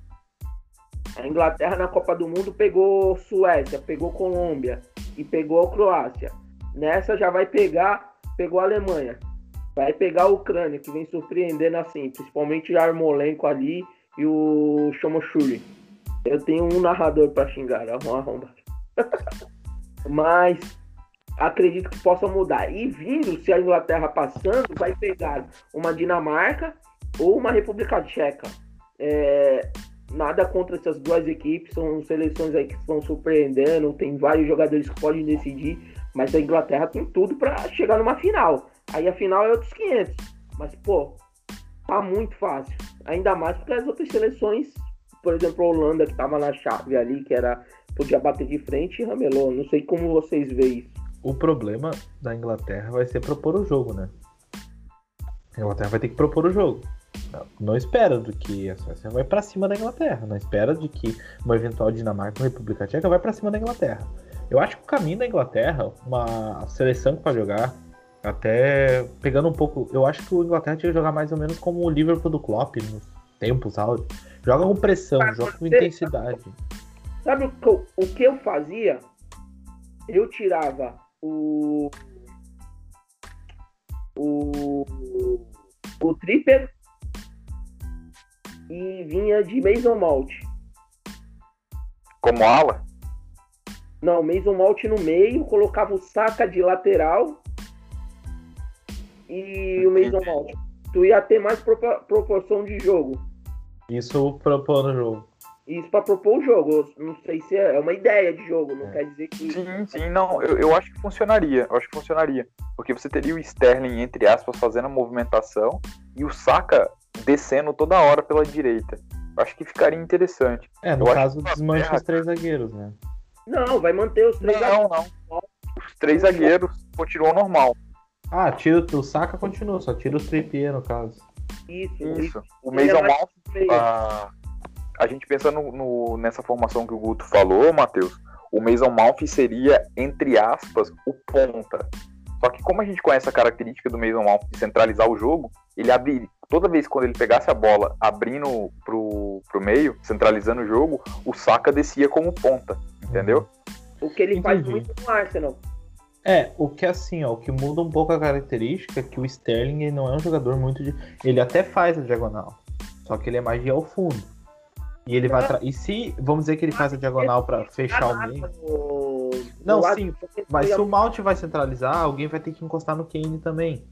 A Inglaterra na Copa do Mundo pegou Suécia, pegou Colômbia e pegou a Croácia. Nessa já vai pegar, pegou a Alemanha. Vai pegar a Ucrânia, que vem surpreendendo assim, principalmente o Armolenko ali e o Shomoshuri. Eu tenho um narrador para xingar, um arrombado. Mas acredito que possa mudar. E vindo, se a Inglaterra passando, vai pegar uma Dinamarca ou uma República Tcheca. É, nada contra essas duas equipes, são seleções aí que estão surpreendendo, tem vários jogadores que podem decidir, mas a Inglaterra tem tudo para chegar numa final. Aí a final é outros 500. Mas, pô, tá muito fácil. Ainda mais porque as outras seleções, por exemplo, a Holanda, que tava na chave ali, que era podia bater de frente e ramelou. Não sei como vocês veem. O problema da Inglaterra vai ser propor o jogo, né? A Inglaterra vai ter que propor o jogo. Não, não espera do que a Suécia vai para cima da Inglaterra. Não espera de que uma eventual Dinamarca ou República Tcheca vai para cima da Inglaterra. Eu acho que o caminho da Inglaterra, uma seleção que vai jogar, até pegando um pouco, eu acho que o Inglaterra tinha que jogar mais ou menos como o Liverpool do Klopp nos tempos áureos. Joga com pressão, joga com intensidade. Sabe o que, eu, o que eu fazia? Eu tirava o. O. O Tripper e vinha de Mason Malt. Como ala? Não, Mason Malt no meio, colocava o Saka de lateral e o Mason Malt. Tu ia ter mais propor- proporção de jogo. Isso propor no jogo. Isso pra propor o jogo. Eu não sei se é é uma ideia de jogo, não É. quer dizer que. Sim, sim, não, eu, eu acho que funcionaria. Eu acho que funcionaria. Porque você teria o Sterling, entre aspas, fazendo a movimentação e o Saka descendo toda hora pela direita. Eu acho que ficaria interessante. É, no Eu caso, desmancha Inglaterra- os três zagueiros, né? Não, vai manter os três Não, não. Os três zagueiros continuam normal. Ah, tira o Saka continua, só tira o Trippier no caso. Isso, Isso. O Ele é Mason mais Mount. A, gente pensa no, no- nessa formação que o Guto falou, Matheus, o Mason Mount seria, entre aspas, o ponta. Só que como a gente conhece a característica do Mason Mount de centralizar o jogo, ele abrir, toda vez quando ele pegasse a bola abrindo pro, pro meio, centralizando o jogo, o Saka descia como ponta, entendeu? O que ele faz Entendi. muito no Arsenal. É, o que assim, ó, o que muda um pouco a característica é que o Sterling não é um jogador muito de. Ele até faz a diagonal. Só que ele é mais de ao fundo. E ele vai. Tra... E se. Vamos dizer que ele faz a diagonal pra fechar o meio. No- Não, no sim, Mas se o Mount vai centralizar, alguém vai ter que encostar no Kane também.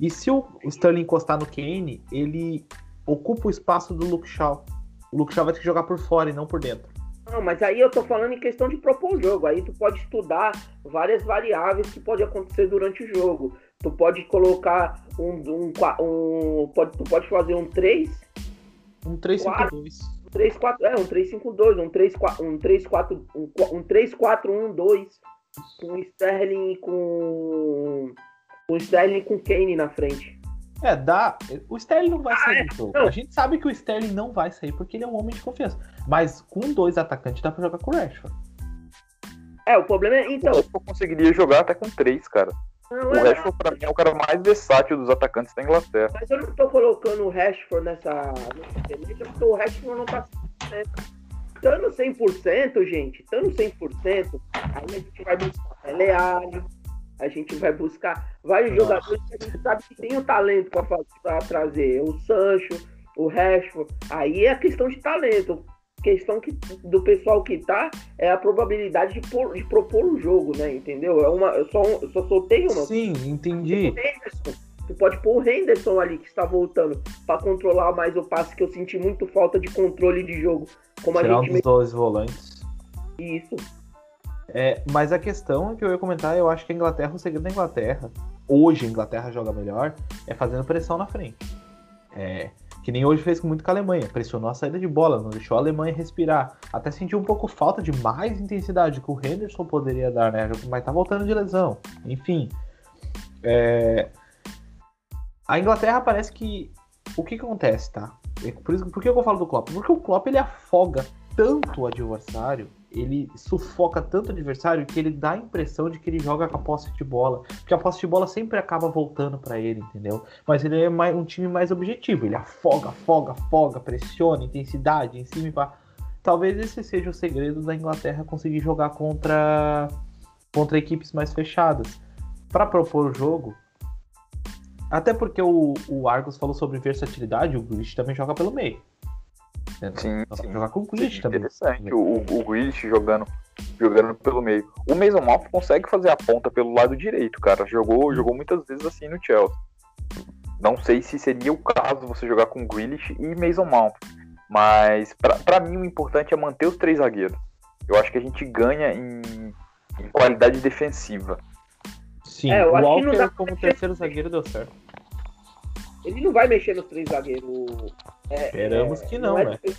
E se o Sterling encostar no Kane, ele ocupa o espaço do Luke Shaw. O Luke Shaw vai ter que jogar por fora e não por dentro. Não, mas aí eu tô falando em questão de propor o jogo. Aí tu pode estudar várias variáveis que pode acontecer durante o jogo. Tu pode colocar um. um, um pode, tu pode fazer um 3, Um 3-5-2. Um 3, 4, é, um 3-5-2, um 3, 4, um 3, 4, um, um 3, 4, 1, 2. Com o Sterling e com. Com o Sterling com o Kane na frente. É, dá. O Sterling não vai sair do jogo. Não. A gente sabe que o Sterling não vai sair porque ele é um homem de confiança. Mas com dois atacantes dá pra jogar com o Rashford. É, o problema é. Então. Rashford conseguiria jogar até com três, cara. Não, O Rashford, pra mim, é o cara mais versátil dos atacantes da Inglaterra. Mas eu não tô colocando o Rashford nessa, porque o Rashford não tá 100%. Estando 100%, gente, estando 100%, aí a gente vai buscar Pele Alli, a gente vai buscar vários Nossa. jogadores que a gente sabe que tem o talento pra trazer. O Sancho, o Rashford, aí é questão de talento. Questão que, do pessoal que tá é a probabilidade de, pôr- de propor o jogo, né? Entendeu? É uma, eu, só, eu só soltei uma. Sim, entendi. O Henderson. Tu pode pôr o Henderson ali que está voltando para controlar mais o passe, que eu senti muito falta de controle de jogo. Como Tirar a um gente dos dois volantes. isso. É, mas a questão que eu ia comentar, eu acho que a Inglaterra, o segredo da Inglaterra, hoje a Inglaterra joga melhor, é fazendo pressão na frente. É, que nem hoje fez muito com a Alemanha, pressionou a saída de bola, não deixou a Alemanha respirar. Até sentiu um pouco falta de mais intensidade que o Henderson poderia dar, né? Mas tá voltando de lesão. Enfim. é, A Inglaterra parece que. O que, que acontece, tá? É Por, isso, por que eu falo do Klopp? Porque o Klopp ele afoga tanto o adversário, ele sufoca tanto o adversário que ele dá a impressão de que ele joga com a posse de bola. Porque a posse de bola sempre acaba voltando pra ele, entendeu? Mas ele é mais- um time mais objetivo. Ele afoga, afoga, afoga, pressiona, intensidade, em cima e pá. talvez esse seja o segredo da Inglaterra conseguir jogar contra, contra equipes mais fechadas. Para propor o jogo, até porque o, o Argos falou sobre versatilidade, o Grealish também joga pelo meio. Entendeu? Sim, Dá sim. Jogar com o Grealish também. Interessante o, o Grealish jogando, jogando pelo meio. O Mason Mount consegue fazer a ponta pelo lado direito, cara. Jogou, jogou muitas vezes assim no Chelsea. Não sei se seria o caso você jogar com Grealish e Mason Mount. Mas pra, pra mim o importante é manter os três zagueiros. Eu acho que a gente ganha em, em qualidade defensiva. Sim, É, eu o acho que não Walker como mexer. terceiro zagueiro deu certo. Ele não vai mexer nos três zagueiros. É, Esperamos que não, é né? do.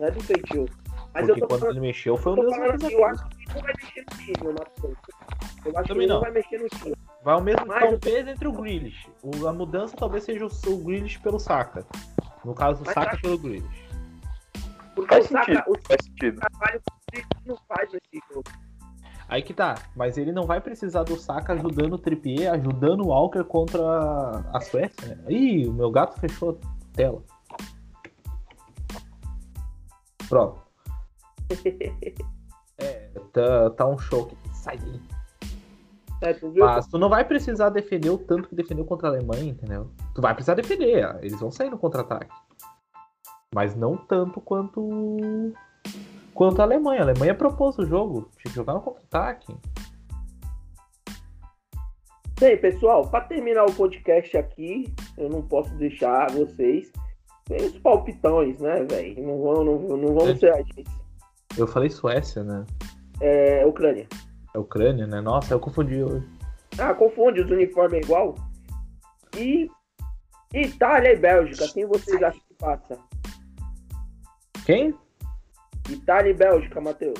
Não é do feitio. Mas Porque eu tô quando falando, ele mexeu foi o tô mesmo falando eu acho que ele não vai mexer no time, o Matheus. Eu acho que Também ele não não. vai mexer no time. Vai o mesmo Mas- um peso entre o Grealish. O- a mudança talvez seja o, o Grealish pelo Saka. No caso, o Mas Saka acho- pelo Grealish. Porque Faz o Saka, sentido, o faz sentido. trabalho que não faz nesse jogo. Aí que tá, mas ele não vai precisar do Saka ajudando o Trippier, ajudando o Walker contra a Suécia, né? Ih, o meu gato fechou a tela. Pronto. É, tá, tá um choque. Sai daí. É, tu? Mas tu não vai precisar defender o tanto que defendeu contra a Alemanha, entendeu? Tu vai precisar defender, ah, eles vão sair no contra-ataque. Mas não tanto quanto quanto a Alemanha. A Alemanha propôs o jogo, tinha que jogar no contra-ataque. Bem, pessoal, para terminar o podcast aqui, eu não posso deixar vocês os palpitões, né, velho? Não, vão, não, não vamos É. ser a gente. Eu falei Suécia, né? É, Ucrânia. É Ucrânia, né? Nossa, eu confundi hoje. Ah, confunde os uniformes igual. E Itália e Bélgica, quem vocês acham que passa? Quem? Itália e Bélgica, Matheus.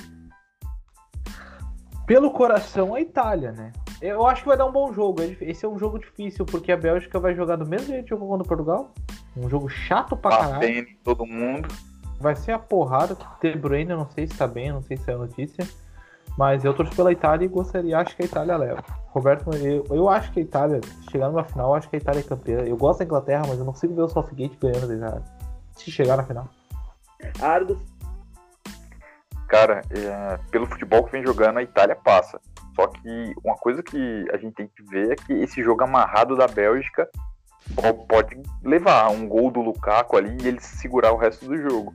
Pelo coração, a Itália, né? Eu acho que vai dar um bom jogo. Esse é um jogo difícil, porque a Bélgica vai jogar do mesmo jeito que jogou contra o Portugal. Um jogo chato pra caralho. Batendo todo mundo. Vai ser a porrada que De Bruyne, eu não sei se tá bem, eu não sei se é a notícia. Mas eu torço pela Itália e gostaria, acho que a Itália leva. Roberto, eu, eu acho que a Itália, chegar numa final, eu acho que a Itália é campeã. Eu gosto da Inglaterra, mas eu não consigo ver o Southgate ganhando da Itália. Se chegar na final. Argos. Cara, é, pelo futebol que vem jogando, a Itália passa. Só que uma coisa que a gente tem que ver é que esse jogo amarrado da Bélgica pode levar um gol do Lukaku ali e ele segurar o resto do jogo.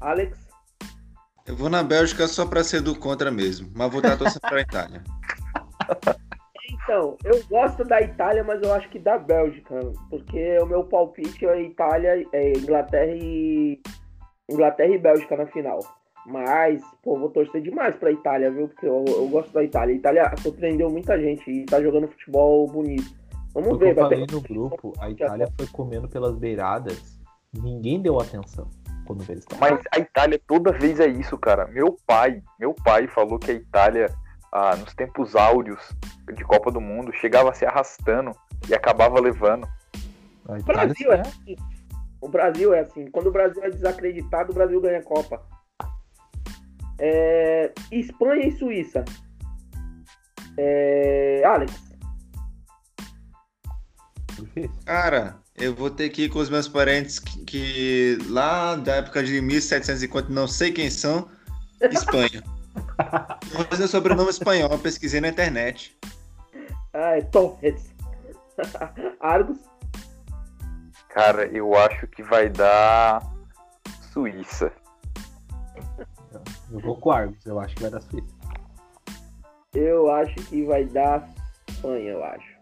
Alex. Eu vou na Bélgica só pra ser do contra mesmo, mas vou estar torcendo pra Itália. Então, eu gosto da Itália, mas eu acho que da Bélgica. Porque o meu palpite é Itália, é Inglaterra e. Inglaterra e Bélgica na final. Mas, pô, vou torcer demais pra Itália, viu? Porque eu, eu gosto da Itália. A Itália surpreendeu muita gente e tá jogando futebol bonito. Vamos Foi o que ver, eu falei ter. no grupo, a Itália foi comendo pelas beiradas. Ninguém deu atenção quando eles estavam. Mas a Itália toda vez é isso, cara. Meu pai, meu pai falou que a Itália, ah, nos tempos áureos de Copa do Mundo, chegava se arrastando e acabava levando. A O Brasil é é. assim. O Brasil é assim. Quando o Brasil é desacreditado, o Brasil ganha a Copa. É, Espanha e Suíça. É, Alex. Cara, eu vou ter que ir com os meus parentes que, que lá da época de 1750, não sei quem são, Espanha. Vou fazer o sobrenome espanhol, pesquisei na internet. Ah, é Torres. Argos. Cara, eu acho que vai dar Suíça. Eu vou com Argos, eu acho que vai dar Suíça. Eu acho que vai dar Espanha, eu acho.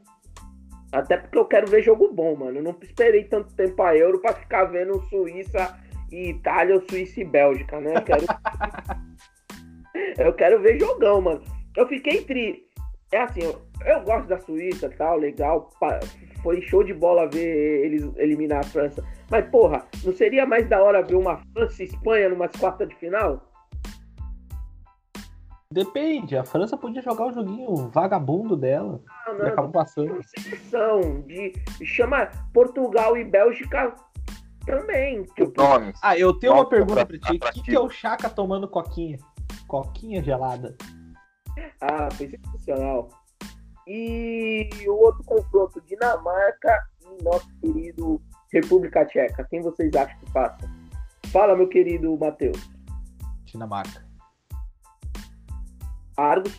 Até porque eu quero ver jogo bom, mano. Eu não esperei tanto tempo a Euro pra ficar vendo Suíça e Itália ou Suíça e Bélgica, né? Eu quero, eu quero ver jogão, mano. Eu fiquei tri. É assim, eu, eu gosto da Suíça tal, legal. pa- Foi show de bola ver eles eliminar a França. Mas, porra, não seria mais da hora ver uma França e Espanha numas quartas de final? Depende, a França podia jogar o joguinho vagabundo dela Não, e não, acabou passando. seleção de chama Portugal e Bélgica também. Tipo, Nomes. Ah, eu tenho uma pergunta pra atrativo. ti. O que, que é o Chaka tomando coquinha? Coquinha gelada. ah, foi sensacional. E o outro confronto, Dinamarca e nosso querido República Tcheca. Quem vocês acham que passa? Fala, meu querido Matheus. Dinamarca. Argos.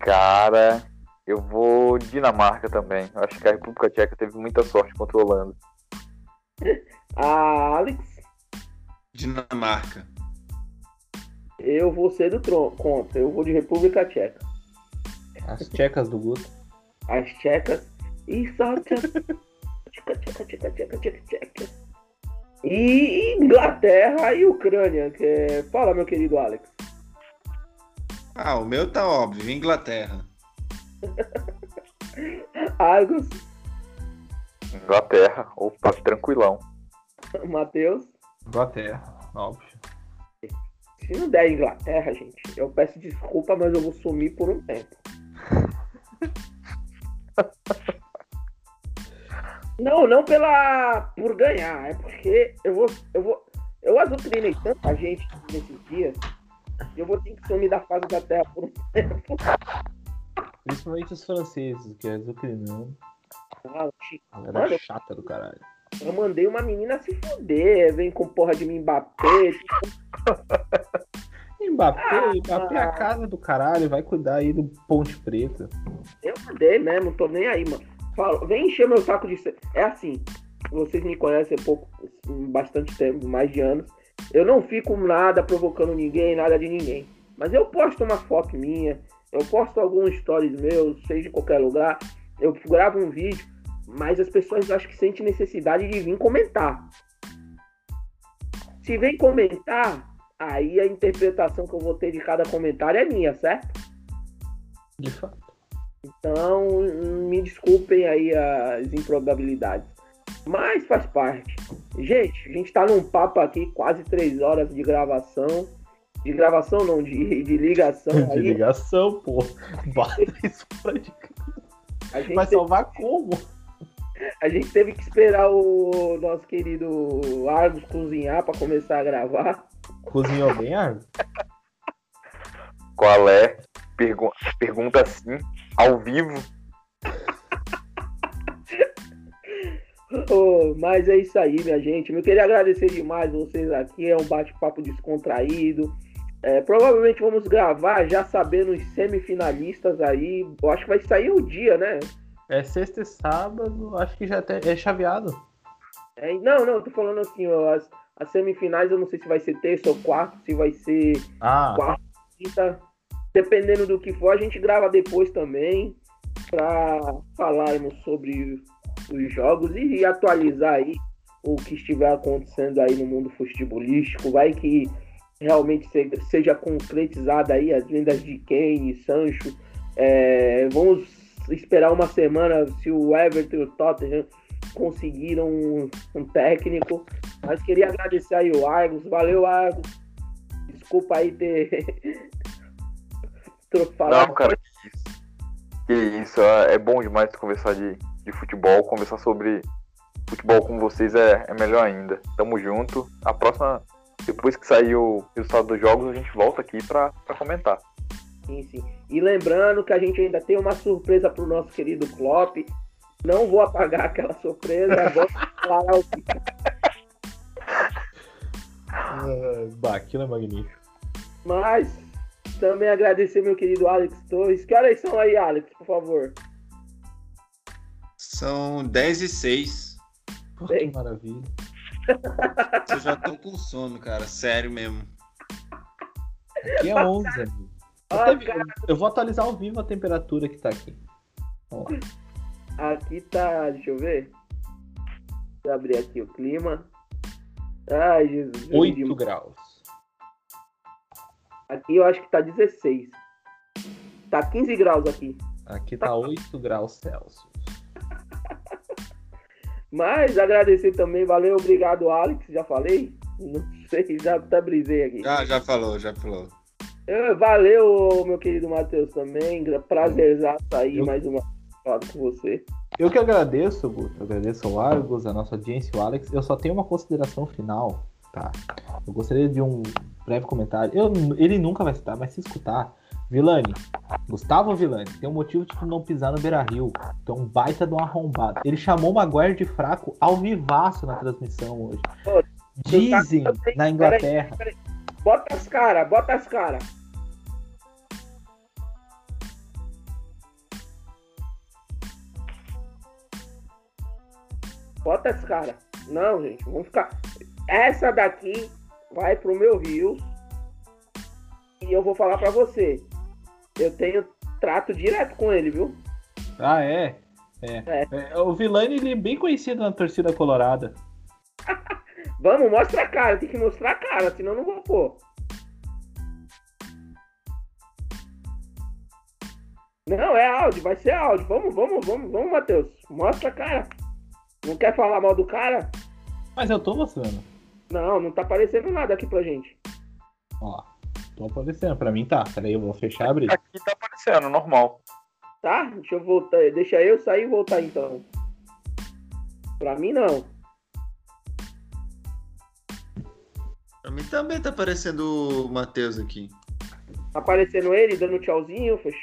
Cara, eu vou Dinamarca também. Eu acho que a República Tcheca teve muita sorte contra a Holanda. A Alex. Dinamarca. Eu vou ser do tron contra. Eu vou de República Tcheca. As tchecas do Guto. As tchecas. E só tcheca, tcheca, tcheca, tcheca, tcheca, tcheca, tcheca. E Inglaterra e Ucrânia. Que é... Fala, meu querido Alex. Ah, o meu tá óbvio, Inglaterra. Argos. Inglaterra, opa, tranquilão. Matheus. Inglaterra, óbvio. Se não der Inglaterra, gente, eu peço desculpa, mas eu vou sumir por um tempo. Não, não pela por ganhar, é porque eu vou eu vou eu azucrinei tanta gente nesses dias eu vou ter que sumir da face da terra por um tempo. Principalmente os franceses, que é azucrinando. Ah, Chico, Galera Mano, chata do caralho. eu mandei uma menina se fuder, vem com porra de mim Mbappé. Mbappé, Ah, Mbappé é a casa do caralho, vai cuidar aí do Ponte Preta. Eu mandei mesmo, tô nem aí, mano. Fala, vem encher meu saco de. É assim, vocês me conhecem há pouco, bastante tempo, mais de anos. Eu não fico nada provocando ninguém, nada de ninguém. Mas eu posto uma foto minha, eu posto alguns stories meus, seja em qualquer lugar, eu gravo um vídeo, mas as pessoas acho que sentem necessidade de vir comentar. Se vem comentar, aí a interpretação que eu vou ter de cada comentário é minha, certo? De fato. Então, me desculpem aí as improbabilidades. Mas faz parte. Gente, a gente tá num papo aqui, quase três horas de gravação. De gravação não, de, de ligação De aí. ligação, pô. Bota isso fora de A gente, Vai teve, salvar como? a gente teve que esperar o nosso querido Argos cozinhar para começar a gravar. Cozinhou bem, Argo? Qual é? Pergu- pergunta assim, ao vivo. Oh, mas é isso aí, minha gente. Eu queria agradecer demais vocês aqui. É um bate-papo descontraído. É, provavelmente vamos gravar já sabendo os semifinalistas aí. Eu acho que vai sair o dia, né? É sexta e sábado, acho que já é chaveado. É, não, não, eu tô falando assim, ó, as, as semifinais eu não sei se vai ser terça ou quarta, se vai ser Ah, quarta, quinta. Dependendo do que for, a gente grava depois também para falarmos sobre os jogos e atualizar aí o que estiver acontecendo aí no mundo futebolístico. Vai que realmente se- seja concretizada aí as vendas de Kane, Sancho. É, vamos esperar uma semana se o Everton e o Tottenham conseguiram um, um técnico. Mas queria agradecer aí o Argos. Valeu, Argos. Desculpa aí ter. Não, cara, que isso. Que isso, é bom demais conversar de, de futebol, conversar sobre futebol com vocês é, é melhor ainda. Tamo junto. A próxima, depois que sair o resultado dos jogos, a gente volta aqui pra, pra comentar. Sim, sim. E lembrando que a gente ainda tem uma surpresa pro nosso querido Klopp. Não vou apagar aquela surpresa, vou falar vivo. bah, aquilo é magnífico. Mas também agradecer meu querido Alex Torres. Que horas são aí, Alex, por favor? São 10 e 6. Pô, Bem. que maravilha. Eu já tô com sono, cara. Sério mesmo. Aqui é 11, amigo. Até vi- cara, Eu vou atualizar ao vivo a temperatura que tá aqui. Ó, aqui tá. Deixa eu ver. Deixa eu abrir aqui o clima. Ai, Jesus. 8 graus. Aqui eu acho que tá 16. Tá 15 graus aqui. Aqui tá 8 graus Celsius. Mas agradecer também, valeu, obrigado, Alex. Já falei? Não sei, já até brisei aqui. Já, já falou, já falou. Eh, Valeu, meu querido Matheus também. Prazerzaço aí Eu- mais uma vez com você. Eu que agradeço, Guto. Eu agradeço ao Argos, a nossa audiência o Alex. Eu só tenho uma consideração final, tá? Eu gostaria de um breve comentário. Eu, ele nunca vai escutar, mas se escutar, Vilani, Gustavo Vilani, tem um motivo de tu não pisar no Beira Rio. Tu é um baita de um arrombado. Ele chamou o Maguire de fraco ao vivaço na transmissão hoje. Ô. Dizem também. na Inglaterra. Bota as caras, bota as caras. Bota as caras. Não, gente, vamos ficar. Essa daqui vai pro meu Rios. E eu vou falar pra você. Eu tenho trato direto com ele, viu? Ah, é? É. É, O Vilani ele é bem conhecido na torcida colorada. Vamos, mostra a cara. Tem que mostrar a cara, senão não vou pôr. Não, é áudio, vai ser áudio. Vamos, vamos, vamos, vamos, Matheus. Mostra a cara. Não quer falar mal do cara? Mas eu tô mostrando. Não, não tá aparecendo nada aqui pra gente. Ó, tô aparecendo. Pra mim tá. Peraí, eu vou fechar e abrir. Aqui tá aparecendo, normal. Tá? Deixa eu voltar. Deixa eu sair e voltar então. Pra mim não. Pra mim também tá aparecendo o Matheus aqui. Tá aparecendo ele dando tchauzinho, fech...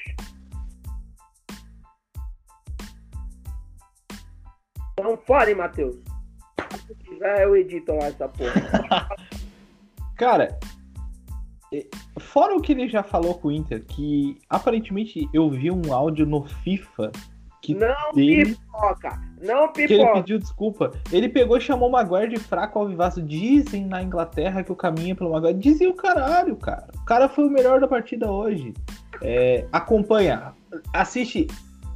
Então fale, Matheus. Se quiser, eu edito lá essa porra. Cara, fora o que ele já falou com o Inter, que aparentemente eu vi um áudio no FIFA que, Não dele, pipoca! Não que ele pipoca! pediu desculpa. Ele pegou e chamou o Maguire de fraco ao vivaço. Dizem na Inglaterra que o caminho é pelo Maguire. Dizem o caralho, cara. O cara foi o melhor da partida hoje. É, acompanha, assiste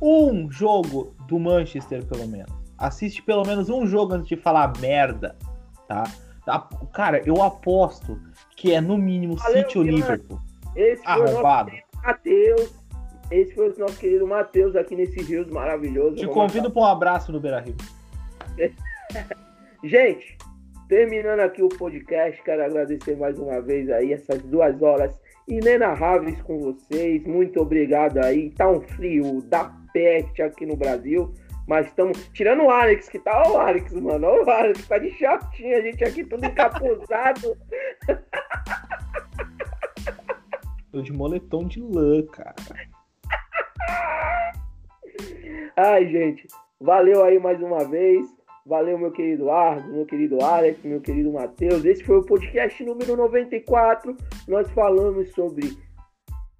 um jogo do Manchester, pelo menos. Assiste pelo menos um jogo antes de falar merda, tá? Cara, eu aposto que é no mínimo Valeu, City ou. Liverpool. Esse Arrombado. Matheus. Esse foi o nosso querido Matheus aqui nesse Rios maravilhoso. Te convido para um abraço no Beira Rio. Gente, terminando aqui o podcast, quero agradecer mais uma vez aí essas duas horas inenarráveis com vocês. Muito obrigado aí. Tá um frio da peste aqui no Brasil. Mas estamos. Tirando o Alex, que tá. Ó, o Alex, mano. Ó, o Alex, tá de shortinho. A gente aqui tudo encapuzado. Tô de moletom de lã, cara. Ai, gente. Valeu aí mais uma vez. Valeu, meu querido Ardo, meu querido Alex, meu querido Matheus. Esse foi o podcast número 94. Nós falamos sobre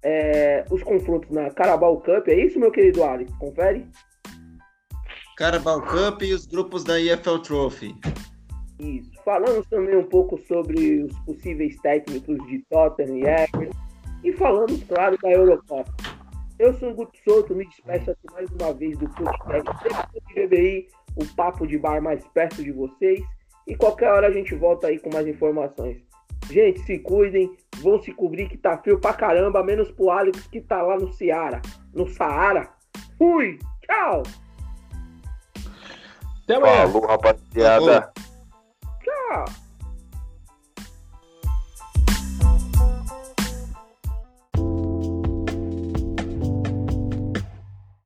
é, os confrontos na Carabao Cup. É isso, meu querido Alex? Confere? Carabao Cup e os grupos da EFL Trophy. Isso. Falamos também um pouco sobre os possíveis técnicos de Tottenham e Everton. E falamos, claro, da Eurocopa. Eu sou o Guto Souto, me despeço aqui mais uma vez do podcast de o papo de bar mais perto de vocês. E qualquer hora a gente volta aí com mais informações. Gente, se cuidem, vão se cobrir que tá frio pra caramba, menos pro Alex que tá lá no Ceará, no Saara. Fui, tchau, Até amanhã. Falou, rapaziada. Falou. tchau.